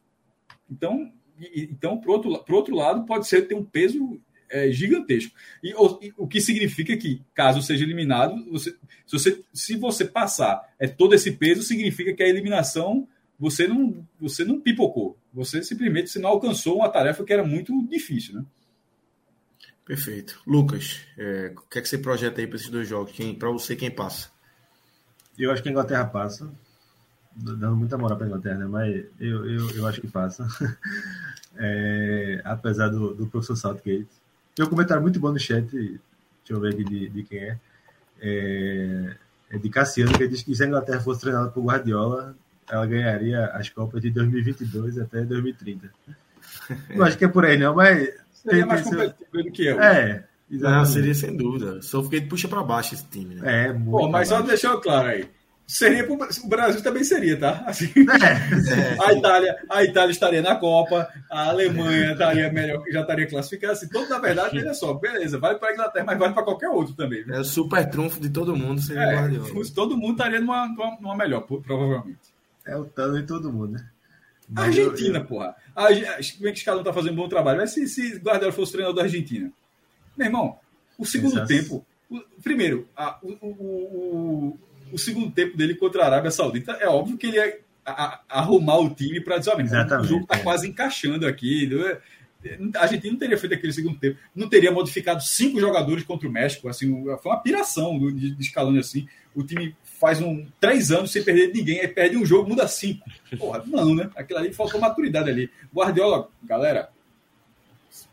Então, e, então por outro, por outro lado, pode ser ter um peso é, gigantesco. E o, e o, que significa que, caso seja eliminado, você, se, você, se você passar é, todo esse peso, significa que a eliminação você não, você não pipocou. Você simplesmente você não alcançou uma tarefa que era muito difícil. Né? Perfeito. Lucas, é, o que é que você projeta aí para esses dois jogos? Para você, quem passa? Eu acho que a Inglaterra passa dando muita moral para a Inglaterra, né? mas eu, eu, eu acho que passa. É, apesar do, do professor Southgate. Tem um comentário muito bom no chat, deixa eu ver aqui de, de quem é. é. é. de Cassiano, que diz que se a Inglaterra fosse treinada por Guardiola, ela ganharia as Copas de 2022 até 2030. Não acho que é por aí, não, mas. Seria mais competitivo do que eu. É. Não, seria sem dúvida. Só fiquei puxa para baixo esse time. Né? É, muito Pô, mas só deixar claro aí. Seria pro, o Brasil também seria, tá? Assim, é, a, Itália, a Itália estaria na Copa, a Alemanha estaria melhor, já estaria classificada. Assim, todo, na verdade, olha só, beleza, vale para a Inglaterra, mas vale para qualquer outro também. Viu? É o super trunfo de todo mundo, seria é, Guardiola. Todo mundo estaria numa, numa melhor, provavelmente. É o Tano de todo mundo, né? A Argentina, eu... porra. A, a, como é que o Scaloni tá fazendo um bom trabalho? Mas se, se Guardiola fosse treinador da Argentina. Meu irmão, o segundo Exato. tempo. O, primeiro, a, o, o o segundo tempo dele contra a Arábia Saudita, é óbvio que ele ia a, a, arrumar o time para dizer, o jogo está é. quase encaixando aqui. A Argentina não teria feito aquele segundo tempo, não teria modificado cinco jogadores contra o México. Assim, foi uma piração de, de Scaloni assim. O time faz um três anos sem perder ninguém, aí perde um jogo, muda cinco. Porra, não, né? Aquilo ali faltou maturidade ali. Guardiola, galera,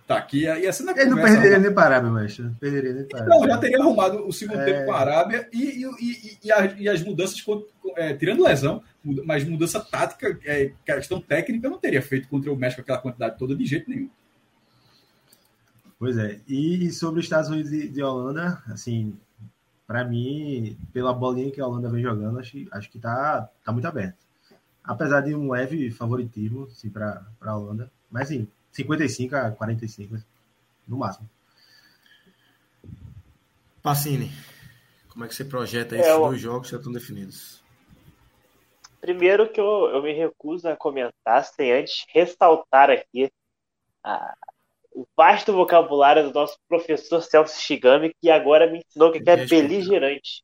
tá aqui. E essa não Ele não perderia nem para a Arábia, mas perderia nem para Não, já teria arrumado o segundo é... tempo com a Arábia e, e, e, e, as, e as mudanças, é, tirando lesão, mas mudança tática, é, questão técnica, não teria feito contra o México aquela quantidade toda de jeito nenhum. Pois é. E sobre os Estados Unidos e de Holanda, assim, para mim, pela bolinha que a Holanda vem jogando, acho, acho que tá, tá muito aberto. Apesar de um leve favoritismo, assim, para a Holanda. Mas, sim, 55 a 45, no máximo. Pacini, como é que você projeta esses é, dois jogos que já estão definidos? Primeiro que eu, eu me recuso a comentar sem antes ressaltar aqui a, o vasto vocabulário do nosso professor Celso Shigami, que agora me ensinou que, que é beligerante.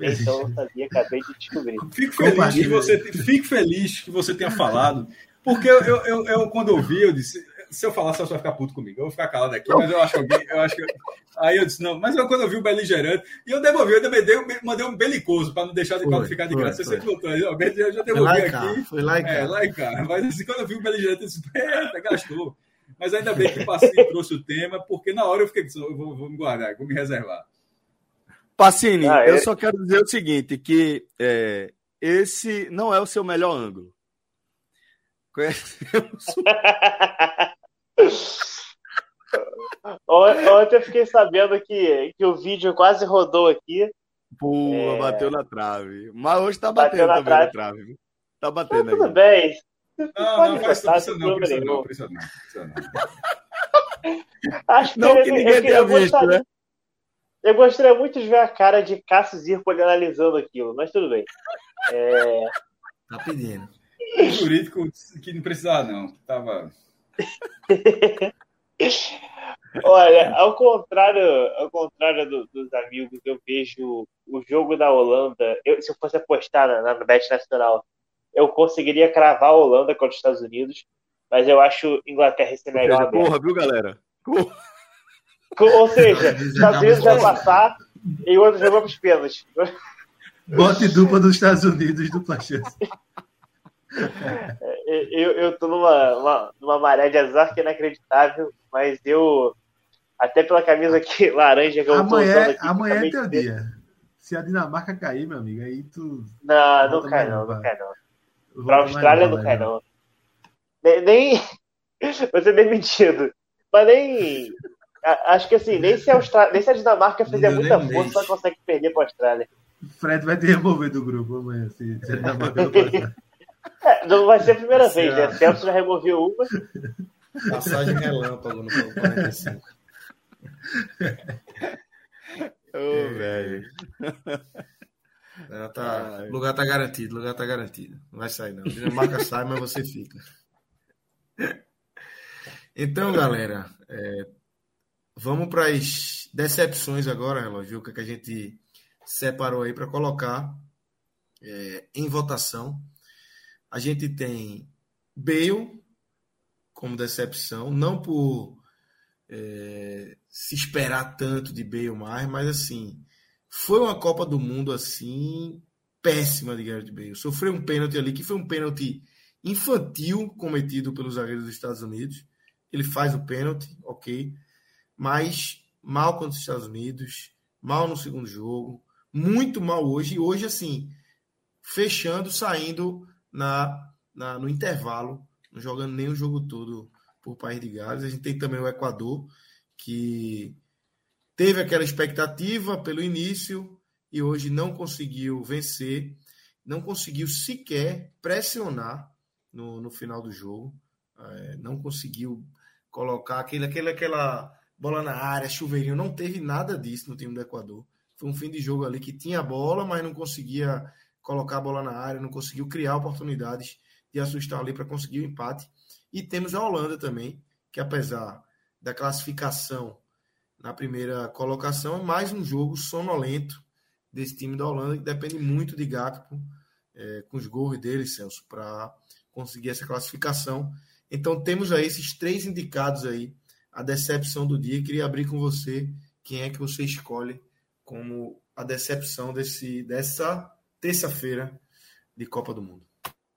Então eu sabia, acabei de descobrir. Fico feliz, que você, fico feliz que você tenha falado porque eu, eu, eu, eu, quando eu vi, eu disse, se eu falar, você vai ficar puto comigo. Eu vou ficar calado aqui, mas eu acho que eu acho que. Aí eu disse, não, mas eu, quando eu vi o beligerante, e eu devolvi, eu devolvi, eu mandei um belicoso para não deixar de qualificar de graça. Você voltou, eu já devolvi aqui. Foi lá e cá. É, lá e cá. Mas assim, quando eu vi o beligerante, eu disse, eita, gastou. Mas ainda bem que o Pacini trouxe o tema, porque na hora eu fiquei, eu vou, vou me guardar, vou me reservar. Pacini, ah, eu é? só quero dizer o seguinte, que é, esse não é o seu melhor ângulo. Ontem eu fiquei sabendo que, que o vídeo quase rodou aqui. Pô, é... bateu na trave. Mas hoje tá batendo bateu na trave. na trave. Tá batendo tudo bem. Não, não, faz isso não, precisa não, precisa não, Acho que, não, que ninguém tenha visto, né? Eu gostaria muito de ver a cara de Cássio Zirpoli analisando aquilo, mas tudo bem. É... Tá pedindo. O jurídico que não precisava, não. Tava. Olha, ao contrário, ao contrário do, dos amigos, eu vejo o jogo da Holanda. Eu, se eu fosse apostar na, na Bet Nacional, eu conseguiria cravar a Holanda contra os Estados Unidos, mas eu acho Inglaterra e Senegal. Porra, viu, galera? Porra. Ou seja, Estados Unidos vai passar e o outro jogo para os pênaltis. Bote dupla dos Estados Unidos, dupla chance. Eu, eu tô numa, uma, numa maré de azar que é inacreditável, mas eu, até pela camisa aqui laranja que eu amanhã, tô usando aqui. Amanhã é teu dia. Se a Dinamarca cair, meu amigo, aí tu. Não, não cai não, não cai não. Pra Austrália não cai não. Nem, nem. Vai ser demitido. Mas nem. Acho que assim, nem se a, Austrália, nem se a Dinamarca fizer muita força, ela consegue perder para a Austrália. Fred vai te remover do grupo amanhã, se, se a Dinamarca não passar. É, não vai ser a primeira vez, né? Celso já removeu uma. Passagem relâmpago no 45. Ô, oh, velho. Tá, lugar tá garantido, lugar tá garantido. Não vai sair, não. Dinamarca sai, mas você fica. Então, galera, é, vamos para as decepções agora, relógio, que a gente separou aí para colocar é, em votação. A gente tem Bale como decepção, não por é, se esperar tanto de Bale mais, mas assim, foi uma Copa do Mundo assim péssima de Gareth Bale. Sofreu um pênalti ali que foi um pênalti infantil cometido pelos zagueiros dos Estados Unidos. Ele faz o pênalti, ok, mas mal contra os Estados Unidos, mal no segundo jogo, muito mal hoje. E hoje, assim, fechando, saindo na, na, no intervalo, não jogando nem o jogo todo por País de Gales. A gente tem também o Equador, que teve aquela expectativa pelo início e hoje não conseguiu vencer, não conseguiu sequer pressionar no, no final do jogo, é, não conseguiu colocar aquele, aquele, aquela bola na área, chuveirinho, não teve nada disso no time do Equador. Foi um fim de jogo ali que tinha bola, mas não conseguia colocar a bola na área, não conseguiu criar oportunidades de assustar ali para conseguir o empate. E temos a Holanda também, que apesar da classificação na primeira colocação, é mais um jogo sonolento desse time da Holanda, que depende muito de Gakpo, é, com os gols dele, Celso, para conseguir essa classificação. Então temos aí esses três indicados aí, a decepção do dia. Queria abrir com você quem é que você escolhe como a decepção desse, dessa terça-feira de Copa do Mundo.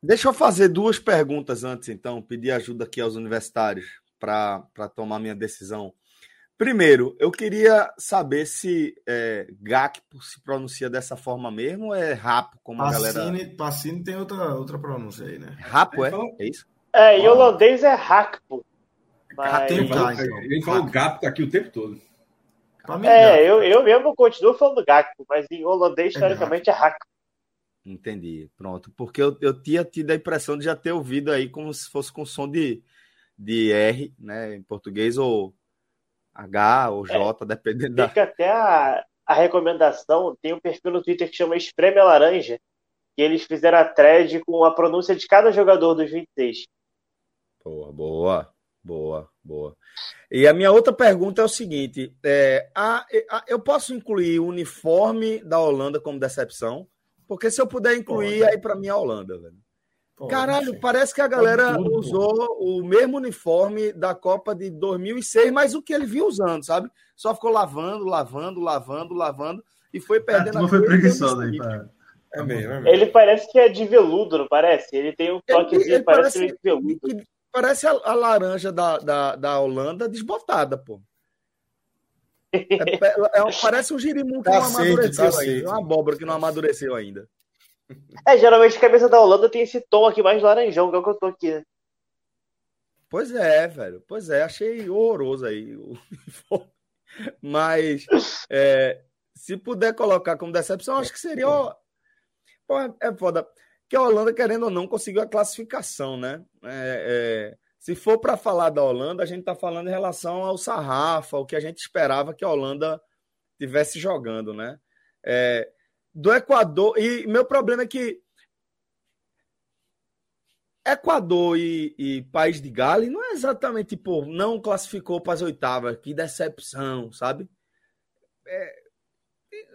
Deixa eu fazer duas perguntas antes, então, pedir ajuda aqui aos universitários para tomar minha decisão. Primeiro, eu queria saber se é, Gakpo se pronuncia dessa forma mesmo ou é Rapo, como Pacini, a galera... Pacini tem outra, outra pronúncia aí, né? Rapo, é? É isso? É, em holandês é Rakpo. Mas... Tem Ele fala Gakpo aqui o tempo todo. É, eu, eu mesmo continuo falando Gakpo, mas em holandês, é historicamente, é Rakpo. Entendi, pronto. Porque eu, eu tinha tido a impressão de já ter ouvido aí como se fosse com som de, de R, né, em português, ou H ou J, é, dependendo da. Fica até a, a recomendação, tem um perfil no Twitter que chama Espreme a Laranja, que eles fizeram a thread com a pronúncia de cada jogador dos 26. Boa, boa, boa, boa. E a minha outra pergunta é o seguinte: é, a, a, eu posso incluir o uniforme da Holanda como decepção? Porque se eu puder incluir, Pode. aí para mim é a Holanda, velho. Pode, Caralho, parece que a galera tudo, usou pô. o mesmo uniforme da Copa de 2006, mas o que ele vinha usando, sabe? Só ficou lavando, lavando, lavando, lavando e foi perdendo. Ah, foi preguiçoso aí, pra... é mesmo, é mesmo. Ele parece que é de veludo, não parece? Ele tem um toquezinho, ele, ele parece, parece de veludo. Parece a, a, laranja da, da, da Holanda desbotada, pô. É, é, é, parece um girimum que tá não amadureceu tá ainda. Uma abóbora que não amadureceu ainda. É, geralmente a cabeça da Holanda tem esse tom aqui mais laranjão, que é o que eu tô aqui, né? Pois é, velho. Pois é, achei horroroso aí. Mas é, se puder colocar como decepção, acho que seria. Pô, é foda. Que a Holanda, querendo ou não, conseguiu a classificação, né? É, é se for para falar da Holanda, a gente está falando em relação ao sarrafa, o que a gente esperava que a Holanda tivesse jogando, né? É, do Equador. E meu problema é que Equador e, e País de Gales não é exatamente, tipo, não classificou para as oitavas. Que decepção, sabe? É,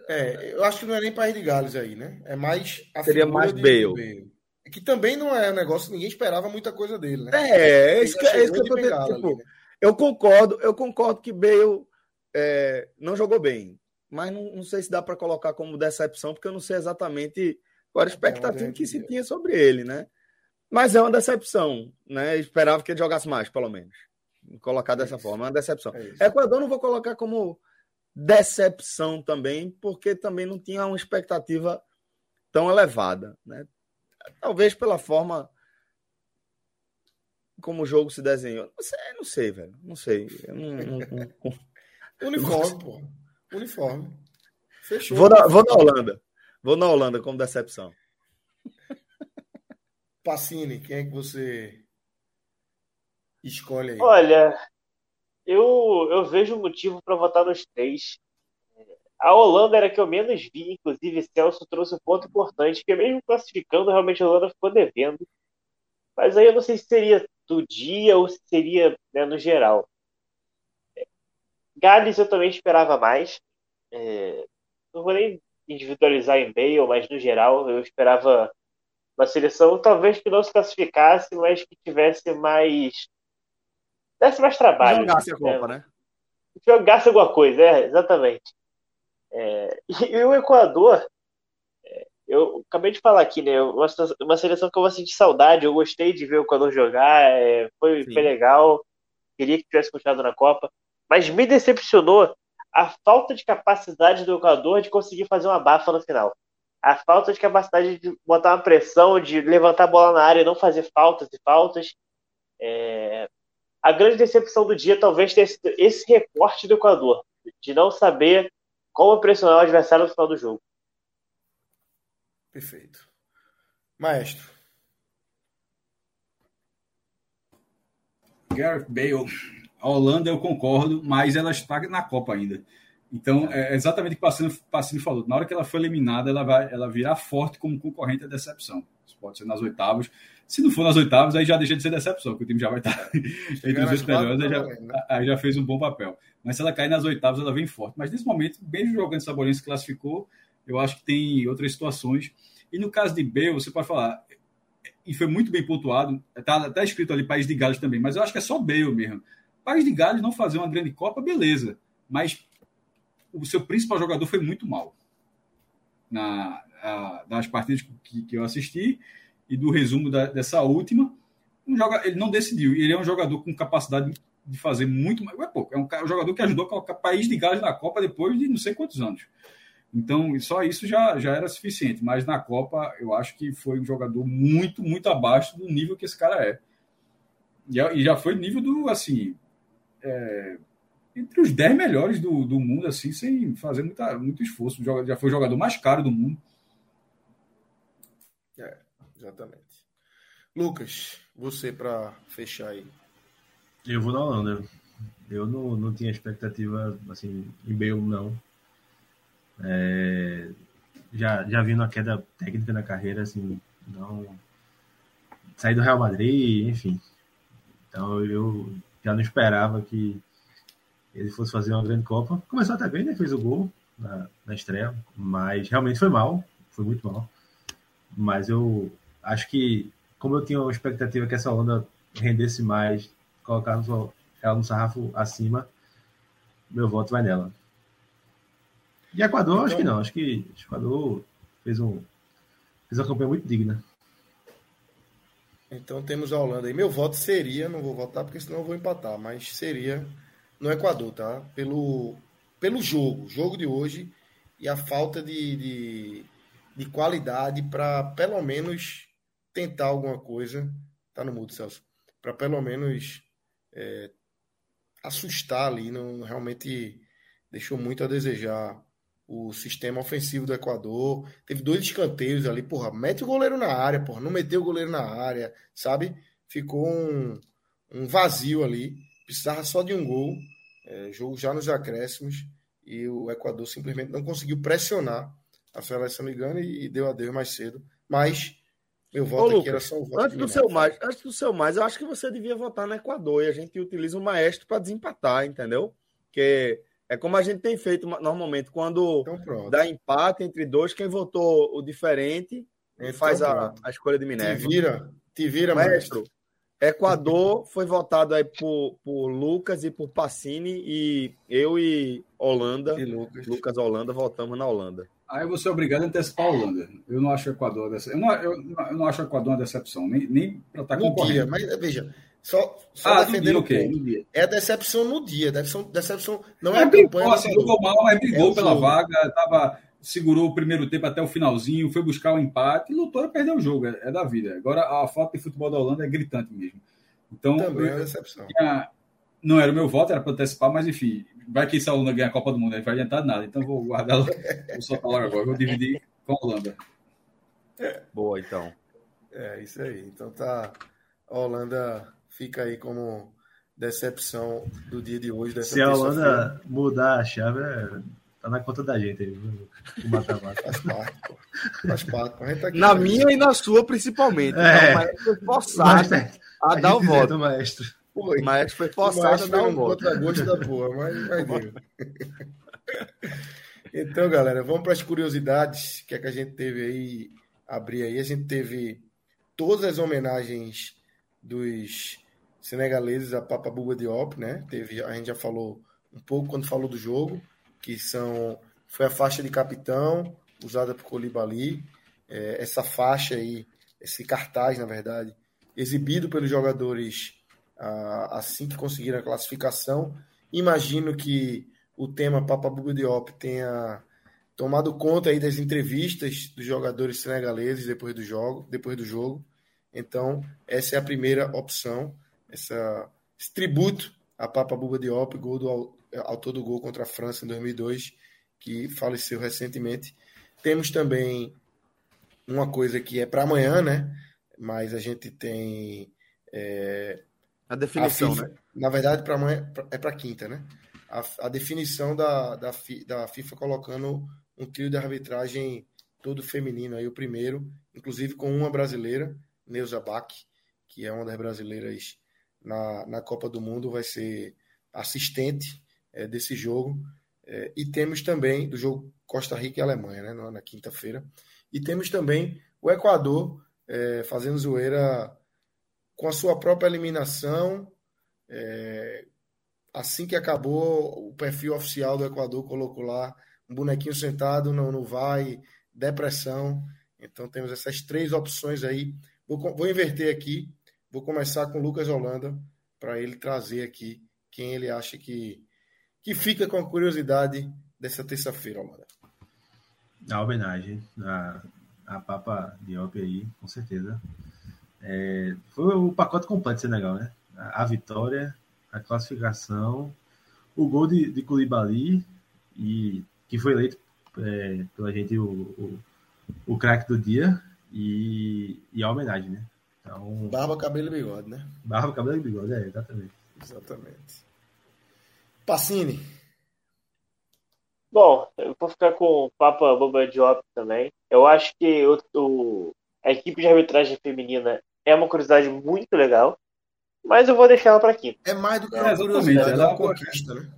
é, eu acho que não é nem País de Gales aí, né? É mais. Seria mais Bale. Que também não é um negócio, ninguém esperava muita coisa dele, né? É, é isso que, é isso que eu tô dizendo. Tipo, né? Eu concordo, eu concordo que Bale é, não jogou bem. Mas não, não sei se dá para colocar como decepção, porque eu não sei exatamente qual a expectativa que se tinha sobre ele, né? Mas é uma decepção, né? esperava que ele jogasse mais, pelo menos. Colocar dessa forma, é uma decepção. É Equador não vou colocar como decepção também, porque também não tinha uma expectativa tão elevada, né? Talvez pela forma como o jogo se desenhou. Não sei, não sei velho. Não sei. Não, não, não... Uniforme, pô. Uniforme. Fechou. Vou na, vou na Holanda. Vou na Holanda como decepção. Pacini, quem é que você escolhe aí? Olha, eu, eu vejo motivo para votar nos três. A Holanda era a que eu menos vi, inclusive Celso trouxe um ponto importante, que mesmo classificando, realmente a Holanda ficou devendo. Mas aí eu não sei se seria do dia ou se seria né, no geral. Gales eu também esperava mais. É, não vou nem individualizar em Bale, mas no geral eu esperava uma seleção talvez que não se classificasse, mas que tivesse mais. desse mais trabalho. Jogasse a Copa, né? né? Jogasse alguma coisa, é, exatamente. É, e, o Equador, é, eu acabei de falar aqui, né? Uma, uma seleção que eu vou sentir saudade, eu gostei de ver o Equador jogar, é, foi, foi legal, queria que tivesse continuado na Copa, mas me decepcionou a falta de capacidade do Equador de conseguir fazer uma bafa no final a falta de capacidade de botar uma pressão, de levantar a bola na área e não fazer faltas e faltas. É... A grande decepção do dia talvez tenha sido esse recorte do Equador, de não saber como pressionar o adversário no final do jogo. Perfeito. Maestro. Gareth Bale. A Holanda eu concordo, mas ela está na Copa ainda. Então, é exatamente o que o Pacini, falou. Na hora que ela foi eliminada, ela vai ela virar forte como concorrente à decepção. Isso pode ser nas oitavas. Se não for nas oitavas, aí já deixa de ser decepção, porque o time já vai estar entre os dois melhores, aí já, né? aí já fez um bom papel. Mas se ela cair nas oitavas, ela vem forte. Mas nesse momento, mesmo jogando Saborinha se classificou, eu acho que tem outras situações. E no caso de Bale, você pode falar, e foi muito bem pontuado, está tá escrito ali País de Gales também, mas eu acho que é só Bale mesmo. País de Gales não fazer uma grande Copa, beleza. Mas o seu principal jogador foi muito mal na, a, nas partidas que, que, eu assisti e do resumo da, dessa última. Um joga, ele não decidiu. Ele é um jogador com capacidade de fazer muito mais. É, pô, é um, um jogador que ajudou a o país de Gales na Copa depois de não sei quantos anos. Então, só isso já, já era suficiente. Mas na Copa, eu acho que foi um jogador muito, muito abaixo do nível que esse cara é. E, e já foi nível do, assim, é, entre os 10 melhores do, do mundo, assim, sem fazer muita, muito esforço. Já foi o jogador mais caro do mundo. É, exatamente. Lucas, você para fechar aí. Eu vou na Holanda. Eu não, não tinha expectativa assim em Bale, não. É, já, já vi uma queda técnica na carreira, assim, não. Saí do Real Madrid, enfim. Então eu já não esperava que ele fosse fazer uma grande Copa. Começou até bem, né? Fez o gol na, na estreia, mas realmente foi mal, foi muito mal. Mas eu acho que, como eu tinha uma expectativa que essa onda rendesse mais, colocar ela no sarrafo acima, meu voto vai nela. E Equador, então, acho que não. Acho que o Equador fez, um, fez uma campanha muito digna. Então temos a Holanda aí. Meu voto seria, não vou votar porque senão eu vou empatar, mas seria no Equador, tá? Pelo, pelo jogo, jogo de hoje e a falta de, de, de qualidade para pelo menos tentar alguma coisa. Tá no mudo, Celso. Para pelo menos é, assustar ali, não realmente deixou muito a desejar o sistema ofensivo do Equador. Teve dois escanteios ali, porra, mete o goleiro na área, porra, não meteu o goleiro na área, sabe? Ficou um, um vazio ali, precisava só de um gol é, jogo já nos acréscimos e o Equador simplesmente não conseguiu pressionar a seleção ligando e, e deu adeus mais cedo. Mas meu voto Ô, Lucas, aqui era só o voto antes do seu mais, Antes do seu mais, eu acho que você devia votar no Equador e a gente utiliza o maestro para desempatar, entendeu? Que é como a gente tem feito normalmente, quando então, dá empate entre dois, quem votou o diferente então, faz a, a, escolha de Minerva. Te vira, te vira, maestro. maestro. Equador foi votado aí por, por Lucas e por Passini e eu e Holanda, e Lucas. Lucas Holanda, votamos na Holanda. Aí você é obrigado a antecipar a Holanda. Eu não acho o Equador dessa. Eu não, eu, eu não acho o Equador uma decepção, nem, nem para estar tá concorrendo. Dia, mas veja, só, só ah, defendendo o okay, É a decepção no dia. Decepção, decepção não é, é a campanha. Nossa, jogou mal, mas brigou é pela vaga, tava, segurou o primeiro tempo até o finalzinho, foi buscar o empate, lutou e perdeu o jogo. É, é, da vida. Agora a falta de futebol da Holanda é gritante mesmo. Então, Também é decepção. Tinha, não era o meu voto, era para antecipar, mas enfim, vai que essa Holanda ganha a Copa do Mundo, aí vai adiantar nada. Então vou guardar, vou soltar logo agora, vou dividir com a Holanda. Boa, então. É, isso aí. Então tá. A Holanda fica aí como decepção do dia de hoje. Se a Holanda mudar a chave, é... tá na conta da gente aí, o mata-mata. Faz parte, pô. Faz parte. A gente tá aqui na minha e na sua, principalmente. É. Então, foi forçado a, a dar o voto. Maestro. Foi. Mas foi forçado a dar um voto. gosto da porra, mas, mas deu. Então, galera, vamos para as curiosidades que é que a gente teve aí, abrir aí. A gente teve todas as homenagens dos senegaleses a Papa Buba Diop, né? Teve, a gente já falou um pouco quando falou do jogo, que são foi a faixa de capitão usada por Colibali, é, essa faixa aí, esse cartaz, na verdade, exibido pelos jogadores assim que conseguiram a classificação. Imagino que o tema Papa Buba Diop tenha tomado conta aí das entrevistas dos jogadores senegaleses depois do jogo, depois do jogo. Então, essa é a primeira opção, essa, esse tributo a Papa Buba Diop, gol do autor do gol contra a França em 2002, que faleceu recentemente. Temos também uma coisa que é para amanhã, né? Mas a gente tem é, a definição, a FIFA, né? Na verdade, para amanhã é para quinta, né? A, a definição da, da, da FIFA colocando um trio de arbitragem todo feminino aí, o primeiro, inclusive com uma brasileira, Neuza Bach, que é uma das brasileiras na, na Copa do Mundo, vai ser assistente é, desse jogo. É, e temos também do jogo Costa Rica e Alemanha, né, na, quinta-feira. E temos também o Equador é, fazendo zoeira com a sua própria eliminação. É, assim que acabou, o perfil oficial do Equador colocou lá um bonequinho sentado, não, não vai, depressão. Então temos essas três opções aí. Vou, vou inverter aqui. Vou começar com o Lucas Holanda para ele trazer aqui quem ele acha que, que fica com a curiosidade dessa terça-feira, Holanda. A homenagem a, a Papa Diop aí, com certeza. É, foi o pacote completo Senegal, né? A, a, vitória, a classificação, o gol de, de Koulibaly, e, que foi eleito é, pela gente o, o, o craque do dia, e, e a homenagem, né? Então, barba, cabelo e bigode, né? Barba, cabelo e bigode, é, exatamente. Exatamente. Passini. Bom, eu vou ficar com o Papa Boba Diop também. Eu acho que o, o, a equipe de arbitragem feminina é uma curiosidade muito legal, mas eu vou deixar ela para aqui. É mais do que uma é, curiosidade, é uma conquista, né?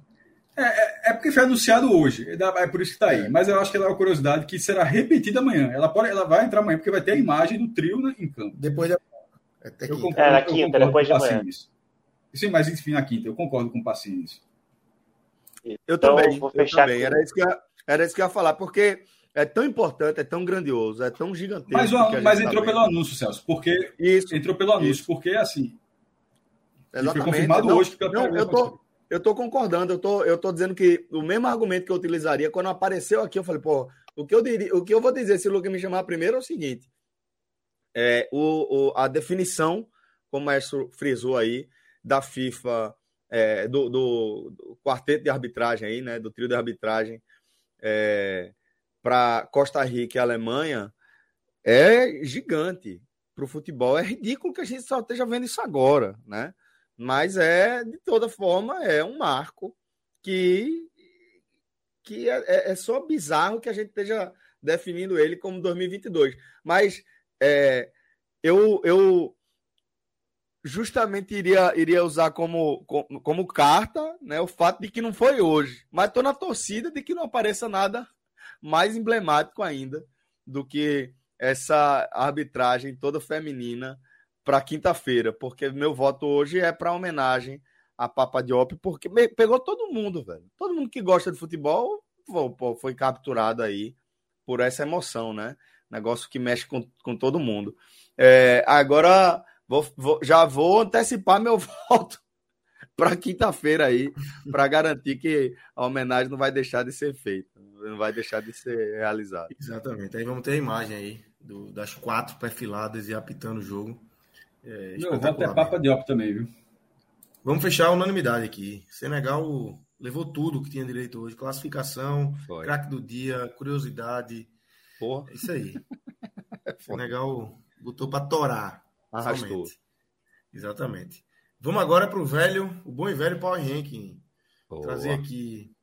É, é, é, porque foi anunciado hoje, é por isso que está aí. Mas eu acho que ela é uma curiosidade que será repetida amanhã. Ela, pode, ela vai entrar amanhã, porque vai ter a imagem do trio né, em campo. Depois da. É, eu concordo, é na quinta, depois de amanhã. Nisso. Sim, mas enfim, na quinta. Eu concordo com o Passinho nisso. Eu então, também. Eu também. Era, isso que eu, era isso que eu ia falar, porque é tão importante, é tão grandioso, é tão gigantesco. Mas, o, mas entrou tá pelo anúncio, Celso, porque isso, entrou pelo anúncio, isso. porque assim. Exatamente. Foi confirmado não, hoje que não, eu tô, eu tô concordando, eu tô, eu tô dizendo que o mesmo argumento que eu utilizaria quando apareceu aqui, eu falei, pô, o que eu diria, o que eu vou dizer se o Lucas me chamar primeiro é o seguinte: é o, o a definição, como o maestro frisou aí, da FIFA, é, do, do, do, quarteto de arbitragem aí, né, do trio de arbitragem. É, para Costa Rica e Alemanha é gigante. Para o futebol é ridículo que a gente só esteja vendo isso agora, né? Mas é, de toda forma, é um marco que que é, é, é, só bizarro que a gente esteja definindo ele como 2022. Mas é, eu, eu justamente iria, iria usar como, como, como, carta né, o fato de que não foi hoje. Mas estou na torcida de que não apareça nada mais emblemático ainda do que essa arbitragem toda feminina para quinta-feira, porque meu voto hoje é para homenagem a Papa Diop, porque pegou todo mundo, velho. Todo mundo que gosta de futebol foi capturado aí por essa emoção, né? Negócio que mexe com, com todo mundo. É, agora, vou, vou, já vou antecipar meu voto para quinta-feira aí, para garantir que a homenagem não vai deixar de ser feita, não vai deixar de ser realizada. Exatamente. Aí vamos ter a imagem aí do, das quatro perfiladas e apitando o jogo. É, Meu voto é Papa Diop também, viu? Vamos fechar a unanimidade aqui. Senegal levou tudo que tinha direito hoje: classificação, craque do dia, curiosidade. Porra. É isso aí. Senegal botou para torar. Arrastou. Somente. Exatamente. Vamos agora para o velho, o bom e velho Power Ranking. Boa. Trazer aqui.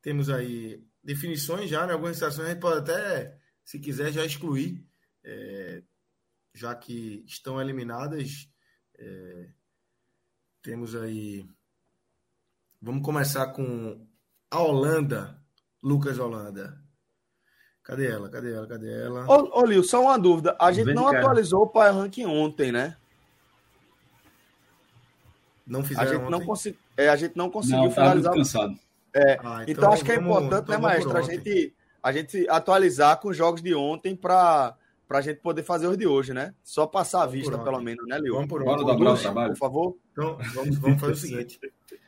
Temos aí definições já, né? Algumas situações a gente pode até, se quiser, já excluir, é, já que estão eliminadas. É, temos aí. Vamos começar com a Holanda, Lucas Holanda. Cadê ela? Cadê ela? Cadê ela? Ô, ô Lil, só uma dúvida. A gente Vem não atualizou o Power Ranking ontem, né? Não fizeram a gente ontem? não consegui... é, a gente não conseguiu não, finalizar. cansado. É, ah, então, então, acho que é importante, né, maestro, a gente, a gente atualizar com os jogos de ontem para para a gente poder fazer os de hoje, né? Só passar a vista, pelo menos, né, Lil? Vamos por Bora dobrar o trabalho. Por favor. Então, vamos, vamos fazer o seguinte.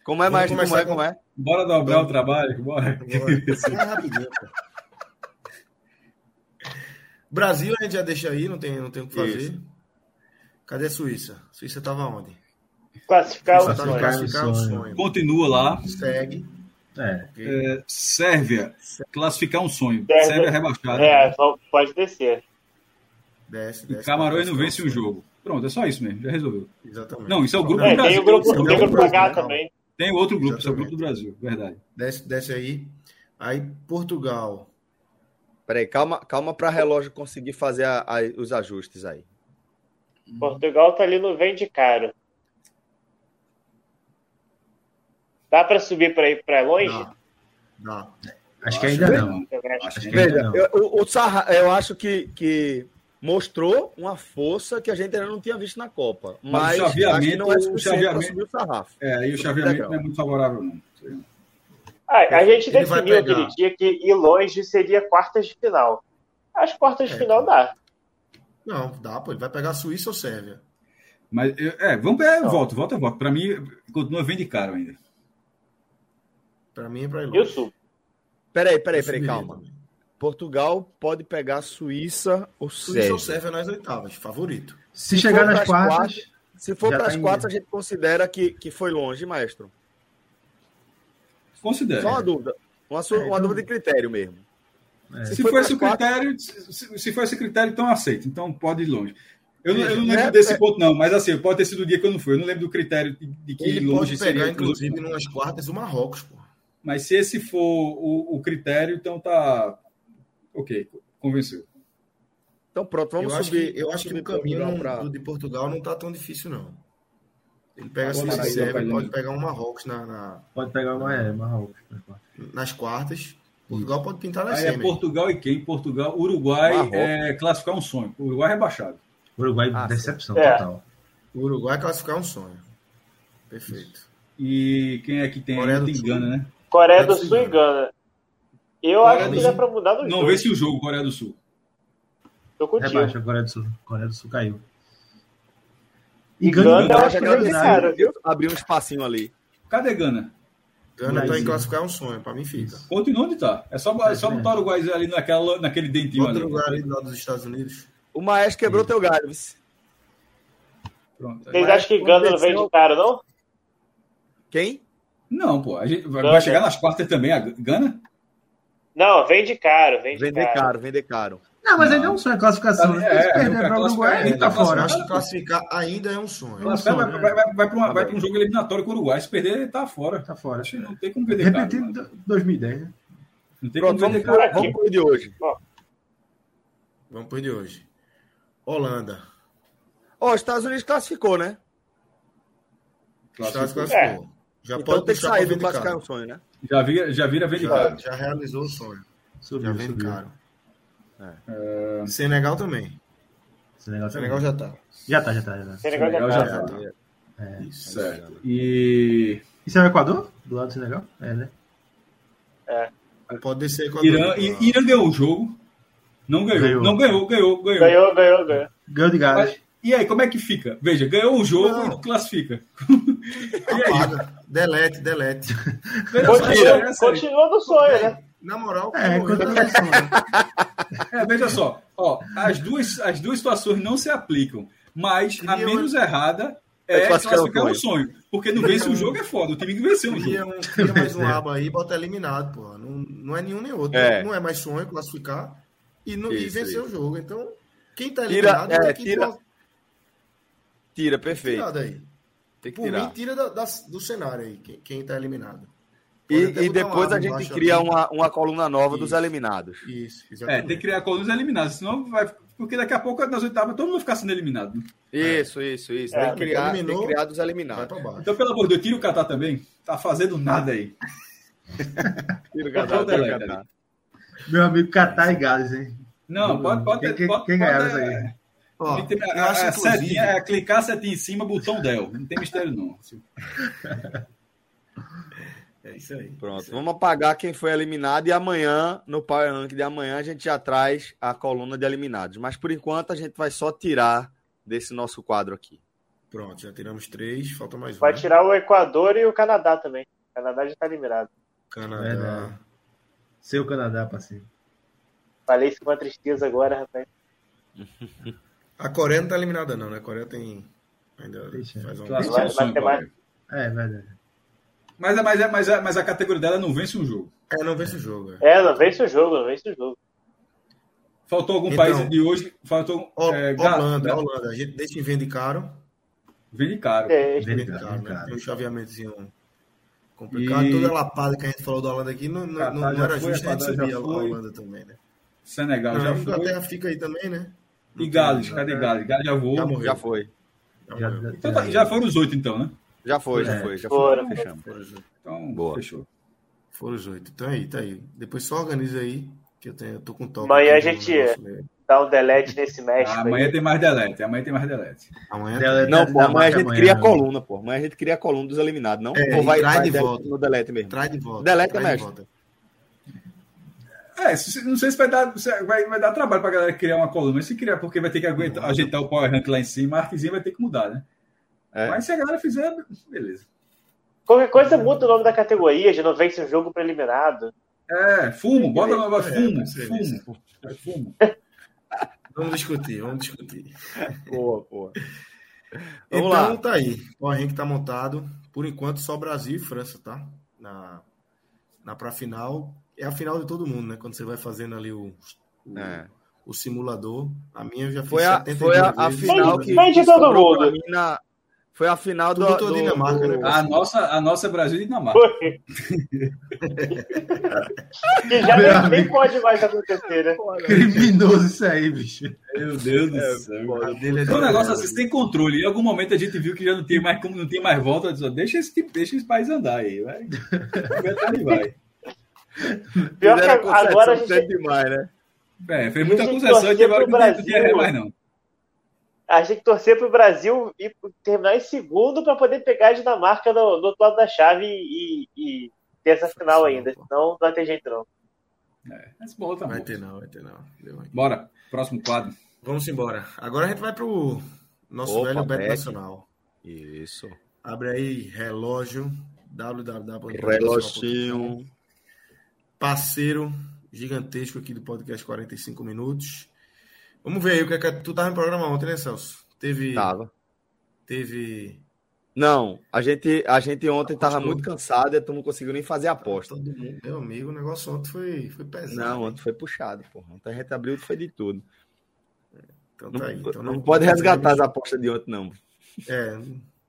Como é, mais? Como é, como é? Bora dobrar o trabalho, bora. bora. É rapidinho, Brasil a gente já deixa aí, não tem, não tem o que fazer. Isso. Cadê a Suíça? A Suíça estava onde? Classificar o sonho. Classificar o sonho. Continua lá. Segue. É. É, Sérvia, classificar um sonho. Sérvia, Sérvia rebaixada. É, pode descer. Desce, desce. E Camarões não vence um jogo. Pronto, é só isso mesmo, já resolveu. Exatamente. Não, isso é o grupo é, do Brasil. Tem o grupo, tem o grupo H também. Tem outro grupo, isso é o grupo do Brasil, verdade. Desce, desce aí. Aí, Portugal. Peraí, calma, calma para relógio conseguir fazer a, a, os ajustes aí. Portugal tá ali no vem de caro. Dá para subir para ir para longe? Não. não. Acho, que ainda não. Acho que ainda não. Eu, o, o Sarra, eu acho que, que mostrou uma força que a gente ainda não tinha visto na Copa. Mas, mas o chaveamento, não é o chaveamento, o sarrafo. É, e o chaveamento não é muito favorável, não. Ah, a gente Ele definiu aquele dia que ir longe seria quartas de final. As quartas de é, final dá. Não, dá, pô. Ele vai pegar Suíça ou Sérvia. Mas, é, vamos pegar, eu volto, volta, volta. Para mim, continua vendo de caro ainda. Para mim é para ir longe. Eu sou. Peraí, peraí, peraí, calma. Também. Portugal pode pegar Suíça ou Sérvia. Suíça ou Sérvia nas oitavas, favorito. Se, se chegar nas quartas, quartas, se for para as tá quartas, a gente considera que, que foi longe, maestro. Considera. Só uma dúvida. Uma, é, uma então... dúvida de critério mesmo. É. Se, se for esse quartas... critério, se, se, for esse critério, então aceito. Então pode ir longe. Eu, eu não lembro é, desse é... ponto, não, mas assim, pode ter sido o dia que eu não fui. Eu não lembro do critério de, de que Ele longe pode pegar, seria. Inclusive, nas quartas, o Marrocos, pô. Mas se esse for o, o critério, então tá Ok, convenceu. Então pronto, vamos eu subir. Acho que, eu acho que o caminho pra... do de Portugal não está tão difícil, não. Ele pega a Sérvia, pode pegar um Marrocos na, na... Pode pegar uma é, Marrocos. Nas quartas. Portugal pode pintar na Aí é Portugal e quem? Portugal, Uruguai é classificar um sonho. Uruguai rebaixado. Uruguai, ah, decepção é. total. Uruguai classificar um sonho. Perfeito. E quem é que tem? Coreia do Sul. né? Coreia do Sul e Gana. Eu Coreia acho que dá para mudar no Não vê-se o jogo, Coreia do Sul. Tô contigo. Rebaixa, Coreia do Sul. Coreia do Sul caiu. E Gana, Gana eu acho que cara. Abriu um espacinho ali. Cadê Gana? Gana tá em classificar é um sonho, pra mim fica. Continua onde tá. É só, é só botar o Uruguai ali naquela, naquele dentinho Outro ali. lugar ali do lado dos Estados Unidos. O Maestro quebrou Sim. teu galho. Pronto. Vocês acham que Gana não vem de cara, não? Quem? Não, pô. A gente vai, vai chegar nas quartas também, a Gana? Não, vende caro, vende, vende caro. caro. Vende caro, Não, mas não. ainda é um sonho a classificação. É, é, perder para o Uruguai, ele tá fora. Acho que classificar ainda é um sonho. É um sonho vai, vai, vai, vai para um, um jogo eliminatório com o Uruguai. Se perder, ele tá fora. Tá fora. Acho que não tem como perder Repetindo 2010, né? Não tem Pronto, vamos, por, vamos de hoje. Vamos por de hoje. Holanda. Ó, oh, Estados Unidos classificou, né? Classificou. classificou. É. Já então pode ter saído do classificar um sonho, né? Já, vira, já vira de já, já realizou o sonho. Subiu, já caro. É. Uh... Senegal também. Senegal, Senegal já tá. Já tá, já tá. Já tá. Senegal, Senegal já, já tá. tá. É. Isso, certo. E... Isso é o Equador? Do lado do Senegal? É, né? É. Pode ser Equador. Irã, Irã ganhou o jogo. Não ganhou. ganhou. Não ganhou, ganhou, ganhou. Ganhou, ganhou, ganhou. Ganhou de gás. E aí, como é que fica? Veja, ganhou o jogo não. e classifica. e aí? Delete, delete. Continua, continua no sonho, né? Na moral, é, é, veja só, ó, as, duas, as duas situações não se aplicam, mas a menos errada é, é classificar, classificar um sonho. Porque não vence o jogo é foda, o time que venceu o jogo. Um, cria mais um aba aí bota eliminado, pô. Não, não é nenhum nem outro. É. Não é mais sonho classificar e, não, isso, e vencer isso. o jogo. Então, quem tá eliminado tira, é, tira, tira, perfeito. Tem que Por tirar. mim, tira da, da, do cenário aí, quem, quem tá eliminado. E, e, depois a gente cria uma, uma coluna nova isso, dos eliminados. Isso, exatamente. É, tem que criar colunas eliminadas, senão vai. Porque daqui a pouco, nas oitavas, todo mundo vai ficar sendo eliminado. Isso, isso, isso. É, tem, que criar, eliminou, tem que criar dos eliminados. Então, pelo amor de Deus, tira o Catar também. Tá fazendo nada aí. tira o Catar, tira o Catar. Meu amigo Catar e Gales, hein? Não, pode. pode quem, pode, quem ganhar isso aí? Ó, a, a, a setinha, é clicar a setinha em cima, botão Del. Não tem mistério, não. É isso aí. Pronto, isso aí. vamos apagar quem foi eliminado e amanhã, no Power Rank de amanhã, a gente já traz a coluna de eliminados. Mas por enquanto a gente vai só tirar desse nosso quadro aqui. Pronto, já tiramos três, falta mais um. Vai tirar o Equador e o Canadá também. O Canadá já está eliminado. Canadá. É, Seu Canadá, parceiro. Falei isso com uma tristeza agora, rapaz. A Coreia não tá eliminada, não, né? A Coreia tem. Ainda Deixa. faz um. Vai ter mais. É, verdade. Mas, mas, mas, mas a categoria dela não vence um jogo. É, não vence o jogo. É, é não vence o jogo, não vence o jogo. Faltou algum então, país de hoje? Faltou. é, Holanda, Gal... Holanda. A gente deixa em vende caro. Vende caro. É, vende caro, caro, né? Tem um chaveamentozinho complicado. E... Toda a lapada que a gente falou da Holanda aqui não, não, não era justo a gente subir a Holanda também, né? Senegal não, já a Inglaterra foi. fica aí também, né? E Gales, cadê Gales? Gales já voou. Já, já foi. Já, já, então, tá, já foram os oito, então, né? Já foi, já é. foi. Já Foram. foi. Fechamos. Então, Boa. fechou. Foram os oito. Então aí, tá aí. Depois só organiza aí, que eu, tenho, eu tô com toque. Amanhã a gente dá um delete nesse match. Ah, amanhã aí. tem mais delete. Amanhã tem mais delete. Amanhã delete. Não, pô, amanhã a gente amanhã, cria a coluna, pô. Amanhã a gente cria a coluna dos eliminados, não? É, ou vai, traz vai de volta. no delete mesmo? Traz de volta. Delete é mestre. É, não sei se vai dar, vai, vai dar trabalho pra galera criar uma coluna, mas se criar, porque vai ter que aguentar, ajeitar o power rank lá em cima, a artezinha vai ter que mudar, né? É. Mas se a galera fizer, beleza. Qualquer coisa muda o nome da categoria, já não vence um jogo preliminado. É, fumo, bota nova é, fumo, é, fumo. É, fumo. Vamos discutir, vamos discutir. Boa, boa. Vamos então lá. tá aí. O rank tá montado. Por enquanto, só Brasil e França, tá? Na, na pra final. É a final de todo mundo, né? Quando você vai fazendo ali o, o, é. o simulador. A minha eu já fiz foi a, Foi a, a final que, de todo mundo. Na, foi a final do, do, do Dinamarca, né? A nossa, a nossa é Brasil e Dinamarca. Foi. que já nem, pode mais acontecer, né? Criminoso isso aí, bicho. Meu Deus do é, céu. É um negócio assim, sem controle. Em algum momento a gente viu que já não tem mais, como não tem mais volta, só deixa esse, tipo, deixa esse país andar aí, vai. vai. Pior que agora a gente... demais, né? É, fez muita concessão e agora não tem mais não a gente tem que torcer para o Brasil e terminar em segundo para poder pegar a Dinamarca no, no, outro lado da chave e, e ter essa final ainda. Senão não vai ter jeito, não. É, mas boa, tá vai ter não, vai ter não. Bora, próximo quadro. Vamos embora. Agora a gente vai para o nosso Opa, velho Beto Nacional. Isso. Abre aí, relógio, www. Reloginho. Parceiro gigantesco aqui do podcast 45 Minutos. Vamos ver aí o que é que tu tava no programa ontem, né, Celso? Teve. Tava. Teve. Não, a gente, a gente ontem tava muito cansado e tu não conseguiu nem fazer a aposta. Todo mundo, meu amigo, o negócio ontem foi, foi pesado. Não, ontem foi puxado, porra. Ontem a gente abriu foi de tudo. Então tá aí. Então não, não pode resgatar as apostas de ontem, não. É,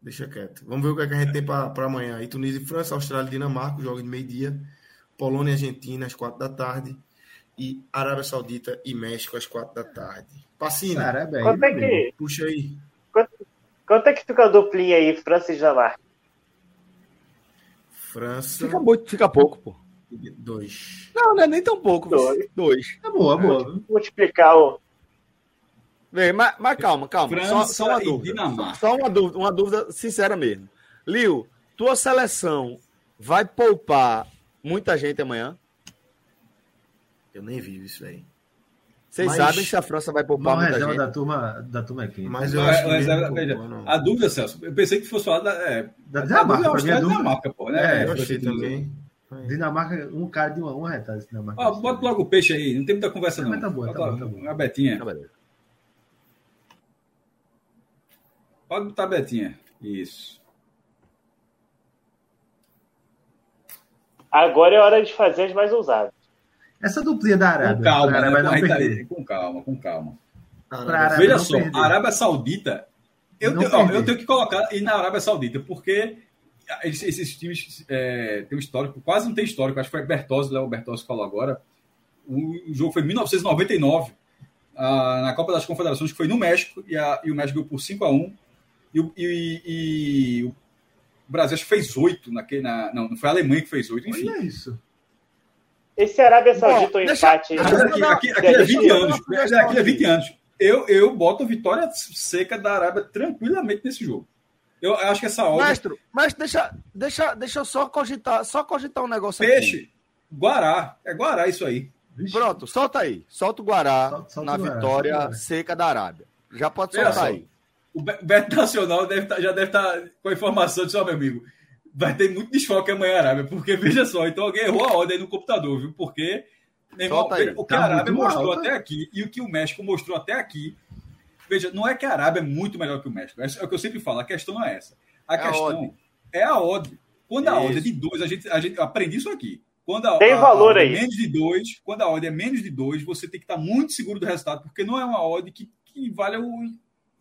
deixa quieto. Vamos ver o que, é que a gente tem para amanhã. Aí Tunísia e França, Austrália e Dinamarca, jogo de meio-dia. Polônia e Argentina às quatro da tarde e Arábia Saudita e México às quatro da tarde. Passina, Caramba, quanto é que... puxa aí. Quanto, quanto é que fica a duplinha aí, França e Dinamarca? França. Fica, muito, fica pouco, pô. Dois. Não, não é nem tão pouco. Dois. Dois. É boa, é boa. Multiplicar o. Vem, mas, mas calma, calma. França só, só uma dúvida. Só uma dúvida, uma dúvida sincera mesmo. Liu, tua seleção vai poupar muita gente amanhã? Eu nem vi isso aí. Vocês mas... sabem se a França vai poupar muita gente? da turma, da turma aqui. Mas eu acho mas, que veja, a dúvida, Celso, eu pensei que fosse falar da, é, da Dinamarca. A dúvida, é Dinamarca, pô, né? É, eu achei também. Dinamarca, um cara de uma, uma retada. Dinamarca. Ó, bota logo o peixe aí, não tem muita conversa não. Mas tá bom, tá bom, tá bom. Uma betinha. Tá Pode botar a betinha. Isso. Agora é hora de fazer as mais ousadas. Essa duplinha da Arábia. Com calma, Arábia né? com calma, com calma. Veja só, perder. a Arábia Saudita, eu tenho, ó, eu tenho, que colocar e na Arábia Saudita, porque esses, esses times é, têm um histórico, quase não tem histórico, acho que foi Bertozzi, Léo Bertozzi falou agora. O, o, jogo foi em 1999, a, na Copa das Confederações, que foi no México, e, a, e o México ganhou por 5 a 1 e, e, e, o Brasil acho que fez 8 naquele. Na, não, não foi a Alemanha que fez 8, enfim. Olha isso. Esse Arábia Saudita, o empate. Aqui, aqui, aqui, é 20 anos. Aqui é 20 anos. Eu, eu boto vitória seca da Arábia tranquilamente nesse jogo. Eu acho que essa hora. Mestre, mas deixa, deixa, deixa eu só cogitar, só cogitar um negócio Peixe, aqui. Guará. É Guará isso aí. Pronto, solta aí. Solta o Guará solta, solta na Guará, vitória seca da Arábia. Já pode soltar aí. O Beto Nacional deve tá, já deve estar tá com a informação de só, meu amigo vai ter muito desfoque amanhã, Arábia, porque veja só, então alguém errou a ordem no computador, viu? Porque irmão, o que tá a Arábia mostrou alto. até aqui e o que o México mostrou até aqui, veja, não é que a Arábia é muito melhor que o México, é o que eu sempre falo, a questão não é essa. A é questão a é a odd. Quando a odd é de dois, a gente, a gente aprendi isso aqui. Quando a, tem a, valor a aí. É menos de dois, quando a odd é menos de dois, você tem que estar muito seguro do resultado, porque não é uma odd que, que vale, o,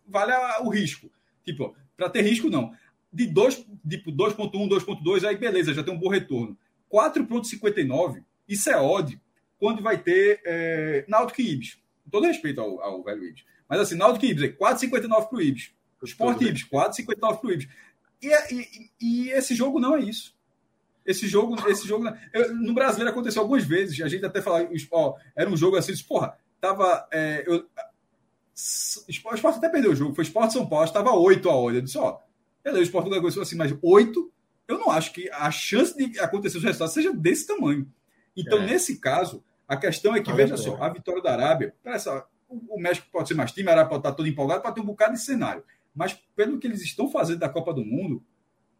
vale o risco. Tipo, para ter risco, não de 2, tipo 2.1, 2.2, aí beleza, já tem um bom retorno. 4.59, isso é odd quando vai ter é, Náutico e Ibis. Com todo respeito ao, ao velho Ibis. Mas assim, Náutico e Ibis é 4,59 para o Ibis. Sport Ibis, 4,59 para o Ibis. E, e, e, esse jogo não é isso. Esse jogo, esse jogo eu, no brasileiro aconteceu algumas vezes. A gente até falava, ó, era um jogo assim, porra, tava. É, eu, o Sport até perdeu o jogo, foi Sport São Paulo, estava 8 a olha. Eu disse, ó, Beleza, o Sport negociou assim, mas oito, eu não acho que a chance de acontecer os resultados seja desse tamanho. Então, é. nesse caso, a questão é que, ah, veja é. só, a vitória da Arábia, essa, o, México pode ser mais time, a Arábia pode estar todo empolgado, pode ter um bocado de cenário. Mas pelo que eles estão fazendo da Copa do Mundo,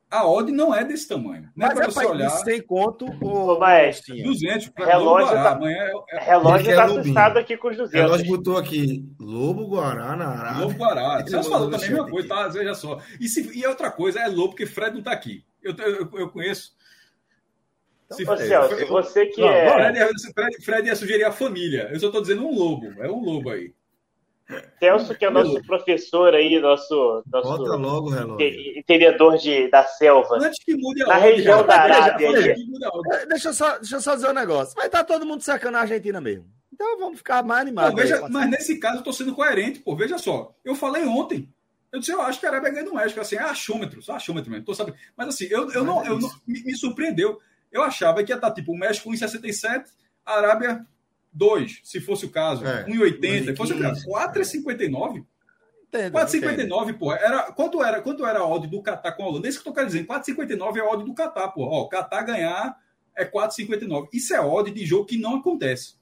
a odd não é desse tamanho. Não é para você olhar. Sem conto, o Maestro. 200. Relógio tá, amanhã é, é, relógio está assustado aqui com os 200. Relógio botou aqui Lobo Guará na Arábia. Lobo Guará. Você falou também a mesma coisa, tá? Veja só. E, se, e outra coisa é Lobo, porque Fred não está aqui. Eu, eu, eu conheço. Então, se, Celso, você que não, é. Fred, Fred ia sugerir a família. Eu só estou dizendo um lobo. É um lobo aí. Celso, que é o nosso professor aí, nosso, nosso Bota logo, entendedor de, da selva. Antes que mude a Na ordem, região da Arábia. Deixa, eu só, deixa eu só dizer um negócio. Vai estar todo mundo cercando a Argentina mesmo. Então vamos ficar mais animados. Pô, veja, mas nesse caso eu estou sendo coerente, pô. Veja só. Eu falei ontem. Eu disse, eu acho que a Arábia ganha no México. Assim, é achômetro, só achômetro mesmo. Tô sabendo. Mas assim, eu, eu não, é eu não me, me, surpreendeu. Eu achava que ia estar tipo o México em 67, a Arábia 2, se fosse o caso. É, 1,80. Fosse o caso. 4,59? 4,59, pô. Era, quanto, era, quanto era a odd do Qatar com a Holanda? Isso que eu tô querendo dizer. 4,59 é a odd do Qatar, pô. Ó, o Qatar ganhar é 4,59. Isso é odd de jogo que não acontece.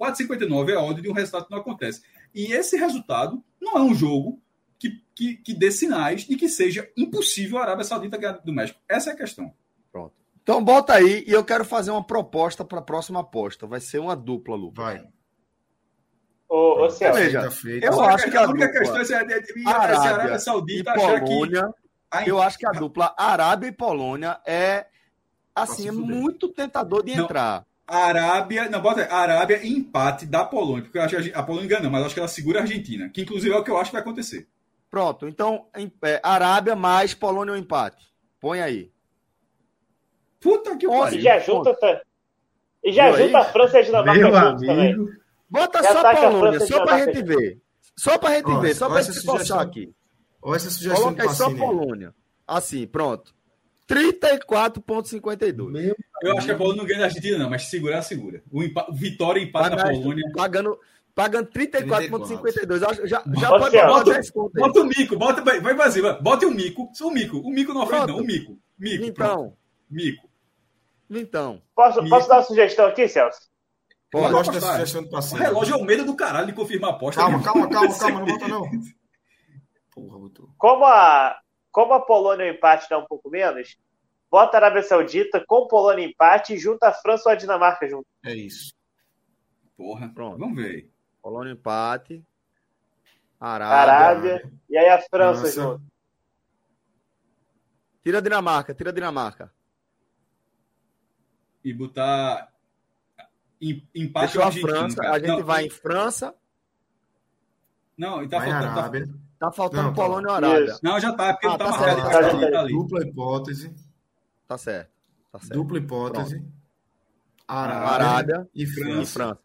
4,59 é a odd de um resultado que não acontece. E esse resultado não é um jogo que, que, que dê sinais de que seja impossível a Arábia Saudita ganhar do México. Essa é a questão. Então bota aí e eu quero fazer uma proposta para a próxima aposta. Vai ser uma dupla, Lu. Vai. Ô, ô Celso, Veja, eu acho que a, a única dupla, questão é, é, é, Arábia, Arábia Saudita achar Polônia, que... Eu acho que a dupla Arábia e Polônia é assim, é muito tentador de não, entrar. Arábia, não, bota aí, Arábia empate da Polônia, porque eu acho que a Polônia engana, mas eu acho que ela segura a Argentina, que inclusive é o que eu acho que vai acontecer. Pronto, então é, Arábia mais Polônia o empate. Põe aí. Puta que pariu. Já junta, tá, E já junta a França e a Dinamarca juntos também. Bota Já só tá a Polônia, só pra gente ver. Só pra gente ver, só pra gente forçar aqui. Olha essa sugestão Coloca aí só aí. Polônia. Assim, pronto. 34,52. Meu Eu acho que a Polônia não ganha da Argentina, não, mas segurar, segura. O empa... Vitória e empate da Pagando- Polônia. Pagando, pagando 34,52. Eu acho- Já, já pode botar bota- 10 conto aí. Bota o mico, bota, vai, vai bota o mico. O mico, o mico não ofende, não. O mico. Mico. pronto. Então, Mico. Então. Posso, Mico. posso dar uma sugestão aqui, Celso? Eu Pode gosto da sugestão do O Pacini. relógio é o medo do caralho de confirmar a aposta. Calma, calma, calma, calma, não bota não. Porra, botou. Como a, como a Polônia o empate dá um pouco menos, bota a Arábia Saudita com Polônia empate e junta a França ou a Dinamarca junto. É isso. Porra, Pronto. vamos ver aí. Polônia empate. Arábia. Arábia e aí a França França. junto. Tira a Dinamarca, tira a Dinamarca. E botar em- empate Deixou a França. cara. A gente não, vai em França. Não, e tá Vai faltando. tá- Arábia. Tá faltando Não, tá Polônia e Arábia. Isso. Não, já tá, porque Ah, tá, tá marcado. tá, tá tá ali. Dupla hipótese. Tá certo. Tá certo. Dupla hipótese. Arábia, Arábia e E França. França.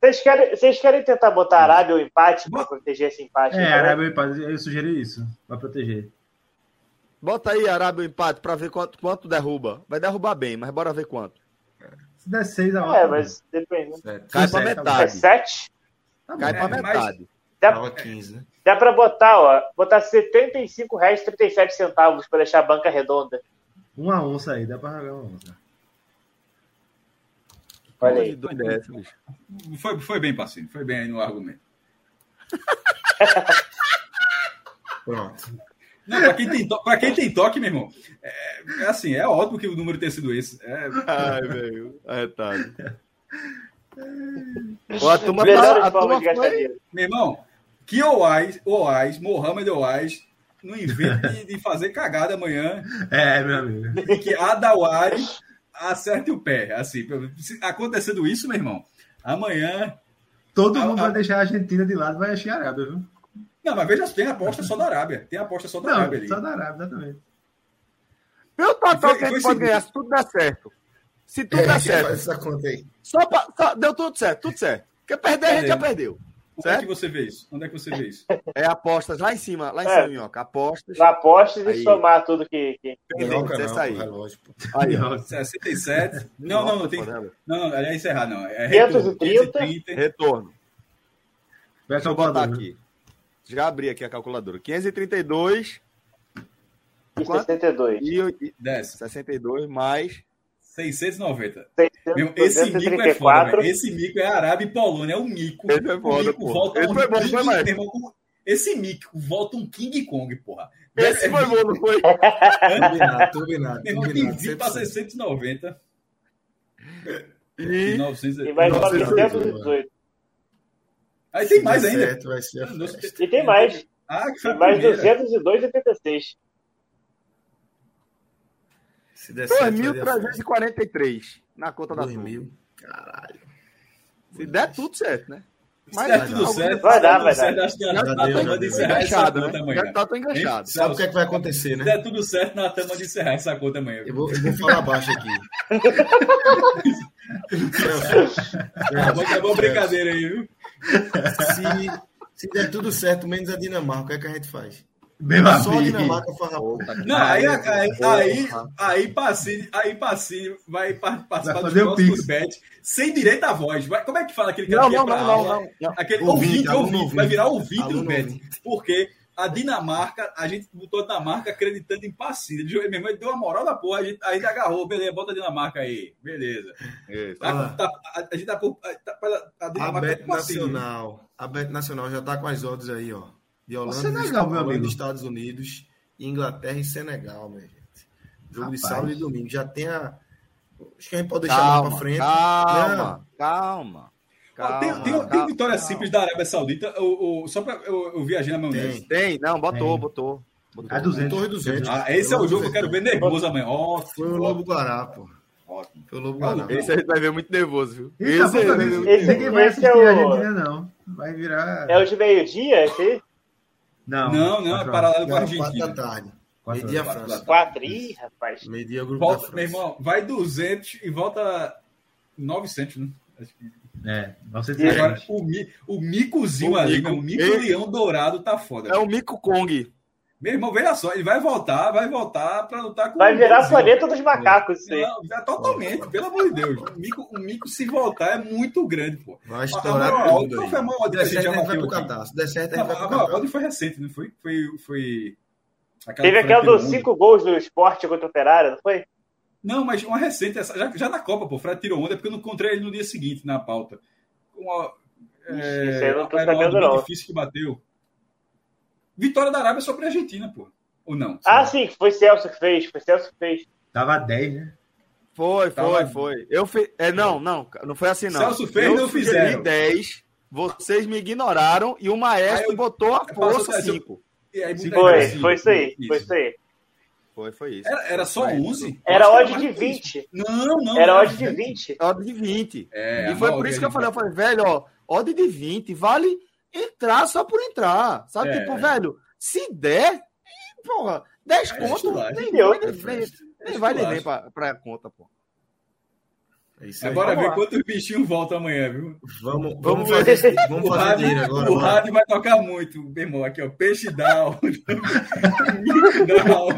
Vocês querem, vocês querem tentar botar a Arábia ou empate para proteger esse empate? É, então? Arábia e Paz, eu sugeri isso, pra proteger. Bota aí Arábia o empate pra ver quanto, quanto derruba. Vai derrubar bem, mas bora ver quanto. Se der 6 a 8. É, mas depende. Certo. Cai pra tá É metade. 7? Tá bom. Cai pra É, mas- metade. Dá, Tava 15, né? dá pra botar, ó, botar R$ 75,37 para deixar a banca redonda. Uma onça aí, dá pra jogar uma onça. Olha aí. Dois bicho. Foi, foi bem, parceiro. Foi bem aí no argumento. Pronto. Não, pra quem tem, to... pra quem tem toque, meu irmão, é, é assim, é óbvio que o número tenha sido esse. É, Ai, velho. Arretado. Ó, a turma, tá, a turma foi... meu irmão, que Oais, Oais, Mohamed Oais, não invente de, de fazer cagada amanhã É, meu amigo. e que Adawari acerte o pé. Assim, acontecendo isso, meu irmão, amanhã. Todo A- mundo a- vai deixar a Argentina de lado, vai achar a Arábia, viu? Não, mas veja, tem aposta só da Arábia. Tem aposta só da Arábia Não, ali. só da Arábia, exatamente. Meu total que a gente pode ganhar se tudo der certo. Se tudo É, der certo. essa conta aí? Só, pra, só deu tudo certo, tudo certo. Porque perder, a gente já Perdeu. Onde é que você vê isso? Onde é que você vê isso? É apostas lá em cima, lá em É. cima, Minhoca. Apostas. Na apostas e Aí. somar tudo que. que... Pendente, Não, não, aí. relógio, pô. Aí, ó. Nossa. 67. Não, não, não tem. Não, não, é encerrar, não. É 530. 530. Retorno. Vai Deixa eu botar aqui. Já abri aqui a calculadora. 532 e Quanto? 62. e, e Desce. 62 mais. 690. 600, Meu, esse mico é foda, 234. velho. Esse mico é Arábia e Polônia, é o mico. Esse é foda, mico volta Esse um foi bom, King, foi mais. irmão, Esse mico volta um King Kong, porra. Esse É- foi bom, não foi? Turbinado, turbinado, Meu irmão, tem turbinado. 20 para 100%. 690. E E 900. E Nossa, 918. Aí tem mais Se ainda. certo, vai ser. E tem mais. Ah, que foi E mais primeira. 202,86. Se der certo, vai ser a festa. 2.343 na conta da Dois turma. mil. Caralho. Se der tudo certo, né? Se der tudo Vai certo, Vai se der dar, vai dar. acho que Já Já a deu, turma já de deu. encerrar essa Enganchado, conta amanhã. Já tá tão enganchado. Sabe o que é que vai acontecer, Se né? der tudo certo, na turma de encerrar essa conta amanhã. Eu vou, eu vou falar baixo aqui. Acabou, acabou a brincadeira aí, viu? Se, se der tudo certo, menos a Dinamarca, o que é que a gente faz? Meu Só a amigo. Dinamarca farra Puta que Não, aí, aí, aí, aí, Pacini, aí Pacini vai par- participar Vai dos fazer o próximos Pix. bet sem direito à voz. Vai, como é que fala aquele cara Não, que é não, pra não, não, aula? não, não. Aquele Ouvinte, ouvinte, aluno ouvinte, ouvinte. vai virar ouvinte do bet. Porque a Dinamarca, a gente botou a Dinamarca acreditando em. Ele, meu irmão, ele deu uma moral da porra, a gente, a gente agarrou, beleza, bota a Dinamarca aí, beleza. Isso. Tá- Ah. tá- a, a gente tá, com- tá, a A Dinamarca Bet tá com Pacini. Nacional. A Bet Nacional já tá com as odds aí, ó. De Holanda, Senegal, meu Holanda, amigo. Estados Unidos, Inglaterra e Senegal, minha gente. Jogo de Rapaz. sábado e domingo. Já tem a. Acho que a gente pode deixar mais Calma, pra frente. calma, calma, Tem, calma. tem, tem calma. vitória simples da Arábia Saudita, o, o- só pra eu, eu viajei na maionese. Tem. Tem, não, botou, Tem. botou. botou. É 200. Torre 200. Ah, esse é o jogo que eu quero ver nervoso amanhã. Ó, Foi o Lobo Guará, pô. Ótimo. Foi o Lobo É Guará. Esse a gente vai ver muito nervoso, viu? Esse, Esse ver esse, muito Esse- nervoso. ninguém vai esse assistir é a o- Argentina, não. Vai virar. É o de meio-dia, esse aí? Não, Não, não, é quatro paralelo com a Não, quatro da Argentina. tarde. Quatro Meio-dia horas. França. Quatro. Ih, rapaz. Meio-dia grupo Volta, meu irmão, vai 200 e volta 900, né? É, 900 Agora, o, o micozinho o ali, mico, o mico-leão dourado tá foda. É o mico Kong. Meu irmão, veja só, ele vai voltar, vai voltar para lutar com Vai virar o planeta dos macacos, sim. É, totalmente, pelo amor de Deus. O mico, o mico, se voltar, é muito grande, pô. Vai estourar a, a, tudo. Qual foi a maior odd que a gente vai pro cadastro? Der certo, a gente vai pro cadastro. A odd foi recente, não foi? Foi. foi Teve aquela dos cinco gols do esporte contra o Operário, não foi? Não, mas uma recente, já, já na Copa, pô, o Fred tirou onda, porque eu não encontrei ele no dia seguinte na pauta. Uma, é, Isso aí eu não tô sabendo, não. difícil que bateu. Vitória da Arábia sobre a Argentina, pô. Ou não? Ah, sim, foi Celso que fez. Foi Celso que fez. Tava 10, né? Foi, foi, foi. Eu fi... é, não, não, não foi assim, não. Celso fez, eu não fizeram. 10, vocês me ignoraram e o maestro eu... botou a força 5. Foi, foi isso aí, foi isso aí. Foi, foi isso. Era, era só 11? Era odd de 20. Não, não. Era odd de 20. Odd de 20. É, e foi por isso que eu falei, eu falei, velho, ó, odd de 20, vale entrar só por entrar. Sabe? É. Tipo, velho, se der, porra, 10 é, conto, nem, nem, nem, nem vai nem pra, pra conta, pô. É agora ver quantos bichinhos voltam amanhã, viu? Vamos, vamos, fazer, esse, vamos o fazer rádio, agora. O mano. rádio vai tocar muito, meu irmão. Aqui, ó. Peixe down. down.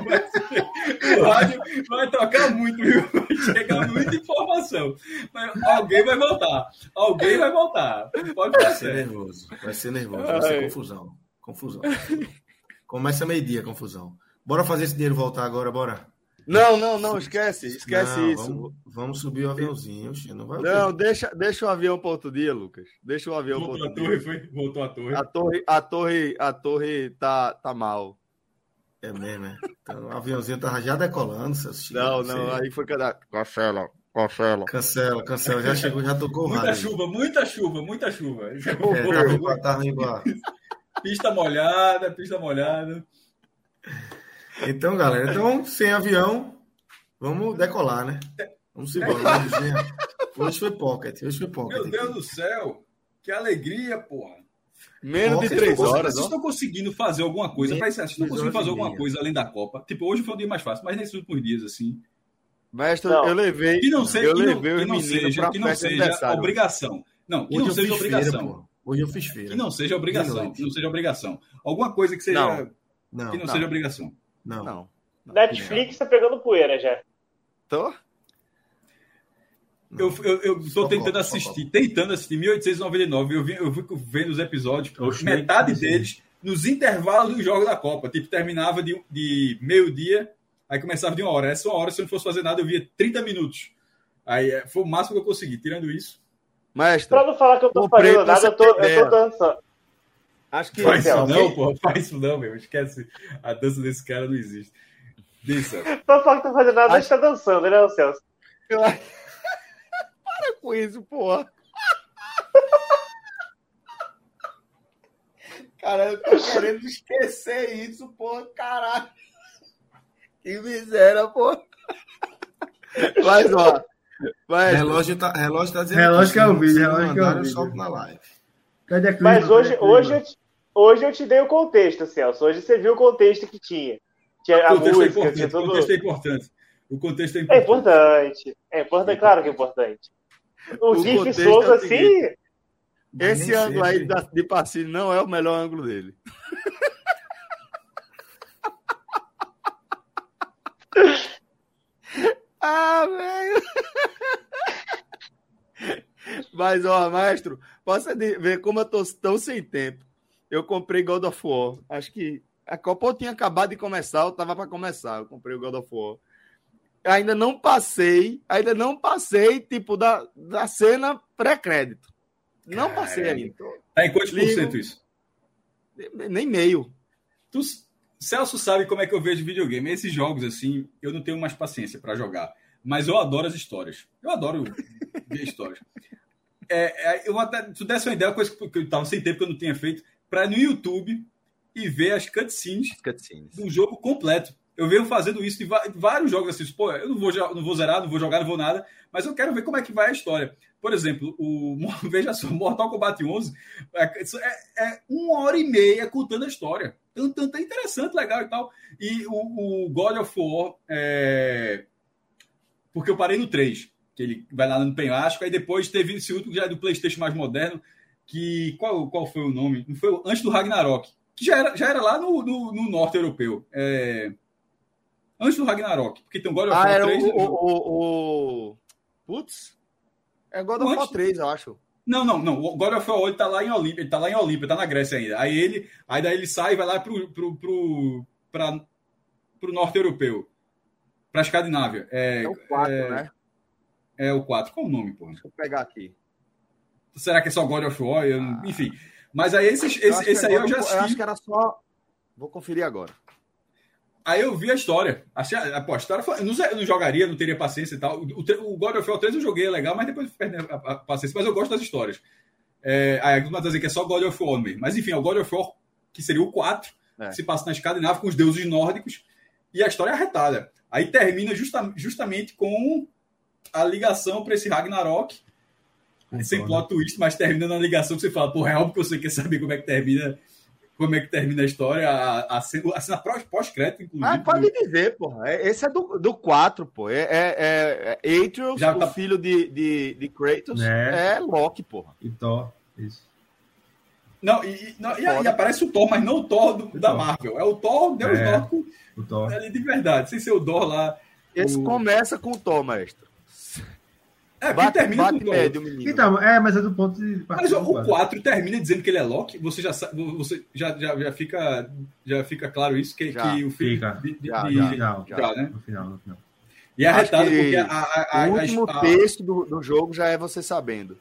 O rádio vai tocar muito, viu? Vai chegar muita informação. Mas alguém vai voltar. Alguém vai voltar. Pode vai ser nervoso. Vai ser nervoso. Vai ser confusão. Confusão. Começa meio-dia, confusão. Bora fazer esse dinheiro voltar agora, bora. Não, não, não, esquece, esquece não, isso. Vamos, vamos, subir o aviãozinho, não vai. Não, deixa, deixa o avião para outro dia, Lucas. Deixa o avião para outro dia. Torre, foi? Voltou a torre. A torre, a torre, a torre tá, tá mal. É mesmo, é. Então, o aviãozinho tá já decolando, seus Não, não, aí foi cada cancela, cancela. Cancela, cancela, já chegou, já tocou Muita rádio. chuva, muita chuva, muita chuva. É, tá riba, tá riba. Pista molhada, pista molhada. Então, galera, então, sem avião, vamos decolar, né? Vamos embora. hoje foi pocket, hoje foi pocket. Meu Deus do céu, que alegria, porra. Menos de três horas. Vocês estão conseguindo fazer alguma coisa? Para vocês estão conseguindo fazer alguma coisa além da Copa? Tipo, hoje foi um dia mais fácil, mas nesses últimos dias, assim. Mestre, não. eu levei. Que não seja, eu que levei não, que não seja, que não seja obrigação. Não, que hoje não seja obrigação. Feira, hoje eu fiz feira. Que não seja obrigação. Que não seja obrigação. Alguma coisa que seja. Não. Não, que não, não. seja obrigação. Não. não. Netflix tá pegando poeira já. Tô? Eu, eu, eu tô tentando assistir, tentando assistir 1899. Eu, vi, eu fico vendo os episódios, Oxe, metade deles nos intervalos dos jogos da Copa. Tipo, terminava de, de meio-dia, aí começava de uma hora. Essa uma hora, se eu não fosse fazer nada, eu via 30 minutos. Aí é, foi o máximo que eu consegui. Tirando isso. Mestre, pra não falar que eu tô fazendo nada, eu tô, eu tô dançando. Acho que. Faz isso não, porra. Faz isso não, meu. Esquece. A dança desse cara não existe. Isso. Pra falar que tá fazendo nada, a gente tá dançando, né, Celso? Para com isso, porra. Cara, eu tô querendo esquecer isso, porra, caralho. Que miséria, porra. Mas, ó. Mas... Relógio, tá, relógio tá dizendo. Relógio que é o vídeo, relógio que é o vídeo. na live. Cadê a Mas hoje, hoje, hoje eu te dei o contexto, Celso. Hoje você viu o contexto que tinha. Tinha a música, é tinha tudo... O contexto é importante. O contexto é importante. É importante. É importante, é claro que é importante. O, o Gif Souza, é assim. Esse ângulo aí de passinho não é o melhor ângulo dele. ah, velho! Mas, ó, maestro, posso ver como eu tô tão sem tempo. Eu comprei God of War. Acho que a Copa tinha acabado de começar, eu tava para começar. Eu comprei o God of War. Ainda não passei, ainda não passei, tipo, da, da cena pré-crédito. Não Caramba. passei ainda. Tá em quantos por cento isso? Nem meio. Tu, Celso sabe como é que eu vejo videogame. Esses jogos, assim, eu não tenho mais paciência para jogar. Mas eu adoro as histórias. Eu adoro ver histórias. É, é, eu até, tu desse uma ideia, coisa que eu tava sem tempo que eu não tinha feito, para no YouTube e ver as cutscenes, cutscenes. do jogo completo. Eu venho fazendo isso de vários jogos assim, pô, eu não vou, não vou zerar, não vou jogar, não vou nada, mas eu quero ver como é que vai a história. Por exemplo, o veja só, Mortal Kombat 11 é, é, é uma hora e meia contando a história. Tanto, tanto é interessante, legal e tal. E o, o God of War, é... porque eu parei no 3, que ele vai lá no penhasco, aí depois teve esse último já é do Playstation mais moderno, que qual, qual foi o nome? Não foi antes do Ragnarok, que já era, já era lá no, no, no norte europeu. É, antes do Ragnarok, porque tem o God of ah, era 3. O, o, o, Putz, é God of War 3, eu acho. Não, não, não. O God of War 8 tá lá em Olímpia, ele tá lá em Olímpia, tá na Grécia ainda. Aí ele, aí daí ele sai e vai lá pro, pro, pro, pra, pro norte europeu. Pra Escandinávia. É, é o 4, é, né? É o 4. Qual o nome, pô? Deixa eu pegar aqui. Será que é só God of War? Eu, ah. Enfim. Mas aí esse, esse, esse aí eu já assisti. Eu acho que era só. Vou conferir agora. Aí eu vi a história. Achei, pô, a história foi, não, não jogaria, não teria paciência e tal. O, o, God of War 3 eu joguei, é legal, mas depois perdi a, a, paciência. Mas eu gosto das histórias. É, aí alguns dizer que é só God of War mesmo. Mas enfim, é o God of War, que seria o 4, é. que se passa na Escandinávia com os deuses nórdicos. E a história é arretada. Aí termina justa, justamente com a ligação para esse Ragnarok. Então, sem plot twist, mas termina na ligação que você fala, pô, é óbvio que você quer saber como é que termina como é que termina a história, a, a, a cena pós-crédito, inclusive. Ah, pode dizer, porra. É, esse é do, do 4, pô. É, é, é Atreus, Já tá... o filho de, de, de Kratos, é, é Loki, porra. E Thor, isso. Não, e, não, e, e, aparece o Thor, mas não o Thor do, da Thor. Marvel. É o Thor, Deus é, nórdico, o Thor. de verdade, sem ser o Thor lá. Esse o... começa com o Thor, mestre. É, bate, termina bate com médio, menino. Então, é, mas é do ponto de Mas o 4 termina dizendo que ele é Loki, você já você já, já, já fica já fica claro isso que, já, que o filho fica. De, de, já, de, já, já, já, né? No final, no final. E é arretado porque a, a, a, o último a, texto do, do jogo já é você sabendo.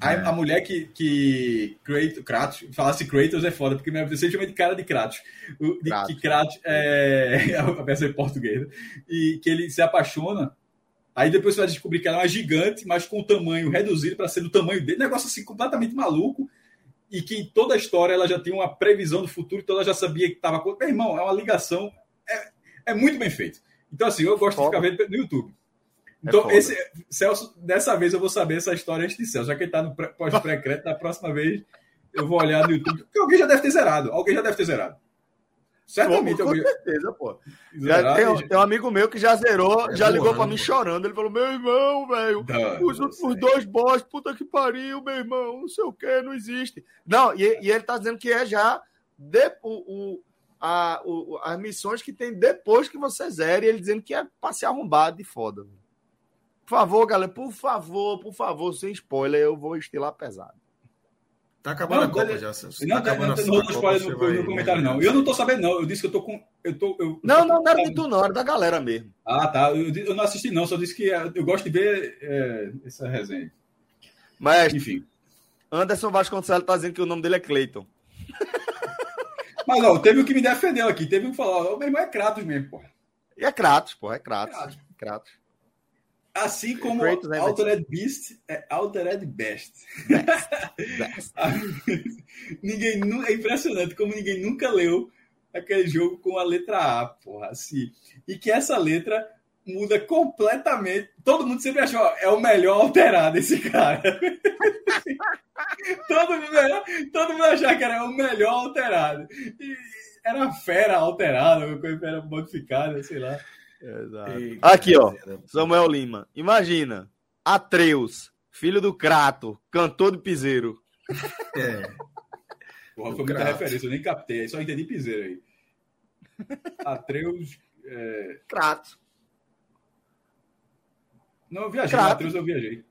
A, é. a mulher que, que Kratos, Kratos, falasse Kratos é foda, porque minha pessoa chama de cara de Kratos. O, de, Kratos. Que Kratos é a versão em português. E que ele se apaixona Aí depois você vai descobrir que ela é uma gigante, mas com o tamanho reduzido para ser do tamanho dele. Negócio assim completamente maluco. E que em toda a história ela já tinha uma previsão do futuro, então ela já sabia que estava. Meu irmão, é uma ligação. É, é muito bem feito. Então, assim, eu gosto Foda. de ficar vendo no YouTube. É então, é esse, Celso, dessa vez eu vou saber essa história antes de Celso. Já que ele está no pós-pré-crédito, da próxima vez eu vou olhar no YouTube. Porque alguém já deve ter zerado. Alguém já deve ter zerado. Certamente. Pô, com certeza, pô. Já, tem, tem, um amigo meu que já zerou, é já ligou ano. pra mim chorando. Ele falou: Meu irmão, velho, os, os dois boss, puta que pariu, meu irmão, não sei o que, não existe. Não, e, e, ele tá dizendo que é já de, o, o, a, o, as missões que tem depois que você zera, e ele dizendo que é pra se arrombar de foda. Por favor, galera, por favor, por favor, sem spoiler, eu vou estilar pesado. Tá acabando não, a Copa já, Celso. Não, tá não, não, não, spoiler no, vai... no, comentário, não. Eu não tô sabendo, não. Eu disse que eu tô com. Eu tô, eu, não, não, não era de tu, não, era da galera mesmo. Ah, tá. Eu, eu não assisti, não. Só disse que é, eu gosto de ver é, essa resenha. Mas, enfim. Anderson Vasconcelos tá dizendo que o nome dele é Cleiton. Mas, ó, teve o que me defendeu aqui. Teve um que falou: o meu irmão é Kratos mesmo, porra. E é Kratos, porra. É Kratos. Kratos. Kratos. Assim como Altered Beast é Altered Best. Best. Best. ninguém, é impressionante como ninguém nunca leu aquele jogo com a letra A, porra, assim. E que essa letra muda completamente. Todo mundo sempre achou, é o melhor alterado esse cara. todo, mundo, todo mundo achava que era o melhor alterado. E era fera alterada, coisa era modificada, sei lá. Exato. E, Aqui, ó. Samuel Lima. Imagina. Atreus, filho do Crato, cantor de piseiro. É. Porra, foi muita referência, eu nem captei, só entendi piseiro aí. Atreus. É... Crato. Não, eu viajei. Crato. Atreus eu viajei.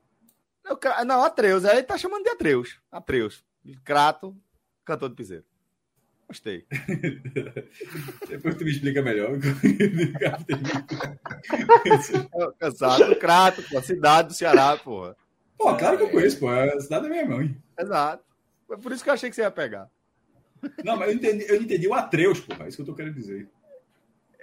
Não, não, Atreus, aí tá chamando de Atreus. Atreus. Crato, cantor de piseiro. Gostei. Depois tu me explica melhor. Cansado, Crato, pô, cidade do Ceará, porra. Pô, claro que eu conheço, pô. É a cidade da minha mãe. Exato. Foi por isso que eu achei que você ia pegar. Não, mas eu entendi, eu entendi o Atreus, porra. É isso que eu tô querendo dizer.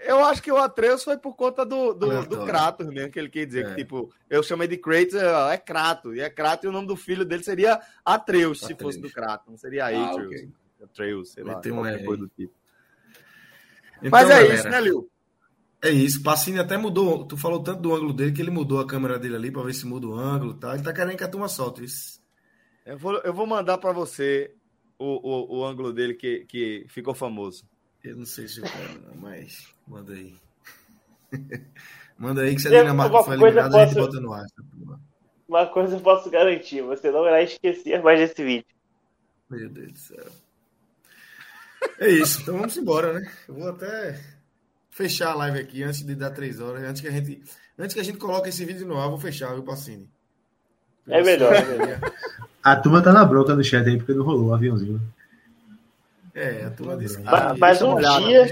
Eu acho que o Atreus foi por conta do, do, do Kratos mesmo, que ele quer dizer. É. Que, tipo, eu chamei de Kratos, é, é Kratos. E é Kratos e o nome do filho dele seria Atreus, Atreus. se fosse do Kratos. Não seria ah, Atreus. Okay. Trails, sei lá, tem qualquer coisa do tipo. Então, Mas é galera, isso, né, Liu? É isso. Passini até mudou. Tu falou tanto do ângulo dele que ele mudou a câmera dele ali para ver se muda o ângulo, tá? Ele tá querendo que a turma solte isso. Eu vou, eu vou mandar para você o, o, o, ângulo dele que, que ficou famoso. Eu não sei se eu quero, não, mas manda aí. manda aí que se a Dinamarca for eliminada, a gente bota no ar. uma coisa eu posso garantir: você não irá esquecer mais desse vídeo. Meu Deus do céu. É isso, então vamos embora, né? Eu vou até fechar a live aqui antes de dar três horas, antes que a gente, antes que a gente coloque esse vídeo no ar, eu vou fechar, viu, Pacini? É melhor, é melhor. A turma tá na bronca no chat aí porque não rolou o aviãozinho. É, a turma disse que... Mas, mas um dia.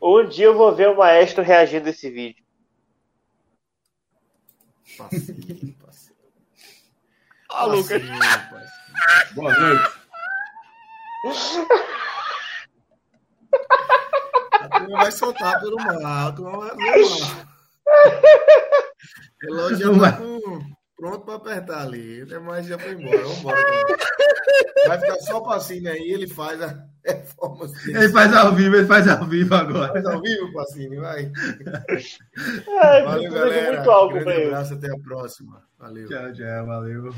um dia eu vou ver o maestro reagindo a esse vídeo. Passinho, passinho. Ah, Lucas. Boa noite. A turma vai soltar pelo mar. A turma vai relógio já tá pronto para apertar ali. Mas já foi embora. Vamos embora. Também. Vai ficar só o passinho aí. Ele faz a performance. Ele faz ao vivo, ele faz ao vivo agora. Faz ao vivo, passinho. Vai. Ai, Valeu, galera. muito álcool ele. abraço. Até a próxima. Valeu. Tchau, tchau, valeu.